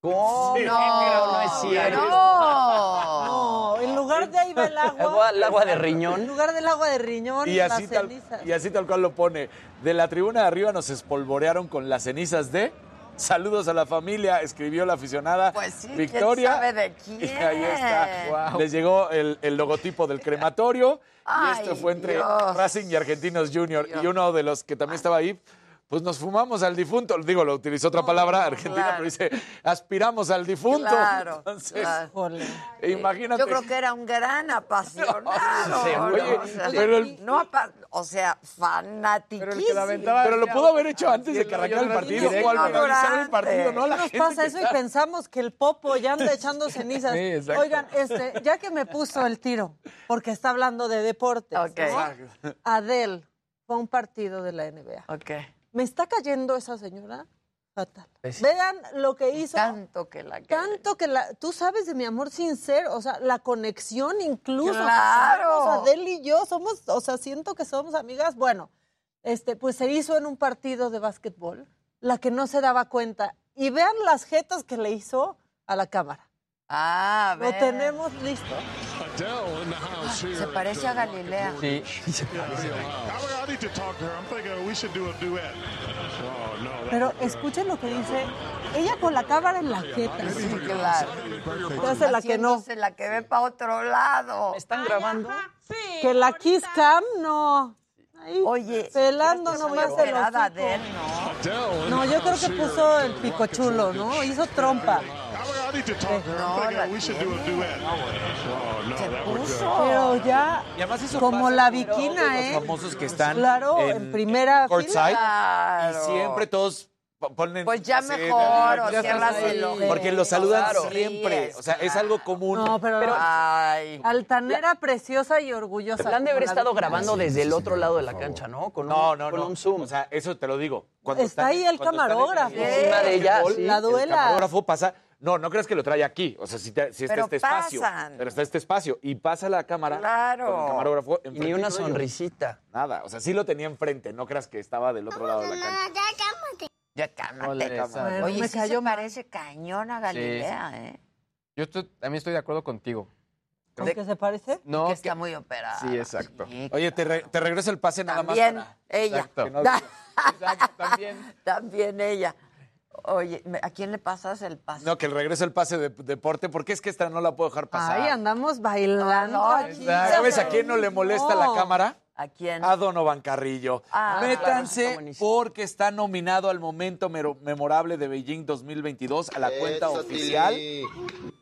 ¿Cómo? Sí. No, no es cierto. No, en lugar de ahí va el agua. Agua- el agua de riñón. En lugar del agua de riñón, Y las así, tal, cenizas. y así tal cual lo pone. De la tribuna de arriba nos espolvorearon con las cenizas de... Saludos a la familia, escribió la aficionada Pues sí, ¿quién Victoria. sabe de quién? Y ahí está. Les llegó el, el logotipo del crematorio. y esto fue entre Dios. Racing y Argentinos Junior. Y uno de los que también estaba ahí, pues nos fumamos al difunto. Digo, lo utilizó otra palabra argentina, claro. pero dice, aspiramos al difunto. Claro, Entonces, claro. imagínate. Yo creo que era un gran apasionado. ¿no? Oye, o sea, pero el- no apa- o sea, fanatiquísimo. Pero lo pudo haber hecho antes de que arrancara el partido o al finalizar el partido, ¿no? La Nos gente pasa eso y pensamos que el popo ya anda echando cenizas. Sí. Oigan, este, ya que me puso el tiro, porque está hablando de deportes, ¿no? Adele fue a un partido de la NBA. ¿Me está cayendo esa señora? Fatal. Pues Vean lo que hizo. Tanto que la Tanto que la. Tú sabes de mi amor sincero, o sea, la conexión incluso. Claro. O sea, Adele y yo somos, o sea, siento que somos amigas. Bueno, este, pues se hizo en un partido de básquetbol, la que no se daba cuenta. Y vean las jetas que le hizo a la cámara. Ah, Lo ver. tenemos listo. Se parece a Galilea. Sí, se parece. I need to talk to her. I'm thinking we should do a duet. Oh, no. that Pero escuchen lo que dice. Ella con la cámara en la jeta. Sí, claro. Se hace la que no. La que ve para otro lado. ¿Están grabando? Que la Kiss Cam no. Ahí, Oye, pelando nomás el de él, ¿no? No, yo creo que puso el pico chulo, ¿no? Hizo trompa. Pero ya, Y además eso como pasa la viquina, ¿eh? Los famosos que están Claro, en primera courtside, fila. Y siempre todos po- ponen. Pues ya mejor, o el ojo. Porque lo saludan Claro. siempre. O sea, es algo común. No, pero, Ay. altanera, preciosa y orgullosa. La han de haber estado viquina. grabando desde el otro lado de la cancha, ¿no? Con un, No, no, con no. un zoom. O sea, eso te lo digo. Cuando Está están- ahí el en camarógrafo. Encima de ella, sí. La El duela. camarógrafo pasa. No, no creas que lo trae aquí. O sea, si, te- si está Pero este espacio. pasan. Pero está este espacio. Y pasa la cámara. Claro. Con el camarógrafo. Y ni una de ellos. sonrisita. Nada. O sea, sí lo tenía enfrente. No creas que estaba del otro lado de la cancha. Ya le cabrón. sabe. Oye, Me sí cayó se parece cañón a Galilea, ¿eh? Yo estoy- también estoy de acuerdo contigo. ¿Con qué se parece? No, que está muy operada. Sí, exacto. Sí, Oye, te, re- te regreso el pase nada más. También ella. Exacto. Que no- Exacto, también. También ella. Oye, ¿a quién le pasas el paso? No, que el regreso el pase de deporte, porque es que esta no la puedo dejar pasar. Ay, andamos bailando. No, no, aquí. ¿Sabes a quién no le molesta la cámara? ¿A quién? A Donovan Carrillo. Ah, claro, está Métanse porque está nominado al momento mero- memorable de Beijing 2022 a la cuenta oficial.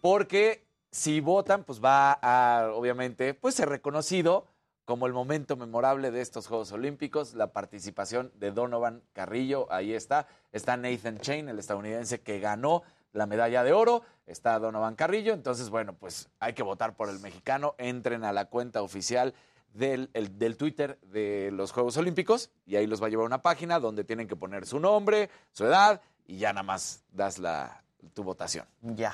Porque si votan, pues va a, obviamente, pues ser reconocido como el momento memorable de estos Juegos Olímpicos, la participación de Donovan Carrillo, ahí está. Está Nathan Chain, el estadounidense que ganó la medalla de oro, está Donovan Carrillo, entonces, bueno, pues hay que votar por el mexicano, entren a la cuenta oficial del, el- del Twitter de los Juegos Olímpicos y ahí los va a llevar una página donde tienen que poner su nombre, su edad y ya nada más das la, tu votación. Ya.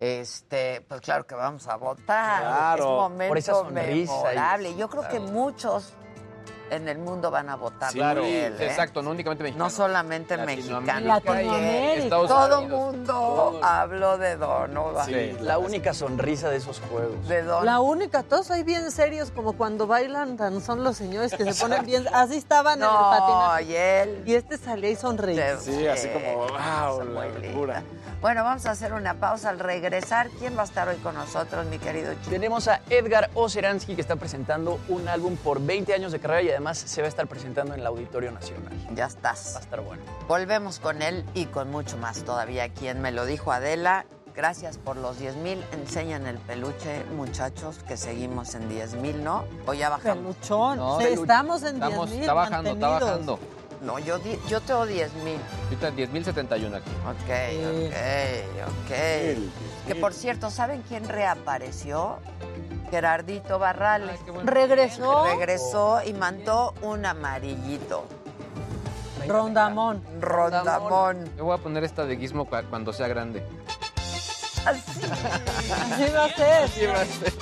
Este, pues claro que vamos a votar. Claro. Es un momento Por esa sonrisa y- memorable. Yo creo que muchos en el mundo van a votar Sí, por sí, él. ¿eh? Exacto, no únicamente No mexicanos. solamente Latinoamérica mexicanos. Todo Unidos. mundo habló de Donovan. Sí. La única sonrisa de esos juegos. De Don. La única, todos ahí bien serios, como cuando bailan, tan son los señores que se ponen bien. Así estaban en el No, patinaje. y él. Y este salía y sonreía. Sí, así como, wow, la locura. Bueno, vamos a hacer una pausa al regresar. ¿Quién va a estar hoy con nosotros, mi querido Chico? Tenemos a Edgar Oceransky que está presentando un álbum por 20 años de carrera y además se va a estar presentando en el Auditorio Nacional. Ya Va a estás. estar bueno. Volvemos con él y con mucho más todavía. Quien me lo dijo Adela, gracias por los 10 mil. Enseñan el peluche, muchachos, que seguimos en 10 mil, ¿no? O ya bajamos. Peluchón. No, Sí, estamos en 10 Estamos, mil está bajando, está bajando. No, yo, di- yo tengo 10 mil. Ahorita 10.071 aquí. Ok, ok, ok. Que por cierto, ¿saben quién reapareció? Gerardito Barrales. Regresó Regresó y mandó un amarillito. Rondamón. Rondamón. Yo voy a poner esta de Gizmo cua- cuando sea grande. Así. Así va a ser. Sí, va a ser.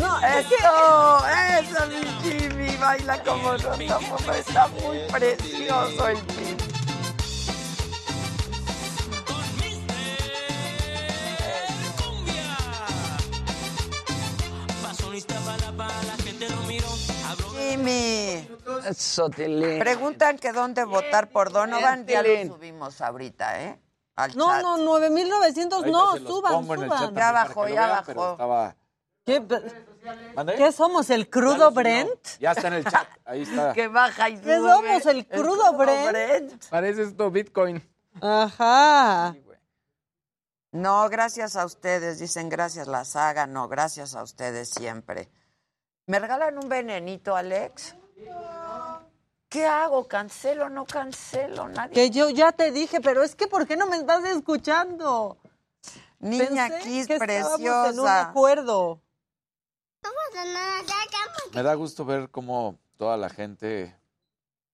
No, eso, eso, mi Jimmy, baila como nosotros, está muy precioso el Jimmy. Jimmy. Preguntan que dónde votar por Donovan, ya lo subimos ahorita, ¿eh? Al No, chat. no, 9900 Ahorita no, suban, suban. Ya bajó, ya vean, bajó. estaba- ¿Qué. ¿Qué somos, el crudo. Brent? Ya está en el chat, ahí está. Que baja y ¿Qué sube. somos, el crudo Brent? Parece esto Bitcoin. Ajá. No, gracias a ustedes, dicen gracias la saga, no, gracias a ustedes siempre. ¿Me regalan un venenito, Alex? ¿Qué hago? ¿Cancelo o no cancelo? Nadie. Que yo ya te dije, pero es que ¿por qué no me estás escuchando? Niña Pensé Kiss, que en un preciosa. acuerdo. Me da gusto ver cómo toda la gente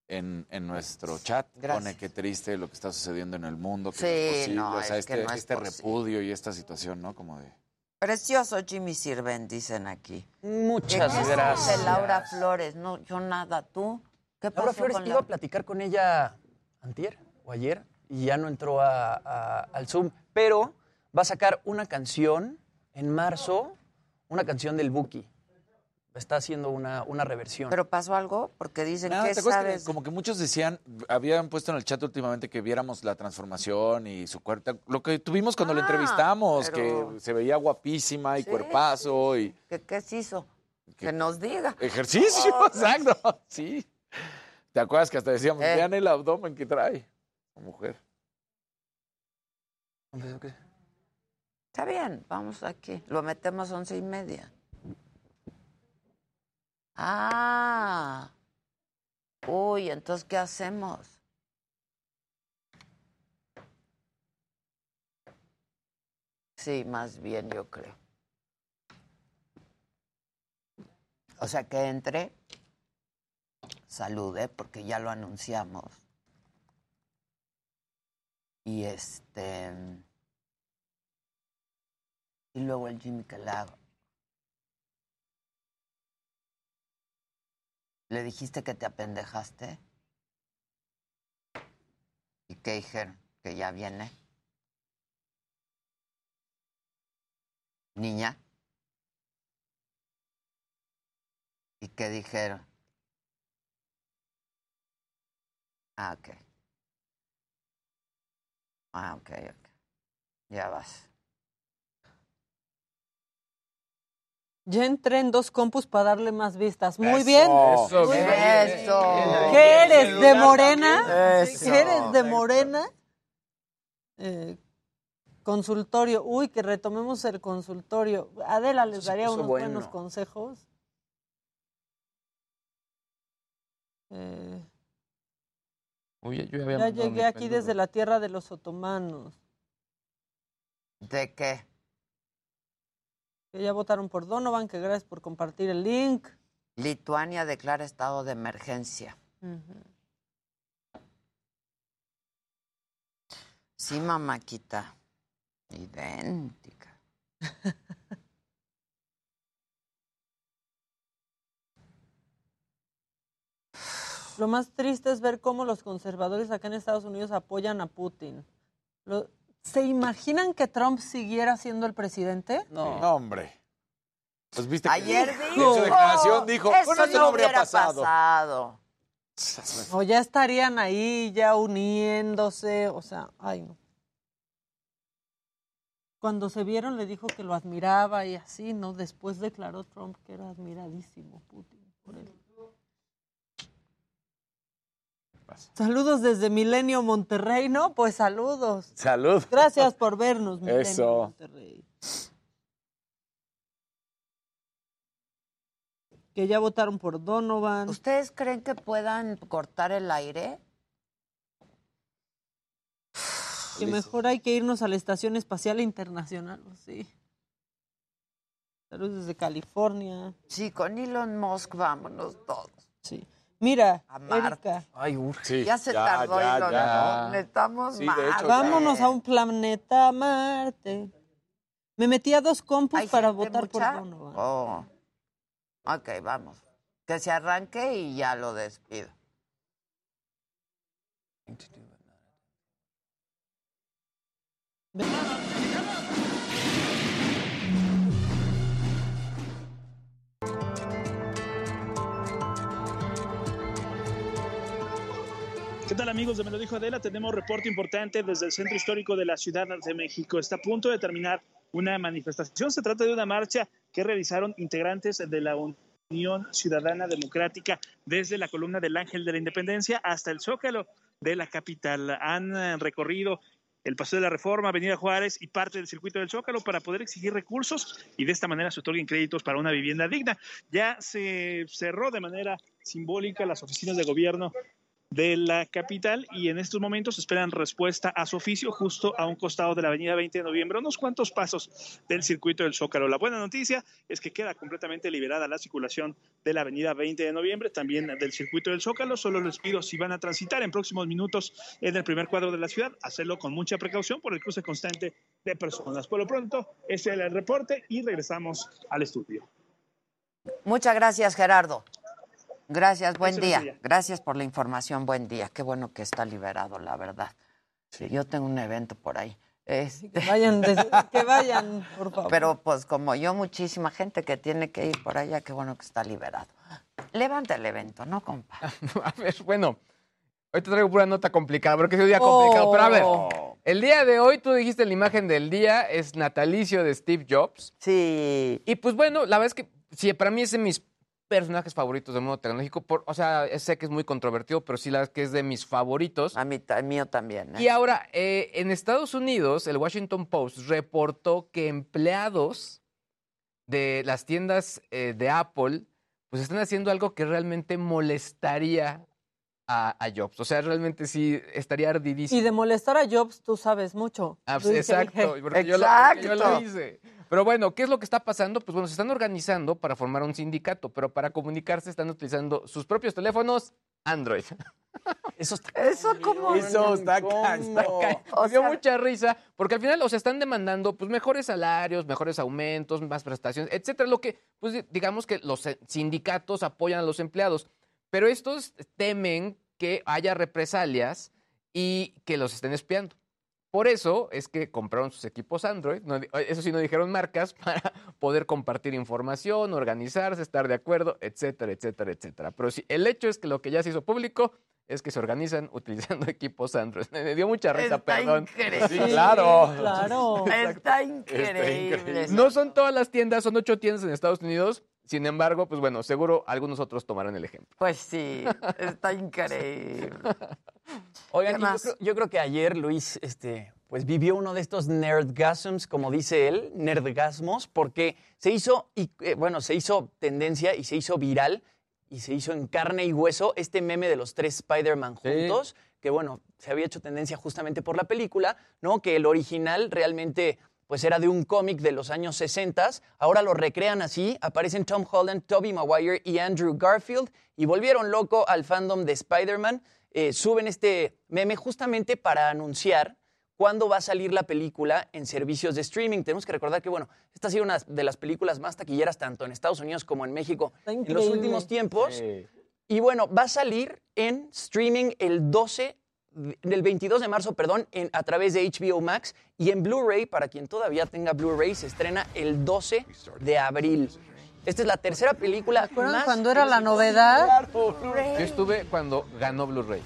en, en nuestro chat Gracias. pone qué triste lo que está sucediendo en el mundo, que Sí, no es posible. no, o sea, es que este, no es este posible. repudio y esta situación, ¿no? Como de... Precioso Jimmy Sirven, dicen aquí. Muchas ¿Qué gracias. De Laura Flores, no, yo nada, ¿tú? ¿Qué pasó Laura Flores con iba a la... platicar con ella antier o ayer y ya no entró a- a- al Zoom, pero va a sacar una canción en marzo, una canción del Buki. Está haciendo una, una reversión. ¿Pero pasó algo? Porque dicen No, que ¿te acuerdas que sabes. como que muchos decían, habían puesto en el chat últimamente que viéramos la transformación y su cuerpo, lo que tuvimos cuando la Ah, entrevistamos, pero- que se veía guapísima y Sí. cuerpazo y ¿Qué, qué se hizo? Que nos diga. ejercicio, Oh, exacto, sí. ¿Te acuerdas que hasta decíamos, Eh. vean el abdomen que trae la mujer? Está bien, vamos aquí. Lo metemos once y media. Ah. Uy, entonces, ¿qué hacemos? Sí, más bien yo creo. O sea, que entre, salude, porque ya lo anunciamos. Y este... Y luego el Jimmy que la haga. ¿Le dijiste que te apendejaste? ¿Y qué dijeron? ¿Que ya viene? Niña. ¿Y qué dijeron? Ah, ok. Ah, ok, ok. Ya vas. Ya entré en dos compus para darle más vistas. Muy Eso, bien. eso, Muy bien. Eso. ¿Qué eres? ¿De morena? Eso. ¿Qué eres? ¿De morena? Eh, consultorio. Uy, que retomemos el consultorio. Adela les daría unos bueno. buenos consejos. Eh, Uy, yo ya había ya llegué aquí desde la tierra de los otomanos. ¿De qué? Que ya votaron por Donovan, que gracias por compartir el link. Lituania declara estado de emergencia. Ujú. Sí, mamáquita. Idéntica. Lo más triste es ver cómo los conservadores acá en Estados Unidos apoyan a Putin. Lo- ¿Se imaginan que Trump siguiera siendo el presidente? No, hombre. Pues viste que Ayer en dijo. su declaración dijo, Eso bueno, no no habría pasado. O ya estarían ahí, ya uniéndose, o sea, ay no. Cuando se vieron le dijo que lo admiraba y así, ¿no? Después declaró Trump que era admiradísimo Putin por él. Saludos desde Milenio Monterrey, ¿no? Pues saludos. Salud. Gracias por vernos, Milenio Eso. Monterrey. Que ya votaron por Donovan. ¿Ustedes creen que puedan cortar el aire? Que mejor hay que irnos a la Estación Espacial Internacional, pues sí. Saludos desde California. Sí, con Elon Musk vámonos todos. Sí. Mira, A. Erika, Ay, ur. Sí, Ya se tardó ya, Elon ya. Necesitamos Sí, hecho, vámonos a un planeta Marte. Me metí a dos compus ¿Hay para votar mucha? por Donovan. Oh. Ok, vamos. Que se arranque y ya lo despido. ¿Qué tal amigos de Me lo dijo Adela? Tenemos reporte importante desde el centro histórico de la Ciudad de México. Está a punto de terminar una manifestación. Se trata de una marcha que realizaron integrantes de la Unión Ciudadana Democrática desde la columna del Ángel de la Independencia hasta el Zócalo de la capital. Han eh, recorrido el Paseo de la Reforma, Avenida Juárez y parte del circuito del Zócalo para poder exigir recursos y de esta manera se otorguen créditos para una vivienda digna. Ya se cerró de manera simbólica las oficinas de gobierno de la capital y en estos momentos esperan respuesta a su oficio justo a un costado de la avenida 20 de noviembre, unos cuantos pasos del circuito del Zócalo. La buena noticia es que queda completamente liberada la circulación de la avenida 20 de noviembre, también del circuito del Zócalo. Solo les pido si van a transitar en próximos minutos en el primer cuadro de la ciudad, hacerlo con mucha precaución por el cruce constante de personas. Por lo pronto, este es el reporte y regresamos al estudio. Muchas gracias, Gerardo. Gracias, buen día. día. Gracias por la información, buen día. Qué bueno que está liberado, la verdad. Sí, yo tengo un evento por ahí. Este, Que vayan, des- que vayan, por favor. Pero pues como yo, muchísima gente que tiene que ir por allá, qué bueno que está liberado. Levanta el evento, ¿no, compa? A ver, bueno, hoy te traigo pura nota complicada, porque es un día complicado. Pero a ver, Oh. el día de hoy, tú dijiste la imagen del día, es natalicio de Steve Jobs. Sí. Y pues bueno, la verdad es que sí, para mí es de mis personajes favoritos del mundo tecnológico. Por, o sea, sé que es muy controvertido, pero sí la verdad es que es de mis favoritos. A mí, mío también. ¿eh? Y ahora, eh, en Estados Unidos, el Washington Post reportó que empleados de las tiendas eh, de Apple, pues están haciendo algo que realmente molestaría a, a Jobs. O sea, realmente sí estaría ardidísimo. Y de molestar a Jobs, tú sabes mucho. Ah, exacto, yo, lo, porque yo lo hice. Pero bueno, ¿qué es lo que está pasando? Pues bueno, se están organizando para formar un sindicato, pero para comunicarse están utilizando sus propios teléfonos Android. Eso está Eso como Eso está ca- está O Me dio sea- mucha risa, porque al final, o sea, están demandando pues mejores salarios, mejores aumentos, más prestaciones, etcétera, lo que, pues di- digamos que los sindicatos apoyan a los empleados, pero estos temen que haya represalias y que los estén espiando. Por eso es que compraron sus equipos Android, no di- eso sí no dijeron marcas, para poder compartir información, organizarse, estar de acuerdo, etcétera, etcétera, etcétera. Pero sí, el hecho es que lo que ya se hizo público es que se organizan utilizando equipos Android. Me dio mucha risa, Está perdón. increíble. Sí, claro. Claro. Está increíble. No son todas las tiendas, son ocho tiendas en Estados Unidos. Sin embargo, pues bueno, seguro algunos otros tomarán el ejemplo. Pues sí, está increíble. Oigan, ¿Qué y yo, creo, yo creo que ayer Luis este, pues vivió uno de estos nerdgasms, como dice él, nerdgasmos, porque se hizo, y, eh, bueno, se hizo tendencia y se hizo viral y se hizo en carne y hueso este meme de los tres Spider-Man juntos, que bueno, se había hecho tendencia justamente por la película, ¿no? Que el original realmente pues era de un cómic de los años 60, ahora lo recrean así, aparecen Tom Holland, Tobey Maguire y Andrew Garfield y volvieron loco al fandom de Spider-Man, Eh, suben este meme justamente para anunciar cuándo va a salir la película en servicios de streaming. Tenemos que recordar que, bueno, esta ha sido una de las películas más taquilleras tanto en Estados Unidos como en México en los últimos tiempos. Y bueno, va a salir en streaming el 12, de- el 22 de marzo, perdón, en, a través de HBO Max y en Blu-ray, para quien todavía tenga Blu-ray, se estrena el 12 de abril. Esta es la tercera película más cuando era la novedad? Yo estuve cuando ganó Blu-ray.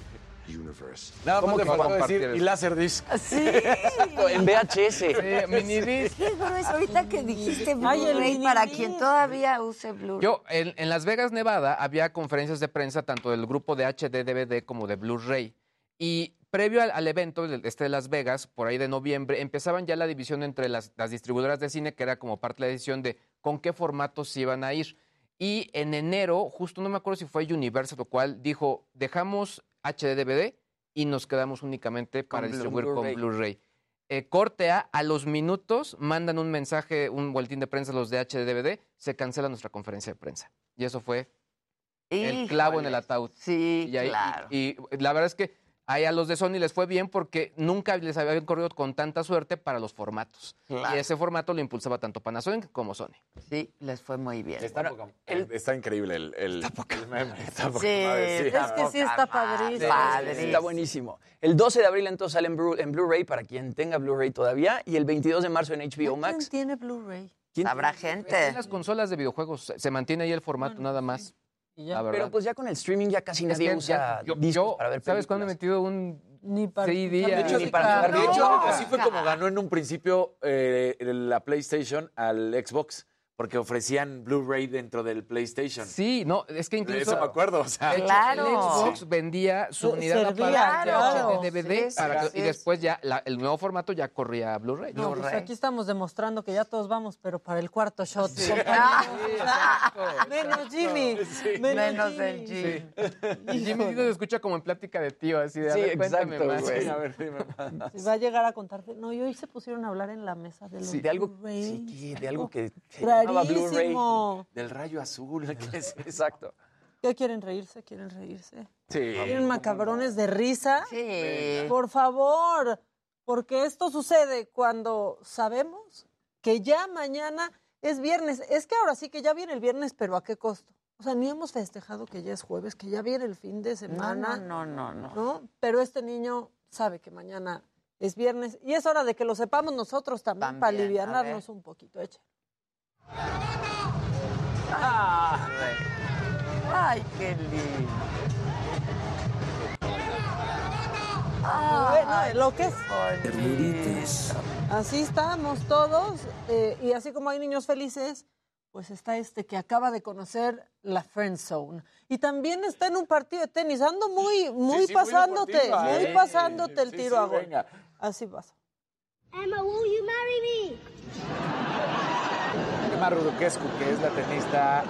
Nada ¿Cómo más le que va a faltó compartir decir eso? y Laserdisc. Sí. Exacto, en VHS. minidisc. Sí, pero es ahorita que dijiste Blu-ray para minidisc. quien todavía use Blu-ray. Yo, en, en Las Vegas, Nevada, había conferencias de prensa tanto del grupo de HD, DVD como de Blu-ray. Y previo al, al evento este de Las Vegas, por ahí de noviembre, empezaban ya la división entre las, las distribuidoras de cine, que era como parte de la decisión de con qué formatos se iban a ir. Y en enero, justo no me acuerdo si fue Universal o cual, dijo, dejamos HD, DVD y nos quedamos únicamente para Blu- distribuir con Blu-ray. Eh, corte A, a los minutos mandan un mensaje, un boletín de prensa los de HDDVD, se cancela nuestra conferencia de prensa. Y eso fue el clavo en el ataúd. Sí, y, ahí- claro. y- y la verdad es que Ahí a los de Sony les fue bien porque nunca les habían corrido con tanta suerte para los formatos. Claro. Y ese formato lo impulsaba tanto Panasonic como Sony. Sí, les fue muy bien. Está, poca- está increíble el, el, el meme. Está poca Sí, madre, es que sí está padrísimo. Está buenísimo. El 12 de abril entonces sale en Blu- en Blu-ray para quien tenga Blu-ray todavía y el 22 de marzo en HBO Max. tiene Blu-ray? Habrá En gente. las consolas de videojuegos se- mantiene ahí el formato nada más. Pero pues ya con el streaming ya casi nadie usa yo- discos yo, para ver ¿Sabes cuándo he metido un Ni para CD? De hecho, Ni para jugar de hecho, así fue como ganó en un principio eh, la PlayStation al Xbox, porque ofrecían Blu-ray dentro del PlayStation. Sí, no, es que incluso... Eso me acuerdo, o sea. Claro. el Xbox vendía su Se- unidad servía, claro. de DVD Sí, para sí, que- y sí. después ya la- el nuevo formato ya corría a Blu-ray. No, pues Blu-ray. aquí estamos demostrando que ya todos vamos, pero para el cuarto shot. Menos Jimmy. Menos Jimmy. el Jimmy. Y Jimmy nos escucha como en plática de tío, así de, a Sí, ver, cuéntame exacto, más. güey. A ver, dime más. Si va a llegar a contarte. No, y hoy se pusieron a hablar en la mesa de los Sí, de algo, Blu-ray. sí, de algo que Blu-ray. Del rayo azul. ¿qué es? Exacto. ¿Qué quieren reírse? ¿Quieren reírse? Sí. ¿Quieren macabrones de risa? Sí. Por favor, porque esto sucede cuando sabemos que ya mañana es viernes. Es que ahora sí que ya viene el viernes, pero ¿a qué costo? O sea, ni hemos festejado que ya es jueves, que ya viene el fin de semana. no, no, no, no. ¿no? Pero este niño sabe que mañana es viernes y es hora de que lo sepamos nosotros también, También, para a ver. alivianarnos un poquito. Eche. Ay, qué lindo. Bueno, lo que es. Así estamos todos eh, y así como hay niños felices, pues está este que acaba de conocer la Friend Zone. Y también está en un partido de tenis. Ando muy, muy Sí, sí, muy pasándote, deportiva, muy, ¿eh? pasándote el Sí, tiro sí, a gol. Así pasa. Emma, will you marry me? Emma Raducescu, que es la tenista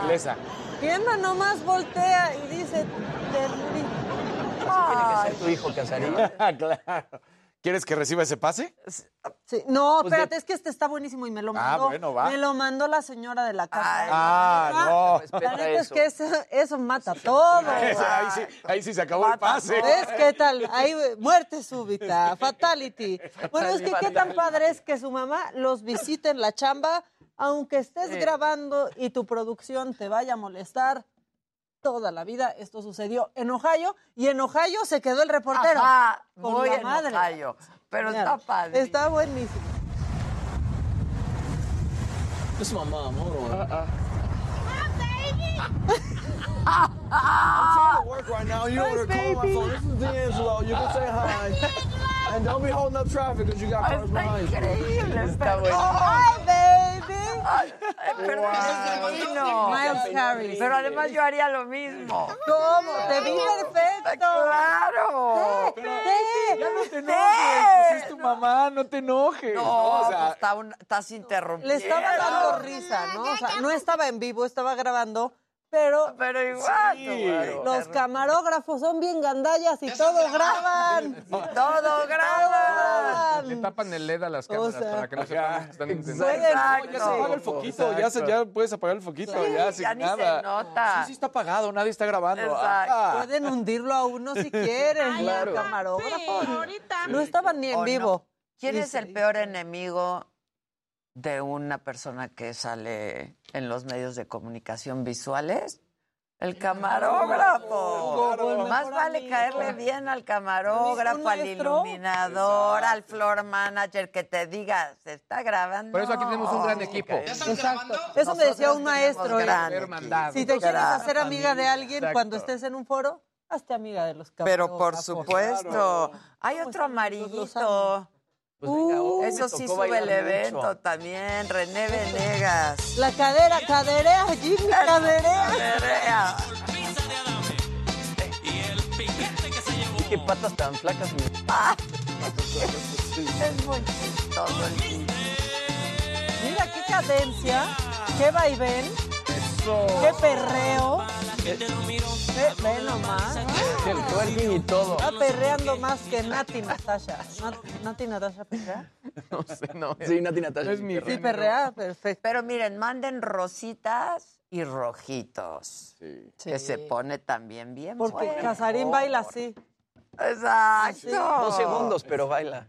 inglesa. Y Emma nomás voltea y dice, ternurita. Tiene que ser tu hijo, Casarín. claro. ¿Quieres que reciba ese pase? Sí, No, Pues de- espérate, es que este está buenísimo y me lo Ah, mandó. bueno, va. Me lo mandó la señora de la casa. Ah, no. La neta es que eso, eso mata todo. ahí, sí, ahí sí se acabó el pase. ¿Ves qué tal? Ahí, muerte súbita, fatality. Bueno, es que qué tan padre es que su mamá los visite en la chamba, aunque estés grabando y tu producción te vaya a molestar toda la vida. Esto sucedió en Ohio y en Ohio se quedó el reportero. Ajá, con muy la en madre. Ohio, pero Mira, está padre. Está buenísimo. This is my mom. Hold on. Ah, I'm trying to work right now. You don't want to call my phone. This is D'Angelo. You can say hi. And don't be holding up traffic because you got cars behind you. Está ¡Ay, baby! Pero eres divino. Miles Harris. Pero además yo haría lo mismo. ¿Cómo? Te vi perfecto. ¡Claro! Te, Ya no te enojes, pues es tu mamá, no te enojes. No, o sea, pues está un- estás interrumpiendo. Le estaba dando risa, ¿no? O sea, no estaba en vivo, estaba grabando, pero Pero igual. Sí. los camarógrafos son bien gandallas y todo graban. Todo graba. Le tapan el LED a las cámaras sea, para que no sepan que están intentando. Pueden- ya se apaga el foquito, ya, se- ya puedes apagar el foquito, ya sin ya ni nada. se nota. Sí, sí está apagado, nadie está grabando. Exacto. Ah. Pueden hundirlo a uno si quieren, Claro. camarógrafo. No estaban ni ¿O en vivo. ¿Quién Sí, es sí. el peor enemigo de una persona que sale en los medios de comunicación visuales? El camarógrafo. Claro. Más vale amigo. caerle bien al camarógrafo, ¿Un al iluminador, al floor manager, que te diga, se está grabando. Por eso aquí tenemos un gran equipo. Exacto. Eso me decía un maestro. Si te quieres hacer amiga de alguien Exacto. cuando estés en un foro, hazte amiga de los Pero por camarógrafos. supuesto. Hay ¿Cómo otro amarillito. Pues venga, hoy me Eso sí tocó sube el bailar evento mucho. también. René Venegas. La cadera, caderea, Jimmy, caderea. Caderea. Qué patas tan flacas. mi- Es muy chistoso el. Mira qué cadencia, qué vaivén, qué perreo. Ve, ve nomás. El twerking y todo. Está perreando más que Nati Natasha. Nat- Nati Natasha perrea. No sé, no. Sí, Nati Natasha. Es mi Sí, perrea, perfecto. Pero miren, manden rositas y rojitos. Sí. Que se pone también bien Porque bueno. Casarín baila así. Exacto. Dos segundos, pero baila.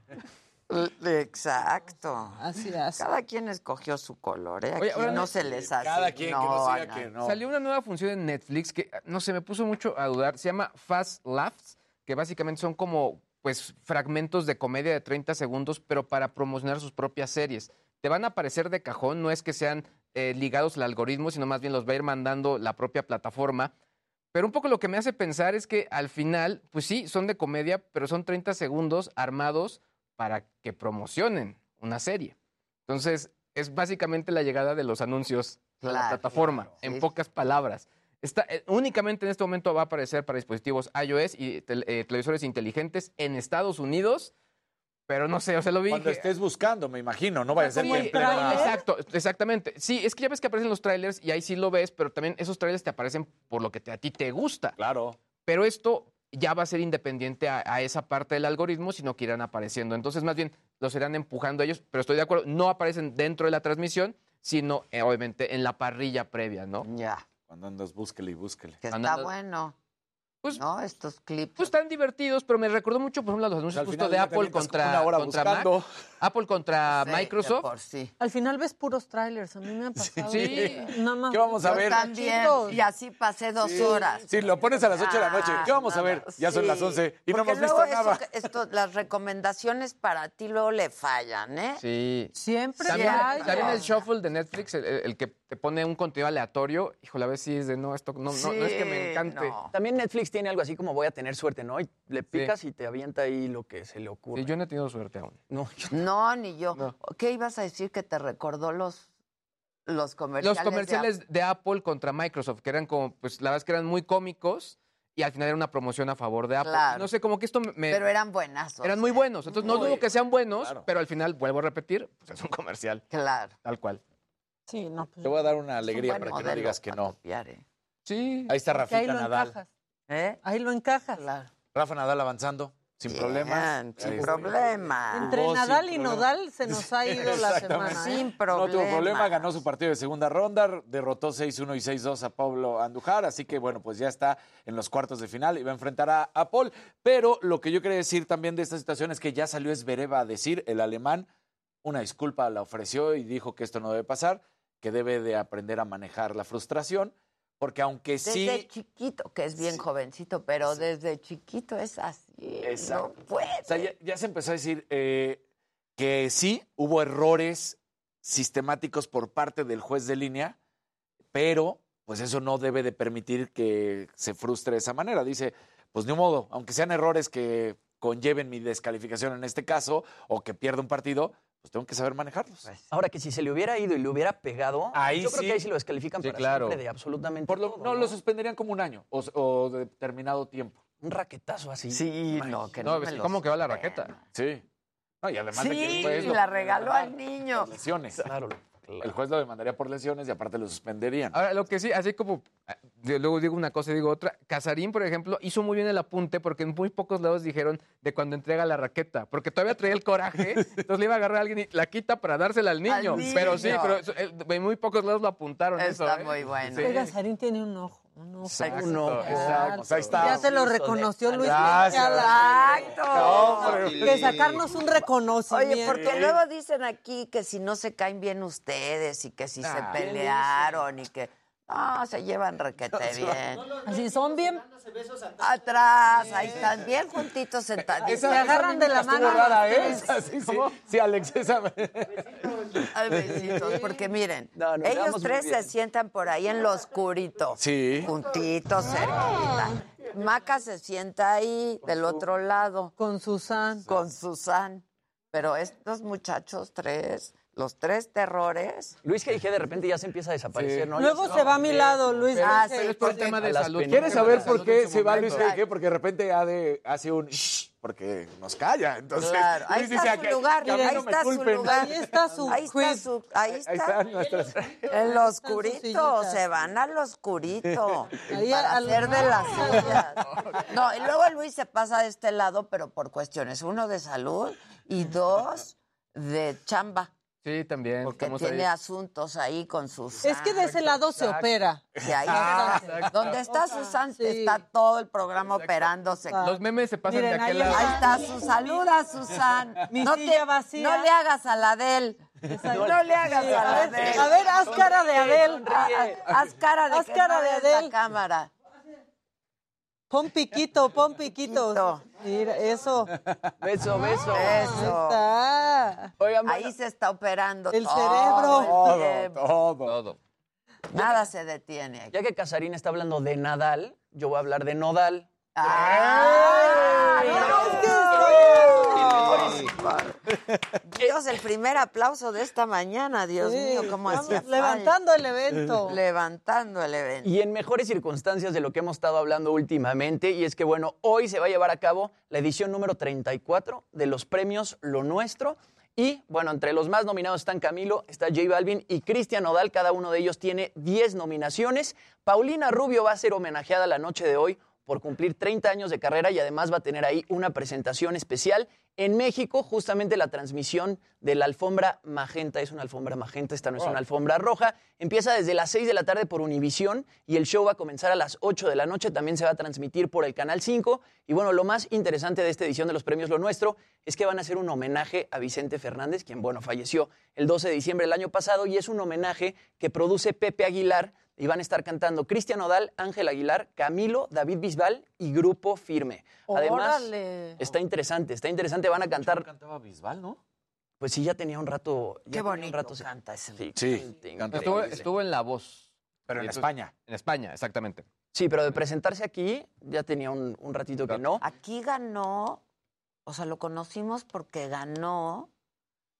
Exacto. Así es. Cada quien escogió su color, ¿eh? Aquí Oye, ahora no no- se les hace. Cada quien que nos diga que no. Salió una nueva función en Netflix que, no sé, me puso mucho a dudar. Se llama Fast Laughs, que básicamente son como, pues, fragmentos de comedia de 30 segundos, pero para promocionar sus propias series. Te van a aparecer de cajón, no es que sean eh, ligados al algoritmo, sino más bien los va a ir mandando la propia plataforma. Pero un poco lo que me hace pensar es que al final, pues sí, son de comedia, pero son 30 segundos armados para que promocionen una serie. Entonces, es básicamente la llegada de los anuncios a la plataforma, claro, en sí. pocas palabras. Está, eh, únicamente en este momento va a aparecer para dispositivos iOS y tel- eh, televisores inteligentes en Estados Unidos, pero no sé, o sea, lo vi. Cuando dije, estés buscando, me imagino, no vaya a ser Sí, que en plena- Exacto, exactamente. Sí, es que ya ves que aparecen los trailers y ahí sí lo ves, pero también esos trailers te aparecen por lo que te- a ti te gusta. Claro. Pero esto ya va a ser independiente a, a esa parte del algoritmo, sino que irán apareciendo. Entonces, más bien, los irán empujando ellos, pero estoy de acuerdo, no aparecen dentro de la transmisión, sino eh, obviamente en la parrilla previa, ¿no? Ya. Cuando andas, búsquele y búsquele. Que está Andando- bueno. Pues- ¿No? Estos clips. Pues están divertidos, pero me recordó mucho, por ejemplo, a los anuncios justo de Apple contra, contra Mac, buscando. Apple contra Sí, Microsoft. por sí. Al final ves puros trailers, a mí me ha pasado. Sí. Nada más. ¿Qué vamos a Yo ver? también. Y así pasé dos horas. Sí, lo pones a las 8 de la noche. Ah, ¿Qué vamos a nada, ver? Ya son sí. las 11 y no Porque hemos visto luego eso nada. que- esto- las recomendaciones para ti luego le fallan, ¿eh? Sí. Siempre También, hay. también el shuffle de Netflix, el, el que te pone un contenido aleatorio, híjole, a ver si es de no, esto no, no, no es que me encante. no. También Netflix tiene algo así como voy a tener suerte, ¿no? Y le picas y te avienta ahí lo que se le ocurre. Sí, yo no he tenido suerte aún. No, yo- No, ni yo. No. ¿Qué ibas a decir que te recordó los, los comerciales? Los comerciales de, Apple contra Microsoft, que eran como, pues la verdad es que eran muy cómicos y al final era una promoción a favor de Apple. Claro. No sé, como que esto me... Pero eran buenazos. eran muy buenos. Entonces no dudo que sean buenos, Claro. pero al final, vuelvo a repetir, pues es un comercial, Claro. tal cual. Sí, no, pues. Te voy a dar una un alegría para que no digas que no. copiar, ¿eh? Sí. Ahí está ahí Rafita lo Nadal. encajas. ¿Eh? Ahí lo encajas. Claro. Rafa Nadal avanzando, sin Bien, problemas. Sin Ahí- problema. Entre Nadal y problema. Nodal se nos ha ido la semana. ¿eh? Sin No problema. tuvo problema, ganó su partido de segunda ronda, derrotó 6-1 y 6-2 a Pablo Andujar, así que bueno, pues ya está en los cuartos de final y va a enfrentar a, a Paul. Pero lo que yo quería decir también de esta situación es que ya salió Esbereva a decir, el alemán, una disculpa la ofreció y dijo que esto no debe pasar, que debe de aprender a manejar la frustración, porque aunque Desde sí... chiquito, que es bien jovencito, pero desde chiquito es así. Exacto. No puede. O sea, ya, ya se empezó a decir eh, que sí, hubo errores sistemáticos por parte del juez de línea, pero pues eso no debe de permitir que se frustre de esa manera. Dice, pues de un modo, aunque sean errores que conlleven mi descalificación en este caso o que pierda un partido, pues tengo que saber manejarlos. Ahora que si se le hubiera ido y le hubiera pegado, Ahí yo creo que ahí sí lo descalifican Sí, para claro. siempre de absolutamente Por lo- todo, no, lo suspenderían como un año o, o de determinado tiempo. Un raquetazo así. Sí, no, que no, No, ¿cómo que va la raqueta? Sí. No, y además de que Sí, juez lo la regaló al niño. Lesiones. Claro. El juez lo demandaría por lesiones y aparte lo suspenderían. Ahora, lo que sí, así como ah, luego digo una cosa y digo otra, Casarín, por ejemplo, hizo muy bien el apunte porque en muy pocos lados dijeron de cuando entrega la raqueta, porque todavía traía el coraje, entonces le iba a agarrar a alguien y la quita para dársela al niño. niño. Pero sí, pero eso, eh, en muy pocos lados lo apuntaron eso. Está ¿eh? muy bueno. Sí. Oiga, Sarín tiene un ojo. Un ojo. Exacto, Un ojo. Exacto. Ahí está. Ya te lo reconoció Luis. Exacto. Que sacarnos un reconocimiento. Oye, porque luego dicen aquí que si no se caen bien ustedes y que si se Ah. pelearon y que no, se llevan requete bien. Así son bien. Atrás, ahí están bien juntitos sentaditos. Se agarran de la mano. rara, ¿eh? Sí, sí, sí, Alex, esa... Ay, besitos, porque miren, No, ellos tres se sientan por ahí en lo oscurito. Sí. Juntitos, cerquita. Maca se sienta ahí del otro lado Con Susan. con Susan. Pero estos muchachos tres, los tres terrores. Luis G.I.G. de repente ya se empieza a desaparecer, ¿no? Luego se va a mi lado, Luis. Ah, G.G. sí, Es por el porque- tema de salud. ¿Quieres saber por qué se va Luis. G.G.? Porque de repente ha de, hace un shh, porque nos calla. Entonces, Claro, ahí Luis está dice, su "Que- lugar, que ahí no está su culpen". lugar. Ahí está su Ahí está su, ahí Ahí está. están nuestras... En lo oscurito, se van al oscurito Ahí para al- hacer de las suyas. No, y luego Luis se pasa de este lado, pero por cuestiones, uno de salud y dos de chamba. Sí, también. Porque tiene ahí. asuntos ahí con sus. Es que de ese lado se opera. Sí, ahí está. Donde está Susan, está todo el programa operándose. Los memes se pasan Miren, de aquel ahí lado. Ahí está su saluda, Susan. Mi no, silla vacía. no le hagas a la Adel. No le hagas Sí, a la Adel. a ver, haz cara de Adel. Ah, ah, Haz cara de Haz cara de ves la Adel. cámara. Pon piquito, pon piquito. Mira, eso. Beso, beso. Eso. Está. Oigan, Ahí bueno, se está operando El todo cerebro. el tiempo. Todo. Todo. Nada se detiene. aquí. ya que Casarín está hablando de Nadal, yo voy a hablar de Nodal. ¡Ay! Dios, el primer aplauso de esta mañana, Dios Sí, mío, cómo hacía Levantando el evento. Levantando el evento. Y en mejores circunstancias de lo que hemos estado hablando últimamente, y es que, bueno, hoy se va a llevar a cabo la edición número 34 de los premios Lo Nuestro. Y, bueno, entre los más nominados están Camilo, está J Balvin y Cristian Nodal. Cada uno de ellos tiene 10 nominaciones. Paulina Rubio va a ser homenajeada la noche de hoy por cumplir 30 años de carrera y además va a tener ahí una presentación especial en México, justamente la transmisión de la alfombra magenta. Es una alfombra magenta, esta no es una alfombra roja. Empieza desde las 6 de la tarde por Univisión y el show va a comenzar a las 8 de la noche. También se va a transmitir por el Canal 5. Y bueno, lo más interesante de esta edición de los premios Lo Nuestro es que van a hacer un homenaje a Vicente Fernández, quien, bueno, falleció el 12 de diciembre del año pasado y es un homenaje que produce Pepe Aguilar y van a estar cantando Cristian Odal, Ángel Aguilar, Camilo, David Bisbal y Grupo Firme. Además, Órale. está interesante, está interesante. Van a cantar. Cantaba Bisbal, ¿no? Pues sí, ya tenía un rato. ya Qué tenía un bonito rato, canta ese. Sí, Sí, Estuvo, en La Voz. Pero en entonces- España. En España, exactamente. Sí, pero de presentarse aquí ya tenía un, un ratito que no. Aquí ganó, o sea, lo conocimos porque ganó.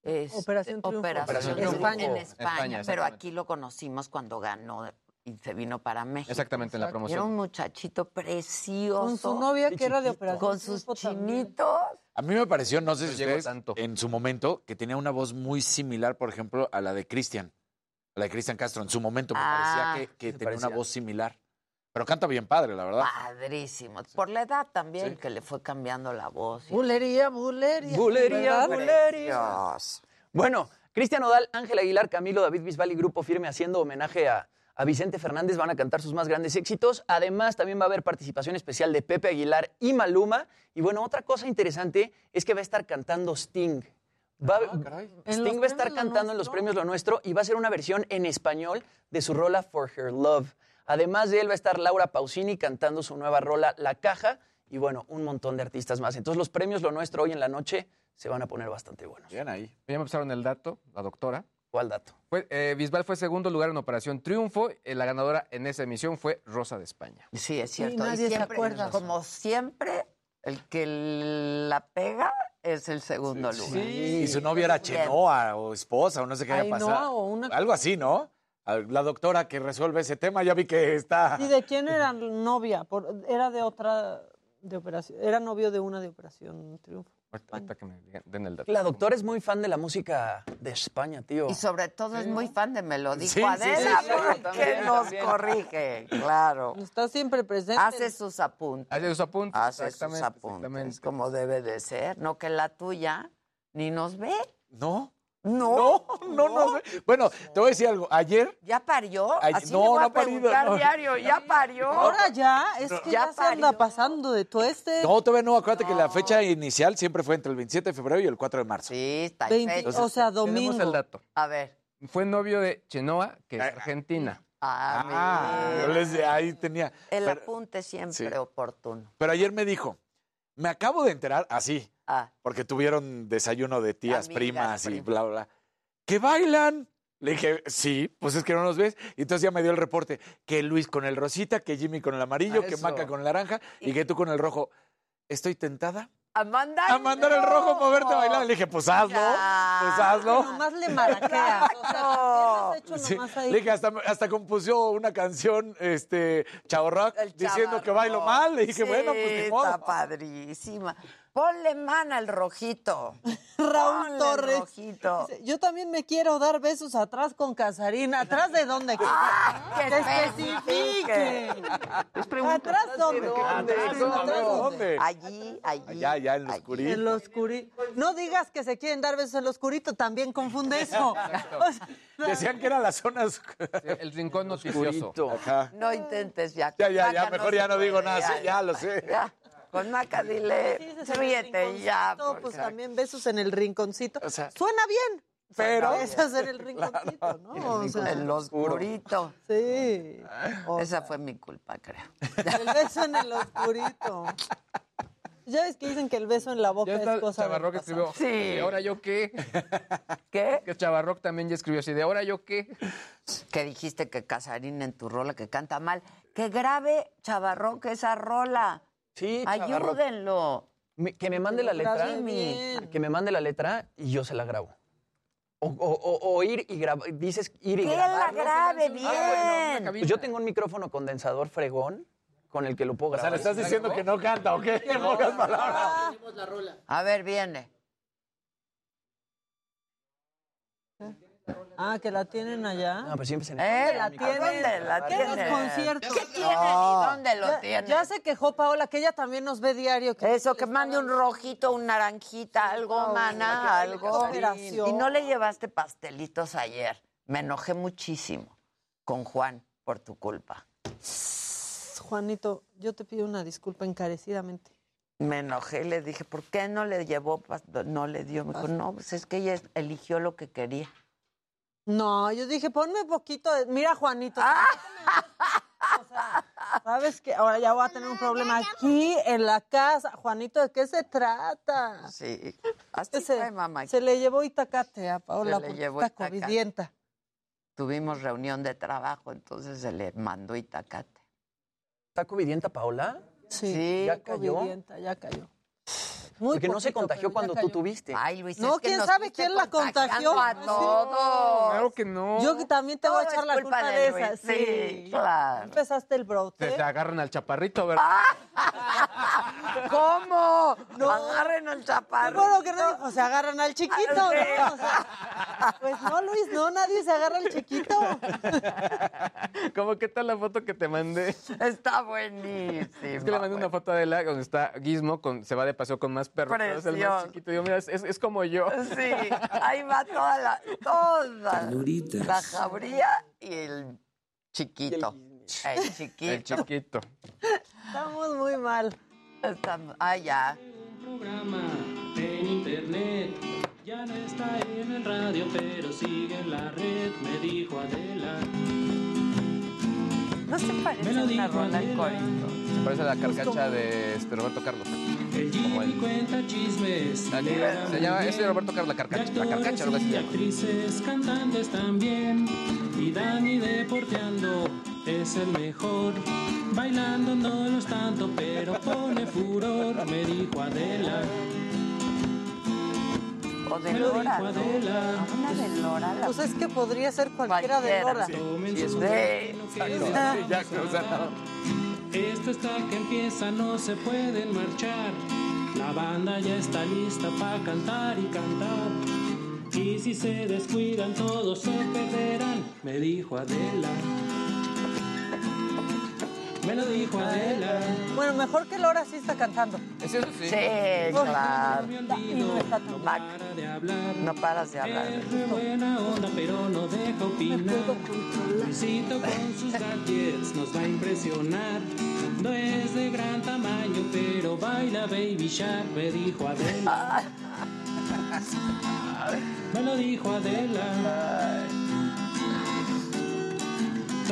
este, Operación Triunfo. Operación en Triunfo. España, en España, España, pero aquí lo conocimos cuando ganó y se vino para México. Exactamente, en la Era promoción. un muchachito precioso. Con su novia que era de operación. Con sus chinitos. A mí me pareció, no sé si llegó ustedes, tanto. en su momento, que tenía una voz muy similar, por ejemplo, a la de Cristian. A la de Cristian Castro. En su momento me Ah, parecía que, que tenía una voz similar. Pero canta bien padre, la verdad. Padrísimo. Por la edad también, que le fue cambiando la voz. Bulería, bulería. Bulería, bulería. Precioso. Bueno, Cristian Odal, Ángel Aguilar, Camilo, David Bisbal y Grupo Firme haciendo homenaje a, a Vicente Fernández van a cantar sus más grandes éxitos. Además, también va a haber participación especial de Pepe Aguilar y Maluma. Y bueno, otra cosa interesante es que va a estar cantando Sting. Va- ¿En Sting va a estar cantando en los premios Lo Nuestro y va a ser una versión en español de su rola For Her Love. Además de él va a estar Laura Pausini cantando su nueva rola La Caja y bueno, un montón de artistas más. Entonces los premios Lo Nuestro hoy en la noche se van a poner bastante buenos. Bien ahí. Ya me pasaron el dato, la doctora. ¿Cuál dato? Fue, eh, Bisbal fue segundo lugar en Operación Triunfo. eh, la ganadora en esa emisión fue Rosa de España. Sí, es cierto. Y nadie se siempre, acuerda. Como siempre, el que la pega es el segundo lugar. Y su novia era Chenoa o esposa o no sé qué haya pasado. o una- Algo así, ¿no? A- La doctora que resuelve ese tema, ya vi que está. ¿Y de quién era novia? Por- era de otra de operación. Era novio de una de Operación Triunfo. Ahorita, ahorita que me den el dato. La doctora es muy fan de la música de España, tío. Y sobre todo es muy fan de Me lo dijo Sí, sí, Adela, sí, sí, porque también, nos también. corrige, claro. Está siempre presente. Hace sus apuntes. Hace sus apuntes. Hace sus apuntes, exactamente. como debe de ser. No que la tuya ni nos ve. No, No, no, no, no. Bueno, te voy a decir algo. Ayer, ¿Ya parió? Ay, Así no, le voy no parido, no. diario. ¿Ya parió? Ahora ya, es que Ya ya, se anda pasando de tueste. no, todavía no. Acuérdate que la fecha inicial siempre fue entre el 27 de febrero y el 4 de marzo. Sí, está Veinte- fecha. o sea, Tenemos domingo. el dato. A ver. Fue novio de Chenoa, que es argentina. Ah, Ah, mira. yo les ahí tenía. El Pero, apunte siempre sí. oportuno. pero ayer me dijo, me acabo de enterar, así, Ah, porque tuvieron desayuno de tías, Amigas, primas y bla, bla, bla. ¿Que bailan? Le dije, sí, pues es que no nos ves. Y entonces ya me dio el reporte que Luis con el rosita, que Jimmy con el amarillo, que. Maca con el naranja y que tú con el rojo. Estoy tentada a mandar. a mandar el rojo a moverte a bailar. Le dije, pues hazlo, Ya. pues hazlo. Nomás le maraqueas. O sea, ¿qué le has hecho Sí, nomás ahí? le dije, hasta, hasta compuso una canción, este, Chavo Rock, diciendo que bailo mal. Le dije, Sí, bueno, pues ni modo. Está padrísima. Ponle mana al rojito. Raúl Ponle Torres. rojito. dice, Yo también me quiero dar besos atrás con Casarín. ¿Atrás de dónde? Ah, que que especifique. especifique. ¿Atrás dónde? ¿Atrás dónde? Allí, allí. Allá, allá en los oscurito. En lo oscurito. No digas que se quieren dar besos en lo oscurito, también confunde eso. O sea, Decían que eran las zonas. El rincón noticioso. Ajá. No intentes ya. Ya, ya, ya, mejor ya no digo nada, sí, ya lo sé. Ya. Con Maca dile, el ríete ya. Pues porque- también besos en el rinconcito. O sea, Suena bien. pero- Besos en el rinconcito, ¿no? O sea, En lo oscurito. sí. O Esa fue mi culpa, creo. El beso en el oscurito. Ya ves que dicen que el beso en la boca Ya está es cosa escribió. Sí. ¿Y ahora yo qué? ¿Qué? Que Chavarrock también ya escribió así. ¿De ahora yo qué? Que dijiste que Casarín en tu rola que canta mal. Que grabe Chavarrock esa rola. Sí, Chavarro. Ayúdenlo. Me- que me mande la letra. bien. Que me mande la letra y yo se la grabo. O, o- o- o ir y grabar. Dices ir y Que él grabar. la grabe bien. Pues yo tengo un micrófono condensador fregón con el que lo puedo O sea, grabar. ¿le estás diciendo que no canta o qué? En pocas palabras. A ver, viene. Ah, que la tienen allá. No, pero siempre se ¿Eh? la ¿A tiene? ¿Dónde la ¿Qué tiene? desconcierto? ¿Qué tiene? No. ¿Y dónde lo Ya, tiene? ya se quejó Paola, que ella también nos ve diario. Que Eso, que mande un rojito, un naranjita, algo, mana, algo. Y no le llevaste pastelitos ayer. Me enojé muchísimo con Juan por tu culpa. Juanito, yo te pido una disculpa encarecidamente. Me enojé y le dije, ¿por qué no le llevó? No le dio. Me dijo, no, pues es que ella eligió lo que quería. No, yo dije, ponme poquito de... Mira, Juanito. Ah. o sea, ¿Sabes qué? Ahora ya voy a tener un problema aquí en la casa. Juanito, ¿de qué se trata? Sí. Así Que se, fue, mamá. se le llevó Itacate a Paola Se le llevó Itacate. Tuvimos reunión de trabajo, entonces se le mandó Itacate. ¿Está covidienta Paola? Sí, Sí, ¿Ya cayó? ya cayó. Muy Porque no se contagió cuando tú tuviste. Ay, Luis, No, es que quién nos sabe quién la contagió. A todos. Claro que no. Yo que también te voy a echar la culpa culpa de de Luis. esa. Sí, Sí, claro. Empezaste el brote. Se, se agarran al chaparrito, ¿verdad? ¿Cómo? No. Agarren al Qué chaparro. bueno que no dijo, se agarran al chiquito. ¿no? O sea, pues no, Luis, no, nadie se agarra al chiquito. ¿Cómo qué tal la foto que te mandé? Está buenísimo. Es que le mandé una foto de la donde está Gizmo, con, se va de paseo con más perros. pero Es el más chiquito. Digo, mira, es, como yo. Sí, ahí va toda la, toda Ternuritas. la jabría y el chiquito. El chiquito. El chiquito. Estamos muy mal. Estamos- ah, ya. programa en internet. Ya no está en el radio, pero sigue en la red, me dijo Adela. ¿No se parece Me lo a una rola el corito? Se parece a la carcacha de este, Roberto Carlos. El Como Jimmy él. cuenta chismes. Que- lleva se llama, ese de. Roberto Carlos, la carcacha. La carcacha, así y se llama. actrices, cantantes también. Y Dani deporteando es el mejor. Bailando no lo es tanto, pero pone furor, me dijo Adela. O de Lora. dijo Adela. Una de Lora. La... Pues es que podría ser cualquiera de. Lora. Sí, Sí, ya, o sea, no. Esto está que empieza, no se pueden marchar. La banda ya está lista para cantar y cantar. Y si se descuidan, todos se perderán, me dijo Adela. Me lo dijo Adela. Bueno, mejor que Lora sí está cantando. Es eso sí. Sí, claro. Y no está no tan para de hablar. No paras de hablar. Es de buena onda, pero no deja opinar. Luisito con sus gadgets nos va a impresionar. No es de gran tamaño, pero baila Baby Shark, me dijo Adela. Me lo dijo Adela.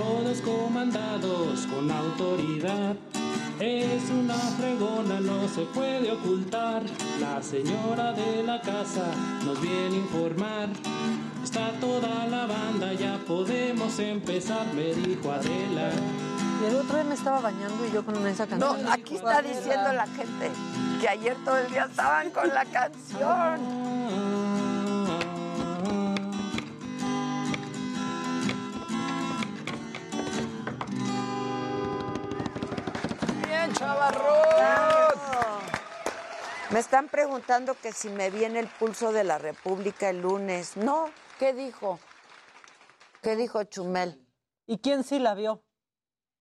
Todos comandados con autoridad. Es una fregona, no se puede ocultar. La señora de la casa nos viene a informar. Está toda la banda, ya podemos empezar, me dijo Adela. Y el otro día me estaba bañando y yo con esa No, canción. aquí está diciendo la gente que ayer todo el día estaban con la canción. Bien, chavarrón. Me están preguntando que si me viene el pulso de la República el lunes. No, ¿qué dijo? ¿Qué dijo Chumel? ¿Y quién sí la vio?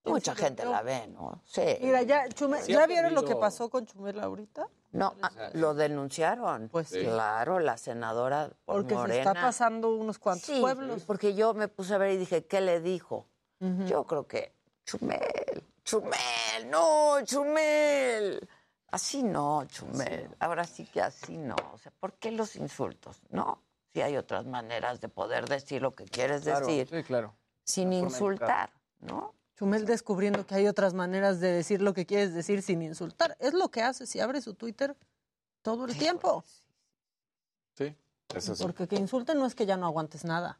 Mucha gente la ve, ¿no? Sí. Mira, ya, Chumel- Sí ¿ya ha vieron lo que pasó con Chumel ahorita? No, ah, lo denunciaron. Pues sí. claro, la senadora por Porque se Morena. está pasando unos cuantos Sí, pueblos. porque yo me puse a ver y dije, ¿qué le dijo? Yo creo que Chumel, Chumel, no, Chumel. Así no, Chumel. Ahora sí que así no. O sea, ¿por qué los insultos? No. Si hay otras maneras de poder decir lo que quieres Claro, decir sí, claro. sin insultar, ¿no? Chumel descubriendo que hay otras maneras de decir lo que quieres decir sin insultar. Es lo que hace si abre su Twitter todo el tiempo. Sí, eso sí. Porque que insulten no es que ya no aguantes nada.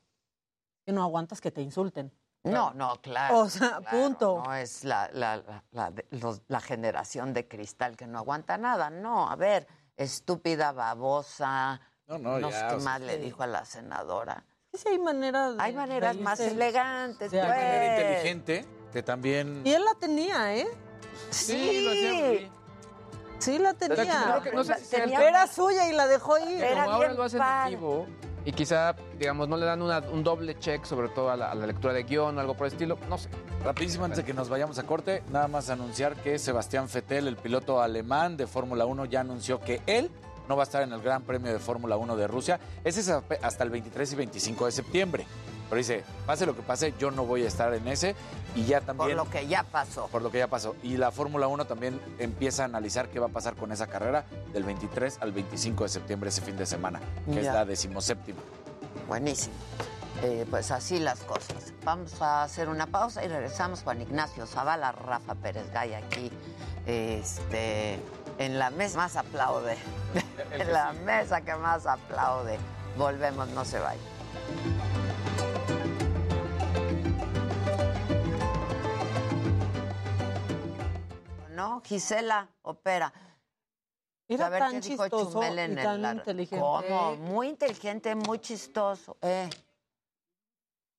Que no aguantas que te insulten. No, no, claro. O sea, claro, punto. No es la, la, la, la de- los- la generación de cristal que no aguanta nada. No, a ver, estúpida, babosa. No, no, no ya, sé qué sea, más le sí. dijo a la senadora. Sí, hay maneras. Hay maneras más elegantes, de pues. Manera inteligente que también. Y él la tenía, ¿eh? Sí, lo hacía Sí la tenía. no sé si Era suya y la dejó ir. Como ahora lo hacen en vivo y quizá, digamos, no le dan una- un doble check, sobre todo a la, a la lectura de guion o algo por el estilo, no sé. Rapidísimo, antes de que nos vayamos a corte, nada más anunciar que Sebastián Vettel, el piloto alemán de Fórmula 1, ya anunció que él no va a estar en el Gran Premio de Fórmula 1 de Rusia. Ese es hasta el 23 y 25 de septiembre. Pero dice, pase lo que pase, yo no voy a estar en ese. Y ya también... Por lo que ya pasó. Por lo que ya pasó. Y la Fórmula 1 también empieza a analizar qué va a pasar con esa carrera del 23 al 25 de septiembre, ese fin de semana, que es la decimoséptima. Buenísimo. Eh, pues así las cosas. Vamos a hacer una pausa y regresamos. Juan Ignacio Zavala, Rafa Pérez Gay aquí, este, en la mesa más aplaude. en la mesa que más aplaude. Volvemos, no se vayan. No, Gisela opera. Era a ver tan qué dijo chistoso Chumel en y el tan lar- inteligente. ¿Cómo? Muy inteligente, muy chistoso. Eh,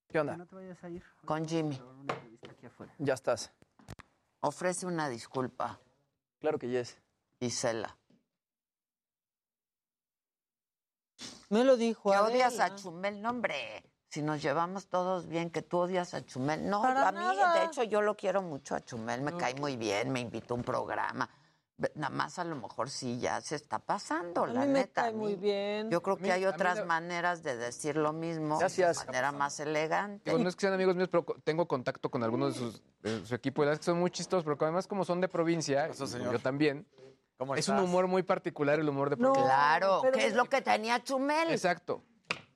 ¿Qué onda? No te vayas a ir. con Jimmy. Ya estás. Ofrece una disculpa, Claro que yes. Gisela. Me lo dijo. Que odias a Chumel, no, hombre. Si nos llevamos todos bien, que tú odias a Chumel. No, Para a mí, nada. de hecho, yo lo quiero mucho a Chumel, me cae muy bien, me invitó a un programa. Nada más a lo mejor sí ya se está pasando, A la mí me neta. cae muy bien. Yo creo que mí- hay otras la- maneras de decir lo mismo. Gracias. De manera más elegante. Digo, no es que sean amigos míos, pero tengo contacto con algunos de, sus, de su equipo y son muy chistosos, pero además como son de provincia, Eso, señor. yo también, ¿Cómo es un humor muy particular el humor de No, provincia. Claro, pero- que es lo que tenía Chumel. Exacto.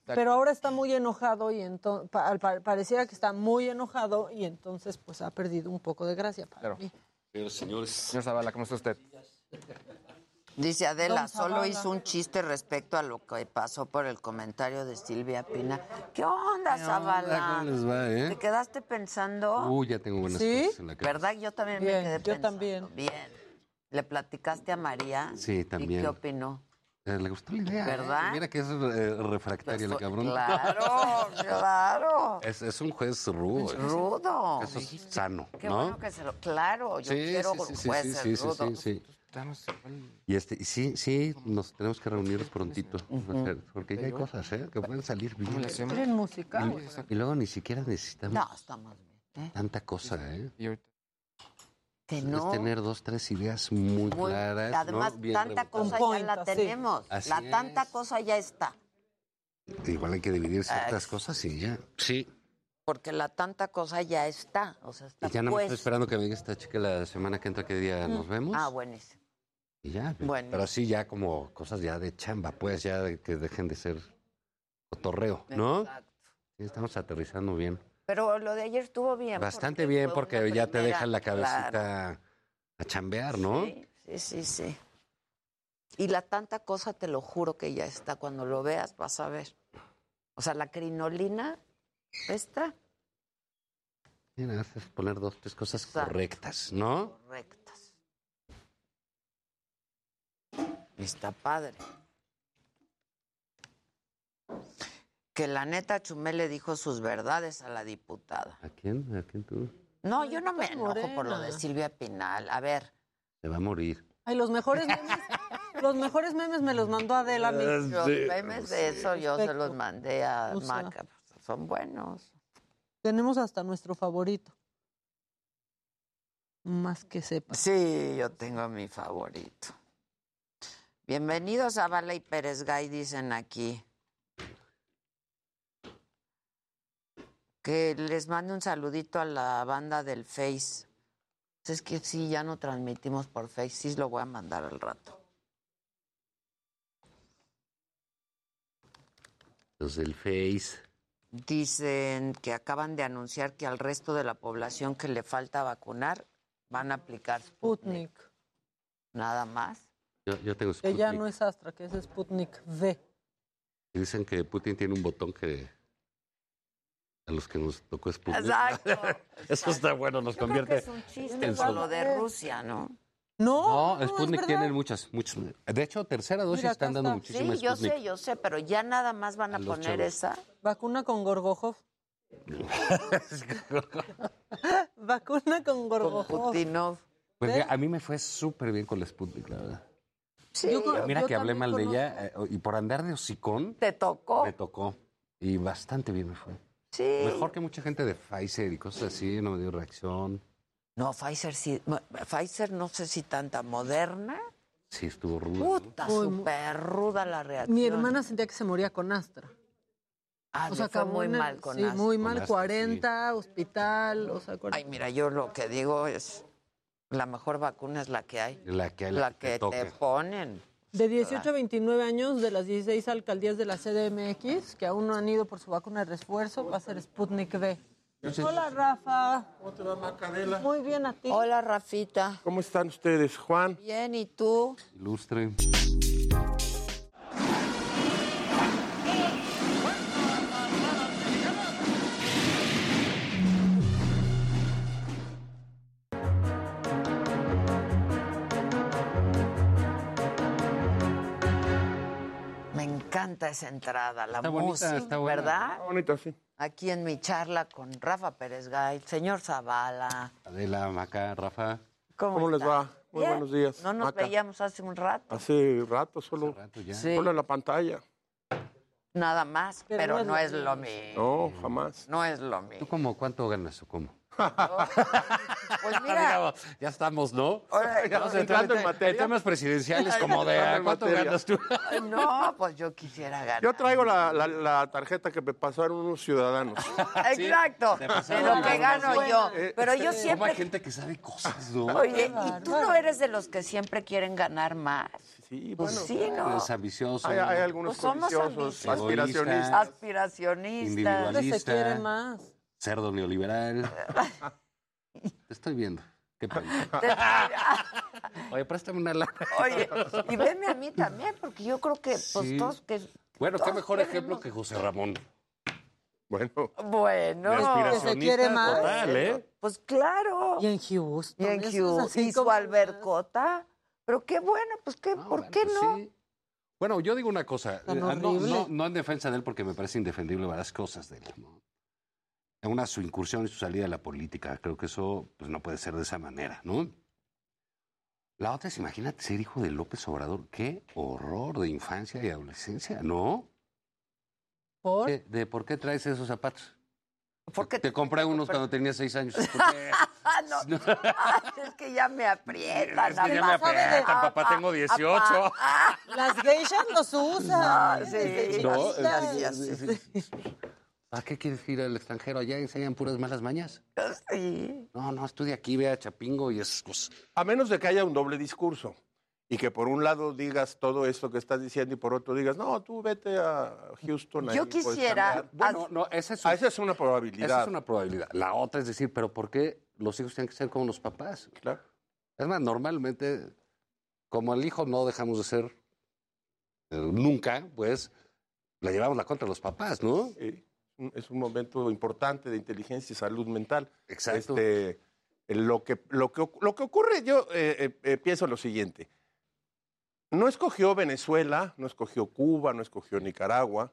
Pero ahora está muy enojado y entonces pareciera que está muy enojado y entonces pues ha perdido un poco de gracia para Claro. mí. Señores, señores. Señor Zavala, ¿cómo está usted? Dice Adela, Don solo Zavala. hizo un chiste respecto a lo que pasó por el comentario de Silvia Pina. ¿Qué onda, Zavala? ¿Cómo les va, eh? ¿Te quedaste pensando? Uy, ya tengo buenas ¿Sí? cosas en la cabeza. ¿Verdad? Yo también Bien, me quedé yo pensando. también. Bien. ¿Le platicaste a María? Sí, ¿Y también. qué opinó? Eh, Le gustó la idea. ¿Verdad? eh. Mira que es eh, refractaria la cabrón. Claro, claro. Es, es un juez rudo. eh. Rudo. Eso es sano, Qué ¿no? bueno que se lo... Claro, yo Sí, quiero sí, sí, sí, jueces sí, sí, sí, rudos. sí, sí. Y este, y sí, sí, nos tenemos que reunir prontito, porque ya hay cosas, ¿eh? Que pueden salir bien. ¿Quieren música? Y, y luego ni siquiera necesitamos No, estamos bien. ¿eh? tanta cosa, ¿eh? Que Es no. tener dos, tres ideas muy, Muy- claras. ¿no? Además, Bien tanta rebuscadas. cosa ya la point, tenemos. Así la tanta es. cosa ya está. Igual hay que dividir ciertas Ex- cosas y ya. Sí. Porque la tanta cosa ya está. O sea, está Y ya más pues. estoy esperando que me diga esta chica la semana que entra qué día nos vemos. Ah, buenísimo. Y ya. Bueno. Pero sí, ya como cosas ya de chamba, pues ya de que dejen de ser cotorreo, ¿no? Exacto. Sí, estamos aterrizando bien. Pero lo de ayer estuvo bien. Bastante bien porque ya te dejan la cabecita Claro. a chambear, ¿no? Sí, sí, sí, sí. Y la tanta cosa, te lo juro que ya está. Cuando lo veas, vas a ver. O sea, la crinolina está Sí, nada más es poner dos, tres cosas Exacto. correctas, ¿no? correctas. Está padre. Que la neta Chumel le dijo sus verdades a la diputada. ¿A quién? ¿A quién tú? No, yo no me enojo por lo de. Silvia Pinal. A ver, Se va a morir. Ay, los mejores memes, Los mejores memes me los mandó Adela a mí. Los memes de eso yo se los mandé a O sea. Maca. Son buenos. Tenemos hasta nuestro favorito. Más que sepa. Sí, yo tengo mi favorito. Bienvenidos a Bala y Pérez Gay, dicen aquí. Que les mande un saludito a la banda del Face. Es que sí, ya no transmitimos por Face, sí lo voy a mandar al rato. Los del Face. Dicen que acaban de anunciar que al resto de la población que le falta vacunar van a aplicar Sputnik. Sputnik. Nada más. Yo, yo tengo Que ya Sputnik. no es Astra, que es Sputnik V. Dicen que Putin tiene un botón que a los que nos tocó Sputnik. Exacto, Eso está bueno, nos Yo creo que convierte es un chiste en con lo de Rusia, ¿no? No, No, Sputnik es tiene verdad. muchas, muchas. De hecho, tercera dosis Mira, están dando está. muchísimas Sí, yo Sputnik. sé, yo sé, pero ya nada más van a, poner chavos. esa. Vacuna con Gorgojov. Vacuna con Gorgojov. Putinov. Pues a mí me fue súper bien con la Sputnik, la verdad. Sí, Yo creo- Mira yo que hablé mal de ella eh, y por andar de hocicón te tocó. me tocó. Y bastante bien me fue. Sí. Mejor que mucha gente de Pfizer y cosas así, no me dio reacción. No, Pfizer sí. Pfizer no sé si tanta moderna. Sí, estuvo rudo. ¿no? Puta, Uy, súper ruda la reacción. Mi hermana sentía que se moría con Astra. Ah, O sea, fue muy mal con Sí, Astra. muy mal. Astra, 40, hospital, o sea, Ay, mira, yo lo que digo es, la mejor vacuna es la que hay. La que, La te que te ponen. De 18 a 29 años, de las 16 alcaldías de la CDMX, que aún no han ido por su vacuna de refuerzo, va a ser Sputnik V. Hola, Rafa. ¿Cómo te va, Macadela? Muy bien a ti. Hola, Rafita. ¿Cómo están ustedes, Juan? Bien, ¿y tú? Ilustre. Encanta esa entrada, la Está bonita, música, está buena. ¿verdad? Está bonito, sí. Aquí en mi charla con Rafa Pérez Gay, señor Zavala. Adela, Maca, Rafa. ¿Cómo, ¿Cómo les va? Muy Bien. buenos días, No nos Maca. veíamos hace un rato, Hace rato, solo, Rato ya. Sí. solo en la pantalla. nada más, Pero pero, no es no lo es lo mismo. No, jamás. No es lo ¿Tú mismo. cómo, cuánto ganas o cómo? Pues mira, ya estamos, ¿no? ahora- Vamos entrando entrando en materia. En temas presidenciales como de Entrando ¿a en ¿cuánto ganas tú? no, pues yo quisiera ganar. Yo traigo la, la- la tarjeta que me pasaron unos ciudadanos. Exacto, de lo que gano yo. Eh, Pero yo hay siempre... gente que sabe cosas, ¿no? Oye, ¿y tú no eres de los que siempre quieren ganar más? Sí, Pues bueno. sí, ¿no? Es ambicioso. Hay, hay algunos Pues somos codiciosos, ambiciosos. aspiracionistas. Aspiracionistas. ¿Dónde se quiere más? Cerdo neoliberal. Te estoy viendo. Qué pena. Oye, préstame una lana. Oye, y veme a mí también, porque yo creo que pues Sí. todos que... Bueno, qué todos mejor queremos- ejemplo que José Ramón. Bueno, Bueno. Se quiere más. total, ¿eh? Pues claro. Y en Houston. Y en así y su albercota. Pero qué bueno, pues qué, No, ¿por bueno, qué pues no? sí. Bueno, yo digo una cosa, eh, no, no- no en defensa de él porque me parece indefendible varias cosas de él. ¿no? Una su incursión y su salida a la política, creo que eso pues, no puede ser de esa manera, ¿no? La otra es, imagínate ser hijo de López Obrador, qué horror de infancia y adolescencia, ¿no? ¿Por? ¿Qué- ¿De por qué traes esos zapatos? Porque Te compré unos cuando tenía seis años. Ah, no. Ah, es que ya me aprietan. Es que ya me aprietan, papá, Apá, tengo 18. apá. Ah, Las geishas los usan. sí, No, chiquitas. ya, ya, ¿A qué quieres ir al extranjero? ¿Allá enseñan puras malas mañas? sí. No, no, estudia aquí, ve a Chapingo y es... Pues, a menos de que haya un doble discurso y que por un lado digas todo esto que estás diciendo y por otro digas, no, tú vete a Houston. ahí Yo quisiera- cambiar". bueno, no, esa es, Ah, esa es una probabilidad. esa es una probabilidad. La otra es decir, pero ¿por qué los hijos tienen que ser como los papás? Claro. Es más, normalmente, como el hijo no dejamos de ser eh, nunca, pues le llevamos la contra a los papás, ¿no? Sí, un- es un momento importante de inteligencia y salud mental. Exacto. Este, lo, que, lo, que, lo que ocurre, yo eh, eh, eh, pienso lo siguiente. No escogió Venezuela, no escogió Cuba, no escogió Nicaragua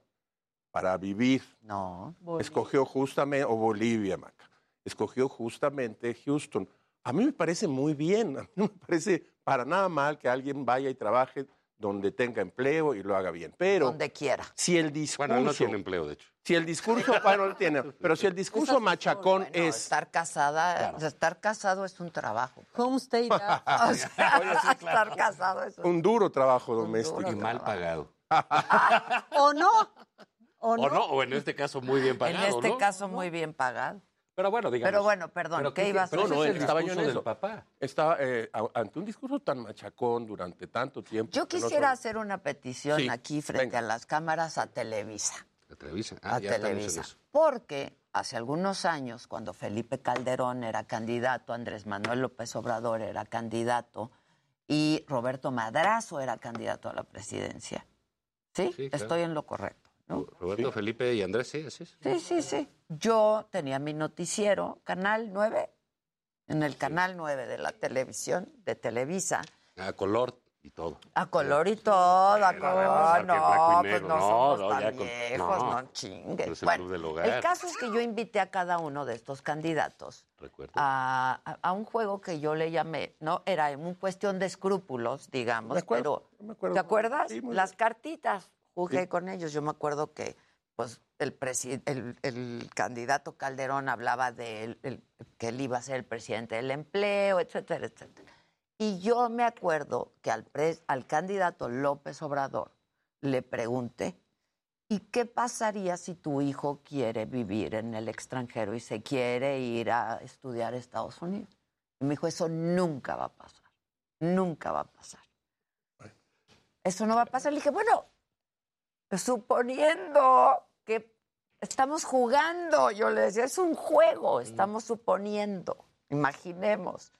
para vivir. No. Escogió justamente, o Bolivia, Maca. Escogió justamente Houston. A mí me parece muy bien, a mí no me parece para nada mal que alguien vaya y trabaje donde tenga empleo y lo haga bien. Pero Donde quiera. si el discurso... Bueno, no tiene empleo, de hecho. Si el discurso, bueno, no tiene, pero si el discurso machacón Bueno, es... estar casada, estar casado es un trabajo. Homestay. O sea, estar casado es un Un duro trabajo doméstico. Y mal pagado. ¿O no? ¿O no? O no, o en este caso muy bien pagado, En este ¿no? caso muy bien pagado. Pero bueno, digamos. Pero bueno, perdón, pero ¿qué ibas a No, decir? no, el estaba yo en eso. papá. Estaba eh, ante un discurso tan machacón durante tanto tiempo. Yo no quisiera hacer una petición Sí, aquí frente venga. a las cámaras a Televisa. A Televisa. Ah, a ya Televisa. Porque hace algunos años, cuando Felipe Calderón era candidato, Andrés Manuel López Obrador era candidato y Roberto Madrazo era candidato a la presidencia. ¿Sí? Sí, claro. Estoy en lo correcto. ¿No? Roberto, Felipe y Andrés, sí, así es. Sí, sí, sí. Yo tenía mi noticiero, Canal 9, en el Canal 9 de la televisión, de Televisa. A color y todo. A color y todo, a color. No, pues no, No, somos no, tan con- viejos, no. no, chingues. Es el Bueno, club del hogar. el caso es que yo invité a cada uno de estos candidatos a, a- a un juego que yo le llamé, ¿no? Era una cuestión de escrúpulos, digamos, pero me acuerdo. ¿te acuerdas? Sí, Las cartitas, jugué Sí. con ellos. Yo me acuerdo que pues el, el, el candidato Calderón hablaba de él- el- que él iba a ser el presidente del empleo, etcétera, etcétera. Y yo me acuerdo que al, pres- al candidato López Obrador le pregunté, ¿y qué pasaría si tu hijo quiere vivir en el extranjero y se quiere ir a estudiar a Estados Unidos? Y me dijo, eso nunca va a pasar, nunca va a pasar. Eso no va a pasar. Le dije, bueno, suponiendo que estamos jugando, yo le decía, es un juego, estamos suponiendo, imaginemos.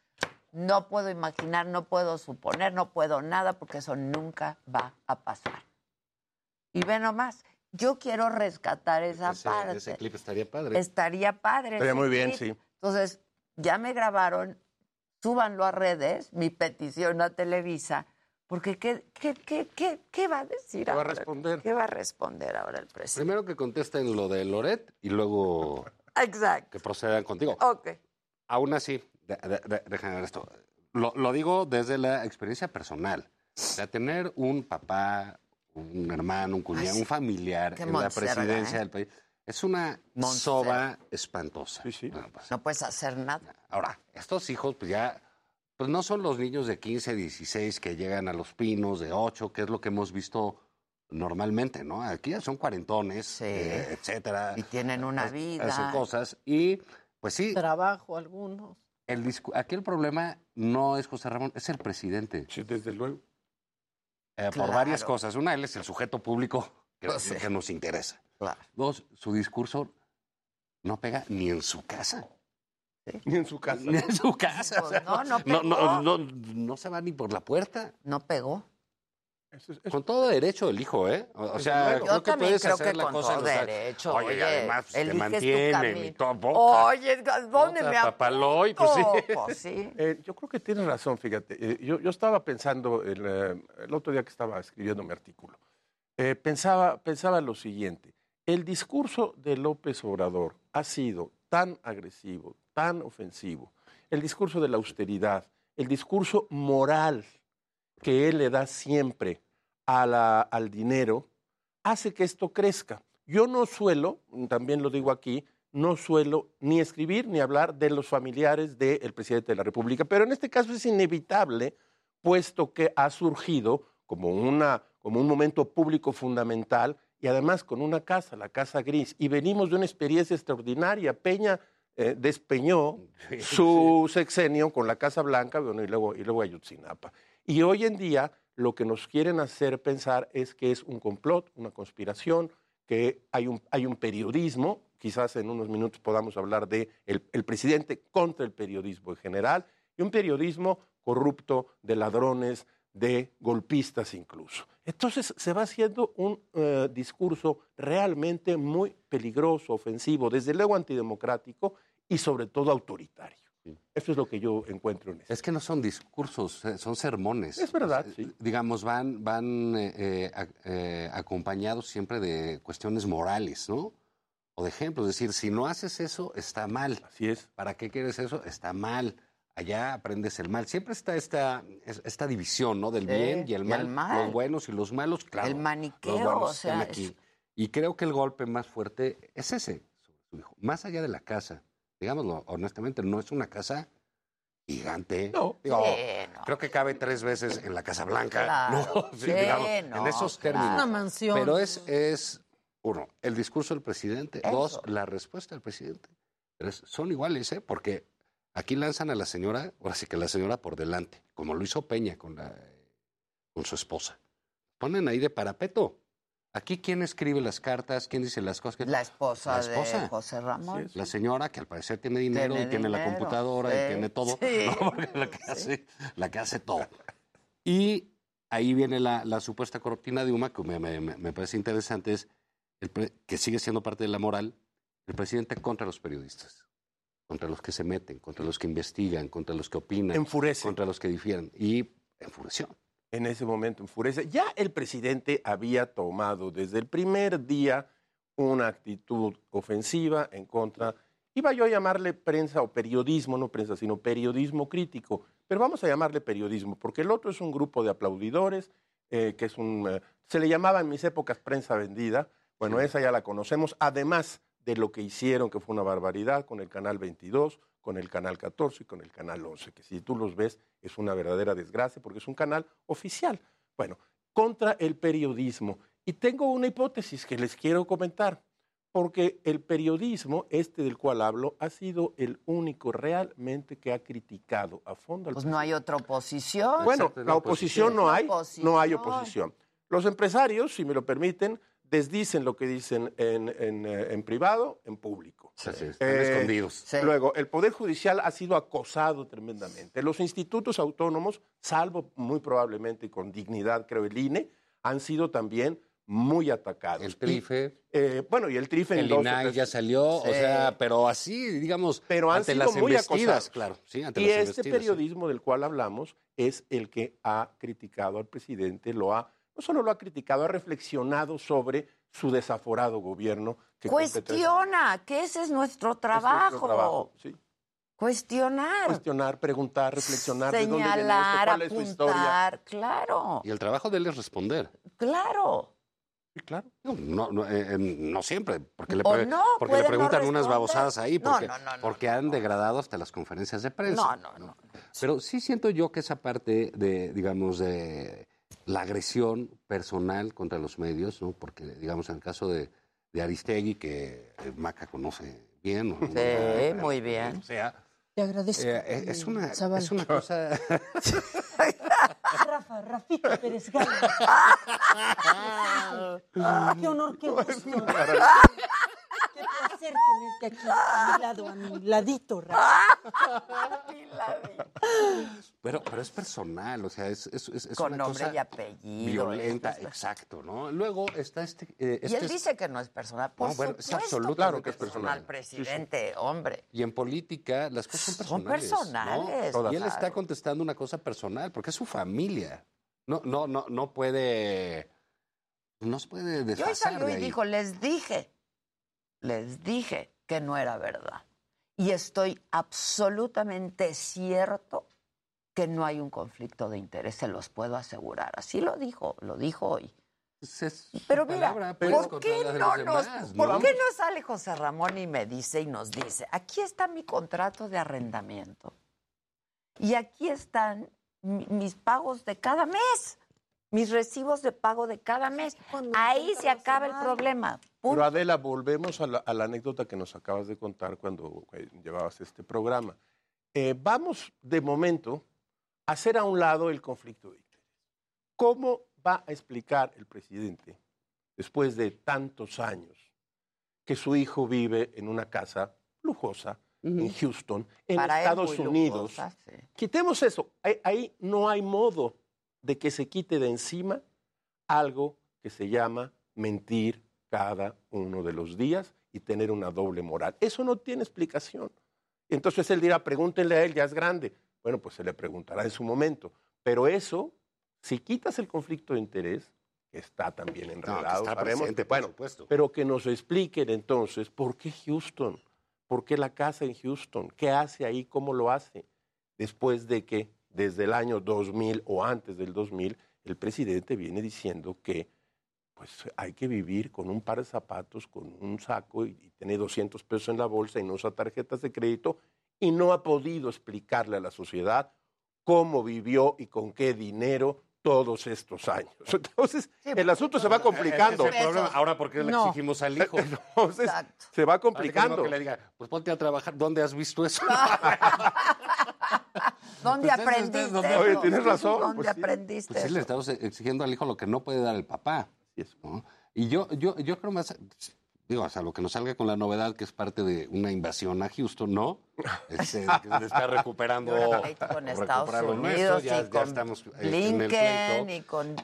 No puedo imaginar, no puedo suponer, no puedo nada, porque eso nunca va a pasar. Y ve nomás, yo quiero rescatar esa Ese, parte. ese clip estaría padre. Estaría padre. Estaría muy bien, sí. Entonces, ya me grabaron, súbanlo a redes, mi petición a Televisa, porque ¿qué, qué, qué, qué, qué va a decir ¿Qué va a ahora? responder? ¿Qué va a responder ahora el presidente? Primero que contesten lo de Loret y luego Exacto. que procedan contigo. Ok. Aún así, déjame ver esto. Lo, lo digo desde la experiencia personal. O sea, tener un papá, un hermano, un cuñado, Ay, sí. un familiar en la presidencia ¿eh? del país es una soba espantosa. Bueno, pues, No puedes hacer nada. Ahora, estos hijos, pues ya, pues no son los niños de 15, 16 que llegan a los pinos de 8, que es lo que hemos visto normalmente, ¿no? Aquí ya son cuarentones, eh, etcétera. Y tienen una Hacen vida. cosas. Y, pues sí, Trabajo algunos. el aquí el problema no es José Ramón, es el presidente. Sí, desde luego. Eh, Por varias cosas. Una, él es el sujeto público que, Pues sí. que nos interesa. Claro. Dos, su discurso no pega ni en su casa. Ni en su casa. Ni en su casa. Pues o sea, no, no no, pegó. no, no, no se va ni por la puerta. No pegó. Con todo derecho el hijo, ¿eh? O, o sea, Yo creo que puedes creo hacer que la con cosa todo derecho. Oye, y además pues, te camino. y todo. Oye, ¿dónde me papaloy, pues sí. Pues sí. Eh, yo creo que tienes razón, fíjate. Eh, yo, yo estaba pensando el, eh, el otro día que estaba escribiendo mi artículo, eh, pensaba, pensaba lo siguiente. El discurso de López Obrador ha sido tan agresivo, tan ofensivo. El discurso de la austeridad, el discurso moral que él le da siempre al dinero, hace que esto crezca. Yo no suelo, también lo digo aquí, no suelo ni escribir ni hablar de los familiares del presidente de la República, pero en este caso es inevitable, puesto que ha surgido como, una, como un momento público fundamental y además con una casa, la Casa Gris, y venimos de una experiencia extraordinaria. Peña eh, despeñó su sexenio con la Casa Blanca bueno, y, luego, y luego Ayotzinapa. Y hoy en día lo que nos quieren hacer pensar es que es un complot, una conspiración, que hay un, hay un periodismo, quizás en unos minutos podamos hablar de el, el presidente contra el periodismo en general, y un periodismo corrupto de ladrones, de golpistas incluso. Entonces se va haciendo un eh, discurso realmente muy peligroso, ofensivo, desde luego antidemocrático y sobre todo autoritario. Eso es lo que yo encuentro en eso. Es que no son discursos, eh, son sermones. Es verdad, sí. Digamos, van, van eh, acompañados siempre de cuestiones morales, ¿no? O de ejemplos, es decir, si no haces eso, está mal. Así es. ¿Para qué quieres eso? Está mal. Allá aprendes el mal. Siempre está esta, es- esta división, ¿no? Del Sí, bien y el y el mal, mal. los buenos y los malos, claro. El maniqueo, los buenos o sea, están aquí. es- Y creo que el golpe más fuerte es ese sobre su hijo. Más allá de la casa, digámoslo honestamente, no es una casa gigante. No. Sí, no. Creo que cabe tres veces en la Casa Blanca. Claro, ¿no? sí, digamos, no, en esos claro. términos. Una mansión. Pero es, es, uno, el discurso del presidente. Eso. Dos, la respuesta del presidente. Tres, son iguales, ¿eh? Porque aquí lanzan a la señora, ahora sí que la señora por delante, como lo hizo Peña con, la, con su esposa. Ponen ahí de parapeto. Aquí, ¿quién escribe las cartas? ¿Quién dice las cosas? La esposa, La esposa. de José Ramón. La señora que al parecer tiene dinero Tiene y tiene la computadora sí, y tiene todo. sí. ¿no? La que, hace, la que hace todo. Y ahí viene la, la supuesta cortina de Uma, que me, me- me- me parece interesante, es el pre- que sigue siendo parte de la moral, el presidente contra los periodistas, contra los que se meten, contra los que investigan, contra los que opinan, Enfurece. contra los que difieren. Y enfureció. en ese momento enfurece. Ya el presidente había tomado desde el primer día una actitud ofensiva en contra, iba yo a llamarle prensa o periodismo, no prensa, sino periodismo crítico, pero vamos a llamarle periodismo, porque el otro es un grupo de aplaudidores, eh, que es un, eh, se le llamaba en mis épocas prensa vendida, bueno, esa ya la conocemos, además de lo que hicieron, que fue una barbaridad, con el Canal 22, con el Canal 14 y con el Canal 11, que si tú los ves es una verdadera desgracia porque es un canal oficial. Bueno, contra el periodismo. Y tengo una hipótesis que les quiero comentar, porque el periodismo, este del cual hablo, ha sido el único realmente que ha criticado a fondo al Pues no hay otra oposición. bueno, la oposición no hay, Oposición. no hay oposición. Los empresarios, si me lo permiten, desdicen lo que dicen en, en, eh, en privado, en público. están Eh, escondidos. Luego, el Poder Judicial ha sido acosado tremendamente. Los institutos autónomos, salvo muy probablemente con dignidad, creo, el INE, han sido también muy atacados. El TRIFE. Y, eh, bueno, y el TRIFE en El INAI tres- ya salió, o Sí. sea, pero así, digamos, pero han ante sido las muy acosados. claro. Sí, ante y las este sí. periodismo del cual hablamos es el que ha criticado al presidente, lo ha, no solo lo ha criticado, ha reflexionado sobre su desaforado gobierno. Que. Cuestiona, que ese es nuestro Es trabajo. nuestro trabajo, sí. Cuestionar, Cuestionar, preguntar, reflexionar de dónde viene esto, señalar, cuál es su historia. apuntar, claro, Y el trabajo de él es responder. claro. claro. No, no, eh, eh, no siempre, porque le, pre- no, porque le no preguntan unas babosadas ahí, No, porque, no, no, no, porque han degradado hasta las conferencias de prensa. No, no, no. Pero sí siento yo que esa parte de, digamos, de la agresión personal contra los medios, ¿no? Porque, digamos, en el caso de, de Aristegui, que eh, Maca conoce bien. ¿no? Sí, muy bien. O sea, Te agradezco. eh, es, una, es una cosa... Rafa, Rafita Pérez Gana. qué honor, qué gusto. Tenerte aquí a mi lado, a mi ladito, Rafa. Pero, pero es personal, o sea, es, es, es- es Con una nombre cosa y apellido. violenta, exacto, ¿no? Luego está este... eh, Y este él es- dice que no es personal. Por No, bueno, es absolutamente claro que es personal, personal. presidente, hombre. Y en política las cosas son Son personales. personales, ¿no? Y él claro. está contestando una cosa personal, porque es su familia. No, no, no, no puede. No se puede Y hoy desfasar salió de y dijo, les dije, les dije que no era verdad. Y estoy absolutamente cierto que no hay un conflicto de interés, se los puedo asegurar. Así lo dijo, lo dijo hoy. Pues es Pero mira, palabra, pues, ¿por, contra qué no los nos, demás, ¿por ¿no? qué no sale José Ramón y me dice y nos dice, aquí está mi contrato de arrendamiento y aquí están mi- mis pagos de cada mes, mis recibos de pago de cada mes? Ahí se acaba el problema. Pero Adela, volvemos a la, a la anécdota que nos acabas de contar cuando eh, llevabas este programa. Eh, vamos de momento a hacer a un lado el conflicto de intereses. ¿Cómo va a explicar el presidente, después de tantos años, que su hijo vive en una casa lujosa en Houston, en Para Estados Unidos? lujosa, sí. Quitemos eso. Ahí, ahí no hay modo de que se quite de encima algo que se llama mentir cada uno de los días y tener una doble moral. Eso no tiene explicación. Entonces él dirá, pregúntenle a él, ya es grande. Bueno, pues se le preguntará en su momento. Pero eso, si quitas el conflicto de interés, que está también No, que enredado, está sabemos, presente, por supuesto. pero que nos expliquen entonces por qué Houston, por qué la casa en Houston, qué hace ahí, cómo lo hace. después de que desde el año 2000 o antes del 2000 el presidente viene diciendo que pues hay que vivir con un par de zapatos, con un saco y, y tener 200 pesos en la bolsa y no usar tarjetas de crédito y no ha podido explicarle a la sociedad cómo vivió y con qué dinero todos estos años. Entonces, el asunto se va complicando. Es el problema. Ahora, ¿por qué le No. exigimos al hijo? Entonces, se va complicando. Que le diga, pues ponte a trabajar. ¿Dónde has visto eso? ¿Dónde Pues aprendiste? ¿dónde-? Oye, tienes razón, ¿Dónde pues aprendiste? Pues sí, le estamos exigiendo al hijo lo que no puede dar el papá. ¿No? Y yo, yo, yo creo más, digo, o sea, lo que nos salga con la novedad que es parte de una invasión a Houston, ¿no? Este, que se está recuperando, con Estados nuestro, Unidos ya, y ya con estamos eh, en el Blinken y con...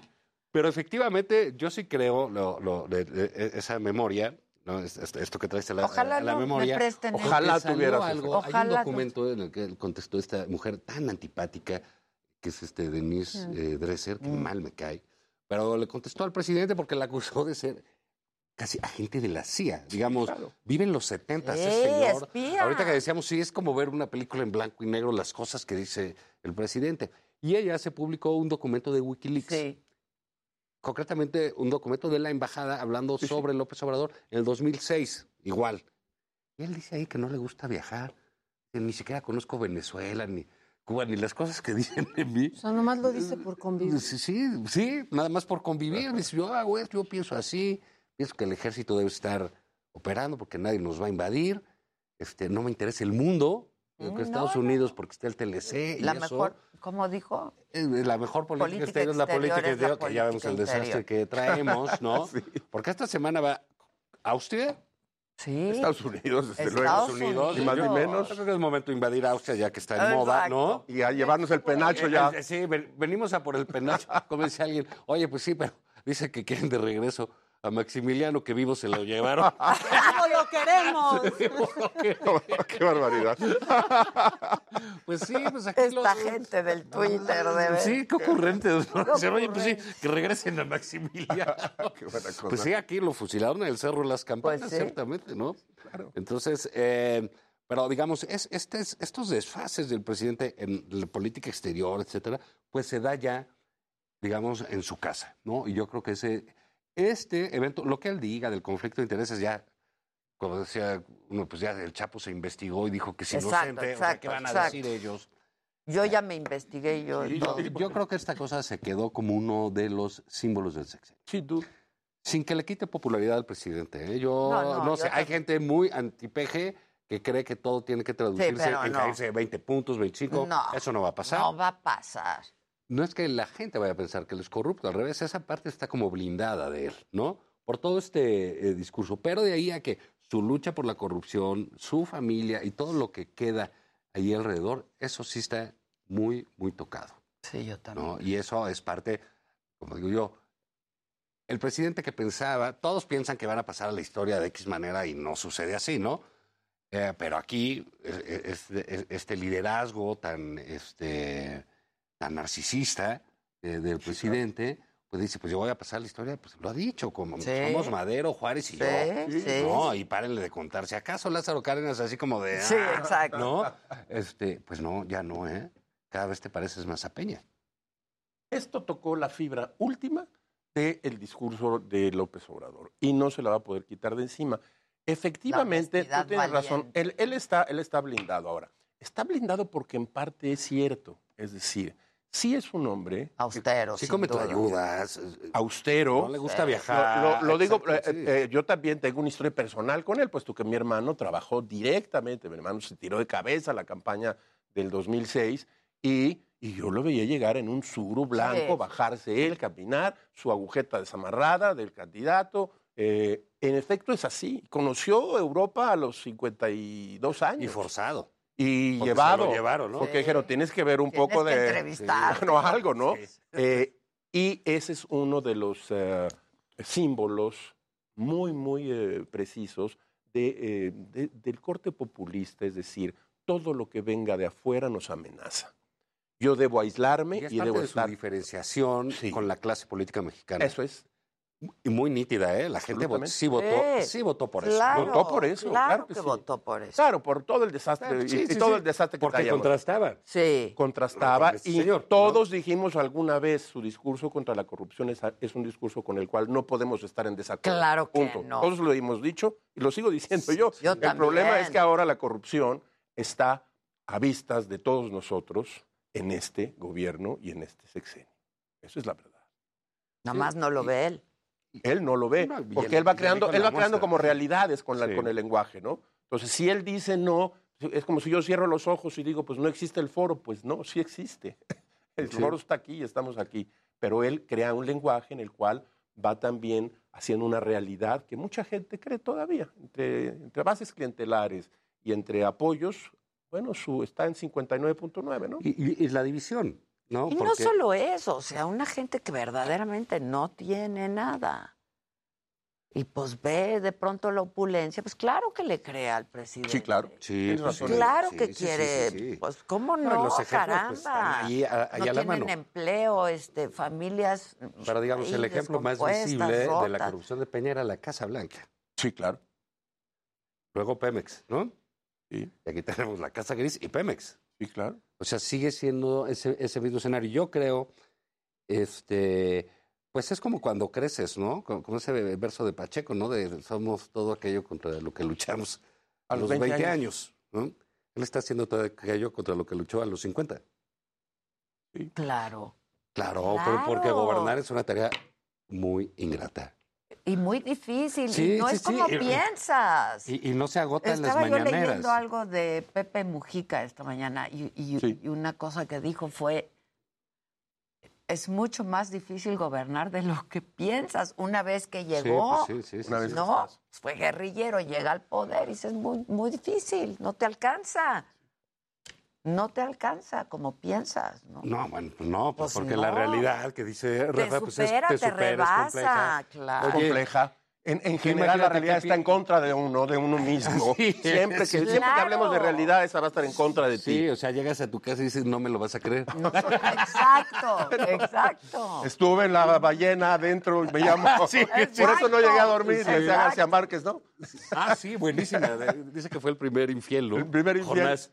Pero efectivamente, yo sí creo lo, lo de, de- esa memoria, ¿no? Es- es- esto que traes a la, Ojalá a la no me memoria. presten eso. Ojalá tuviera algo. algo. Hay Ojalá un no. documento en el que contestó esta mujer tan antipática, que es este Denise Mm. eh, Dresser, que mal me cae, pero le contestó al presidente porque la acusó de ser casi agente de la CIA. Digamos, vive en los 70 ese ¡Eh, señor. espía! Ahorita que decíamos, sí, es como ver una película en blanco y negro, las cosas que dice el presidente. Y ella se publicó un documento de Wikileaks. Concretamente, un documento de la embajada hablando sobre López Obrador en el 2006, igual. Y él dice ahí que no le gusta viajar, que ni siquiera conozco Venezuela, ni Cuba, ni las cosas que dicen de mí. O sea, nomás lo dice por convivir. Sí, sí, sí, nada más por convivir. Dice, yo hago esto, yo pienso así, pienso que el ejército debe estar operando porque nadie nos va a invadir. Este, no me interesa el mundo, creo que Mm, Estados. Unidos porque está el TLC. y La eso. mejor, ¿cómo dijo? Eh, La mejor política, Política exterior es la política exterior, que ya vemos el desastre que traemos, ¿no? Porque esta semana va Austria. Sí. Estados Unidos, desde luego. Estados Unidos. Ni más ni Yo menos. creo que es momento de invadir Austria ya que está en moda, ¿no? Y a llevarnos el penacho ya. Eh, eh, Sí, ven- venimos a por el penacho. Como dice alguien, oye, pues sí, pero dice que quieren de regreso a Maximiliano, que vivo se lo llevaron. ¡Como lo queremos! Qué barbaridad. Pues sí, pues aquí Esta los- gente del Twitter, de ver. Sí, qué ocurrente. Qué Dicen, Oye, pues sí, que regresen a Maximiliano. Qué buena cosa. Pues sí, aquí lo fusilaron en el Cerro de las Campanas, Pues sí. ciertamente, ¿no? Entonces, eh, pero digamos, es, estes- estos desfases del presidente en la política exterior, etcétera, pues se da ya, digamos, en su casa, ¿no? Y yo creo que ese, este evento, lo que él diga del conflicto de intereses ya, como decía uno, pues ya el Chapo se investigó y dijo que es Exacto, inocente, o sea, exacto, ¿qué van a exacto. decir ellos? Yo ya me investigué yo. Sí, yo, yo creo que esta cosa se quedó como uno de los símbolos del sexenio. Sin que le quite popularidad al presidente. ¿eh? Yo No, no, no, yo sé, hay gente muy anti-PG que cree que todo tiene que traducirse pero en no. caerse de 20 puntos, 25. No, Eso no va a pasar. No va a pasar. No es que la gente vaya a pensar que él es corrupto, al revés, esa parte está como blindada de él, ¿no? Por todo este eh, discurso. Pero de ahí a que su lucha por la corrupción, su familia y todo lo que queda ahí alrededor, eso sí está muy, muy tocado. Sí, yo también. ¿no? Y eso es parte, como digo yo, el presidente que pensaba, todos piensan que van a pasar a la historia de X manera y no sucede así, ¿no? Eh, pero aquí, eh, este, este liderazgo tan, este, tan narcisista eh, del presidente, pues dice, pues yo voy a pasar la historia, pues lo ha dicho, como Sí. somos Madero, Juárez y Sí, yo. sí. No, y párenle de contar. Si acaso Lázaro Cárdenas así como de... Sí, "Ah", exacto. ¿No? Este, pues no, ya no, ¿eh? Cada vez te pareces más a Peña. Esto tocó la fibra última del discurso de López Obrador y no se la va a poder quitar de encima. Efectivamente, tú tienes razón, él, él está, él está blindado ahora. Está blindado porque en parte es cierto, es decir, sí es un hombre austero, Sí come ayudas. austero. No le gusta Sí. viajar. Lo, lo- lo digo, Exacto, eh, sí. eh, yo también tengo una historia personal con él, puesto que mi hermano trabajó directamente, mi hermano se tiró de cabeza a la campaña del 2006 y, y yo lo veía llegar en un suru blanco, Sí. bajarse él, caminar, su agujeta desamarrada del candidato. eh, en efecto es así. Conoció Europa a los 52 años. Y forzado. Y Porque se llevado. lo llevaron, ¿no? Porque Sí. dijeron, tienes que ver un Tienes poco que de... entrevistarte. Bueno, algo, ¿no? Eh, y ese es uno de los eh, símbolos muy, muy eh, precisos de, eh, de- del corte populista, es decir, todo lo que venga de afuera nos amenaza. Yo debo aislarme Y es y, parte debo de estar... su diferenciación Sí. con la clase política mexicana. Eso es. Y muy nítida, ¿eh? La gente votó- sí votó, Sí, sí votó por eso. claro, Votó por eso, claro claro, que sí. votó por eso. Claro, por todo el desastre Claro, y, sí, y sí, todo sí. el desastre que Porque contrastaba. Sí. Contrastaba Con y señor, ¿no? todos dijimos alguna vez su discurso contra la corrupción es, es un discurso con el cual no podemos estar en desacuerdo. Claro que Punto. no. Todos lo hemos dicho y lo sigo diciendo yo. yo el también. problema es que ahora la corrupción está a vistas de todos nosotros en este gobierno y en este sexenio. Eso es la verdad. Nada más no lo ve él. Él no lo ve, porque él va creando, él va creando como realidades con, la- Sí. con el lenguaje, ¿no? Entonces, si él dice no, es como si yo cierro los ojos y digo, pues no existe el foro, pues no, sí existe. El Sí. foro está aquí y estamos aquí. Pero él crea un lenguaje en el cual va también haciendo una realidad que mucha gente cree todavía. Entre, entre bases clientelares y entre apoyos, bueno, su, está en 59.9, ¿no? Y, y- y la división, ¿no? Y no solo eso, o sea, una gente que verdaderamente no tiene nada. Y pues ve de pronto la opulencia, pues claro que le cree al presidente. Sí, claro. Sí, pues Claro sí, que sí, quiere, sí, sí. pues cómo No, no, y los ejemplos, caramba. pues, están ahí a- ahí no a la tienen mano. empleo, este, familias. Pero digamos, el ejemplo más visible de la corrupción de Peña era la Casa Blanca. Sí, claro. Luego Pemex, ¿no? Sí. Y aquí tenemos la Casa Gris y Pemex. Sí, claro. O sea, sigue siendo ese, ese mismo escenario. Yo creo, este, pues es como cuando creces, ¿no? Como, como ese verso de Pacheco, ¿no? De somos todo aquello contra lo que luchamos a, los 20, años. ¿no? Él está haciendo todo aquello contra lo que luchó a los 50. Claro. Claro, pero porque Claro. gobernar es una tarea muy ingrata. Y muy difícil, Sí, y no sí, es sí, como y- piensas. Y, y no se agota en las Estaba yo mañaneras. leyendo algo de Pepe Mujica esta mañana y, y- y una cosa que dijo fue, es mucho más difícil gobernar de lo que piensas. Una vez que llegó, pues sí, sí, sí, Una sí. vez que no, fue guerrillero, llega al poder y dices, es muy, muy difícil, no te alcanza. No te alcanza como piensas, ¿no? No, bueno, pues no, pues Pues porque la realidad que dice Rafa, pues es, supera, te te supera, es rebasa, compleja. claro. Es Oye, compleja. En, en general, la realidad está en contra de uno, de uno mismo. Sí, siempre, que, sí. siempre que hablemos de realidad, esa va a estar en contra de ti. Sí, o sea, llegas a tu casa y dices, no me lo vas a creer. Exacto, exacto. Estuve en la ballena adentro y me llamo. Sí, Por eso no llegué a dormir, Sí. decía García Márquez, ¿no? Ah, sí, buenísima. Dice que fue el primer infiel, ¿no? El primer infiel. Jonás,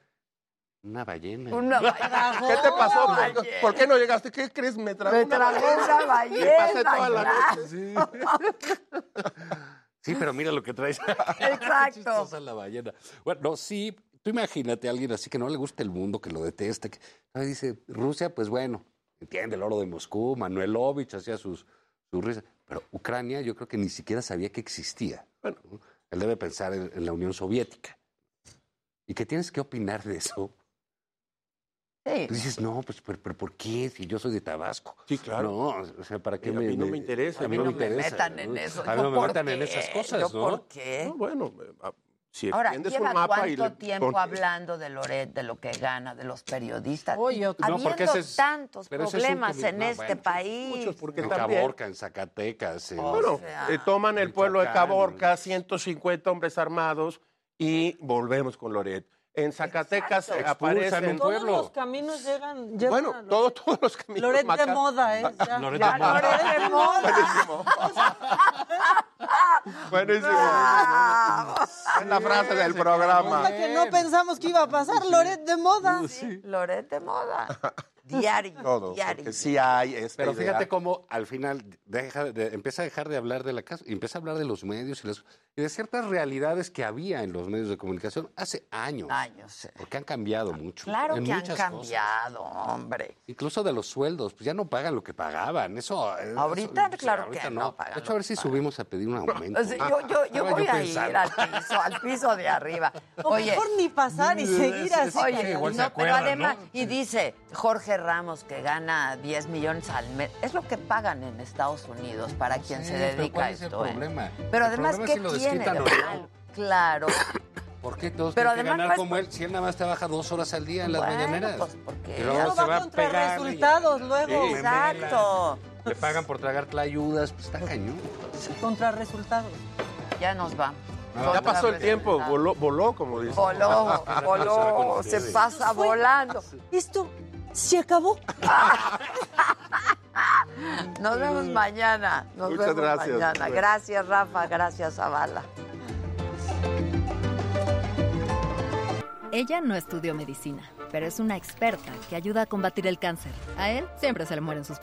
una ballena. Una ballena. ¿Qué te pasó? ¿Por, por qué no llegaste? ¿Qué crees? Me tragó Me una tragó ballena. una Me ballena, pasé toda la noche, sí. Sí, pero mira lo que traes. Exacto. Chistosa la ballena. Bueno, no, sí, tú imagínate a alguien así que no le gusta el mundo, que lo detesta, que ay, dice, Rusia, pues bueno, entiende el oro de Moscú, Manuelovich hacía sus, sus risas, pero Ucrania yo creo que ni siquiera sabía que existía. Bueno, él debe pensar en, en la Unión Soviética. ¿Y qué tienes que opinar de eso? Sí. Tú dices, no, pues, pero, pero ¿por qué? Si yo soy de Tabasco. Sí, claro. No, o sea, ¿para qué A me, mí no me interesa, A mí no no me me interesa. metan en eso. A mí ¿Yo no me metan en esas cosas, ¿Yo ¿no? por qué? No, bueno, ah, si Ahora, ¿lleva un mapa cuánto y le tiempo hablando de Loret, de lo que gana, de los periodistas? Oye, otro- No, Habiendo es- tantos pero ese es un problemas en no, este bueno, país. muchos, porque En también- Caborca, en Zacatecas. en- Bueno, sea, eh, toman el pueblo de. Caborca, 150 hombres armados y volvemos con Loret. En Zacatecas Exacto. aparecen... Expulsan un Todos pueblo. los caminos llegan. llevan a Bueno, Loret. todo- todos los caminos... Loret de moda, ¿eh? Ya. Loret Ya, de moda. Loret de moda. Buenísimo. Buenísimo. Ah, Es la frase del programa. que no pensamos que iba a pasar, Loret de moda. Loret de moda. Diario, Todo, diario. porque sí hay esta Pero idea. fíjate cómo al final deja de- empieza a dejar de hablar de la casa y empieza a hablar de los medios y, las- y de ciertas realidades que había en los medios de comunicación hace años. Años. eh. Porque han cambiado mucho. Claro en que han cambiado, hombre. Incluso de los sueldos, pues ya no pagan lo que pagaban. Eso. eso- Ahorita, sí, claro ahorita que no pagan De hecho, a ver si subimos a pedir un aumento. O sea, yo yo, yo Estaba voy a ir al piso, al piso de arriba. O Oye, mejor ni pasar y seguir así. Oye, calladito. igual se no, pero además, ¿no? y dice Jorge Ramos que gana 10 millones al mes. Es lo que pagan en Estados Unidos para quien Sí, se pero dedica ¿cuál a es el esto. ¿eh? Pero El además, problema ¿qué es si lo tiene de desquitan o no. mal? Claro. ¿Por qué todos Pero tienen que además ganar no como él si él nada más trabaja dos horas al día en las Bueno, mañaneras? pues, porque- Y luego Eso se va va a contra pegar. resultados luego. Sí, Exacto. Le pagan por tragar tlayudas, pues está cañón. Contra resultados. Ya nos vamos. Ya pasó el tiempo, voló, voló como dice. Voló, voló, se pasa volando. Esto se acabó. Nos vemos mañana. Nos Muchas vemos gracias. mañana. Gracias, Rafa. Gracias, Zavala. Ella no estudió medicina, pero es una experta que ayuda a combatir el cáncer. A él siempre se le mueren sus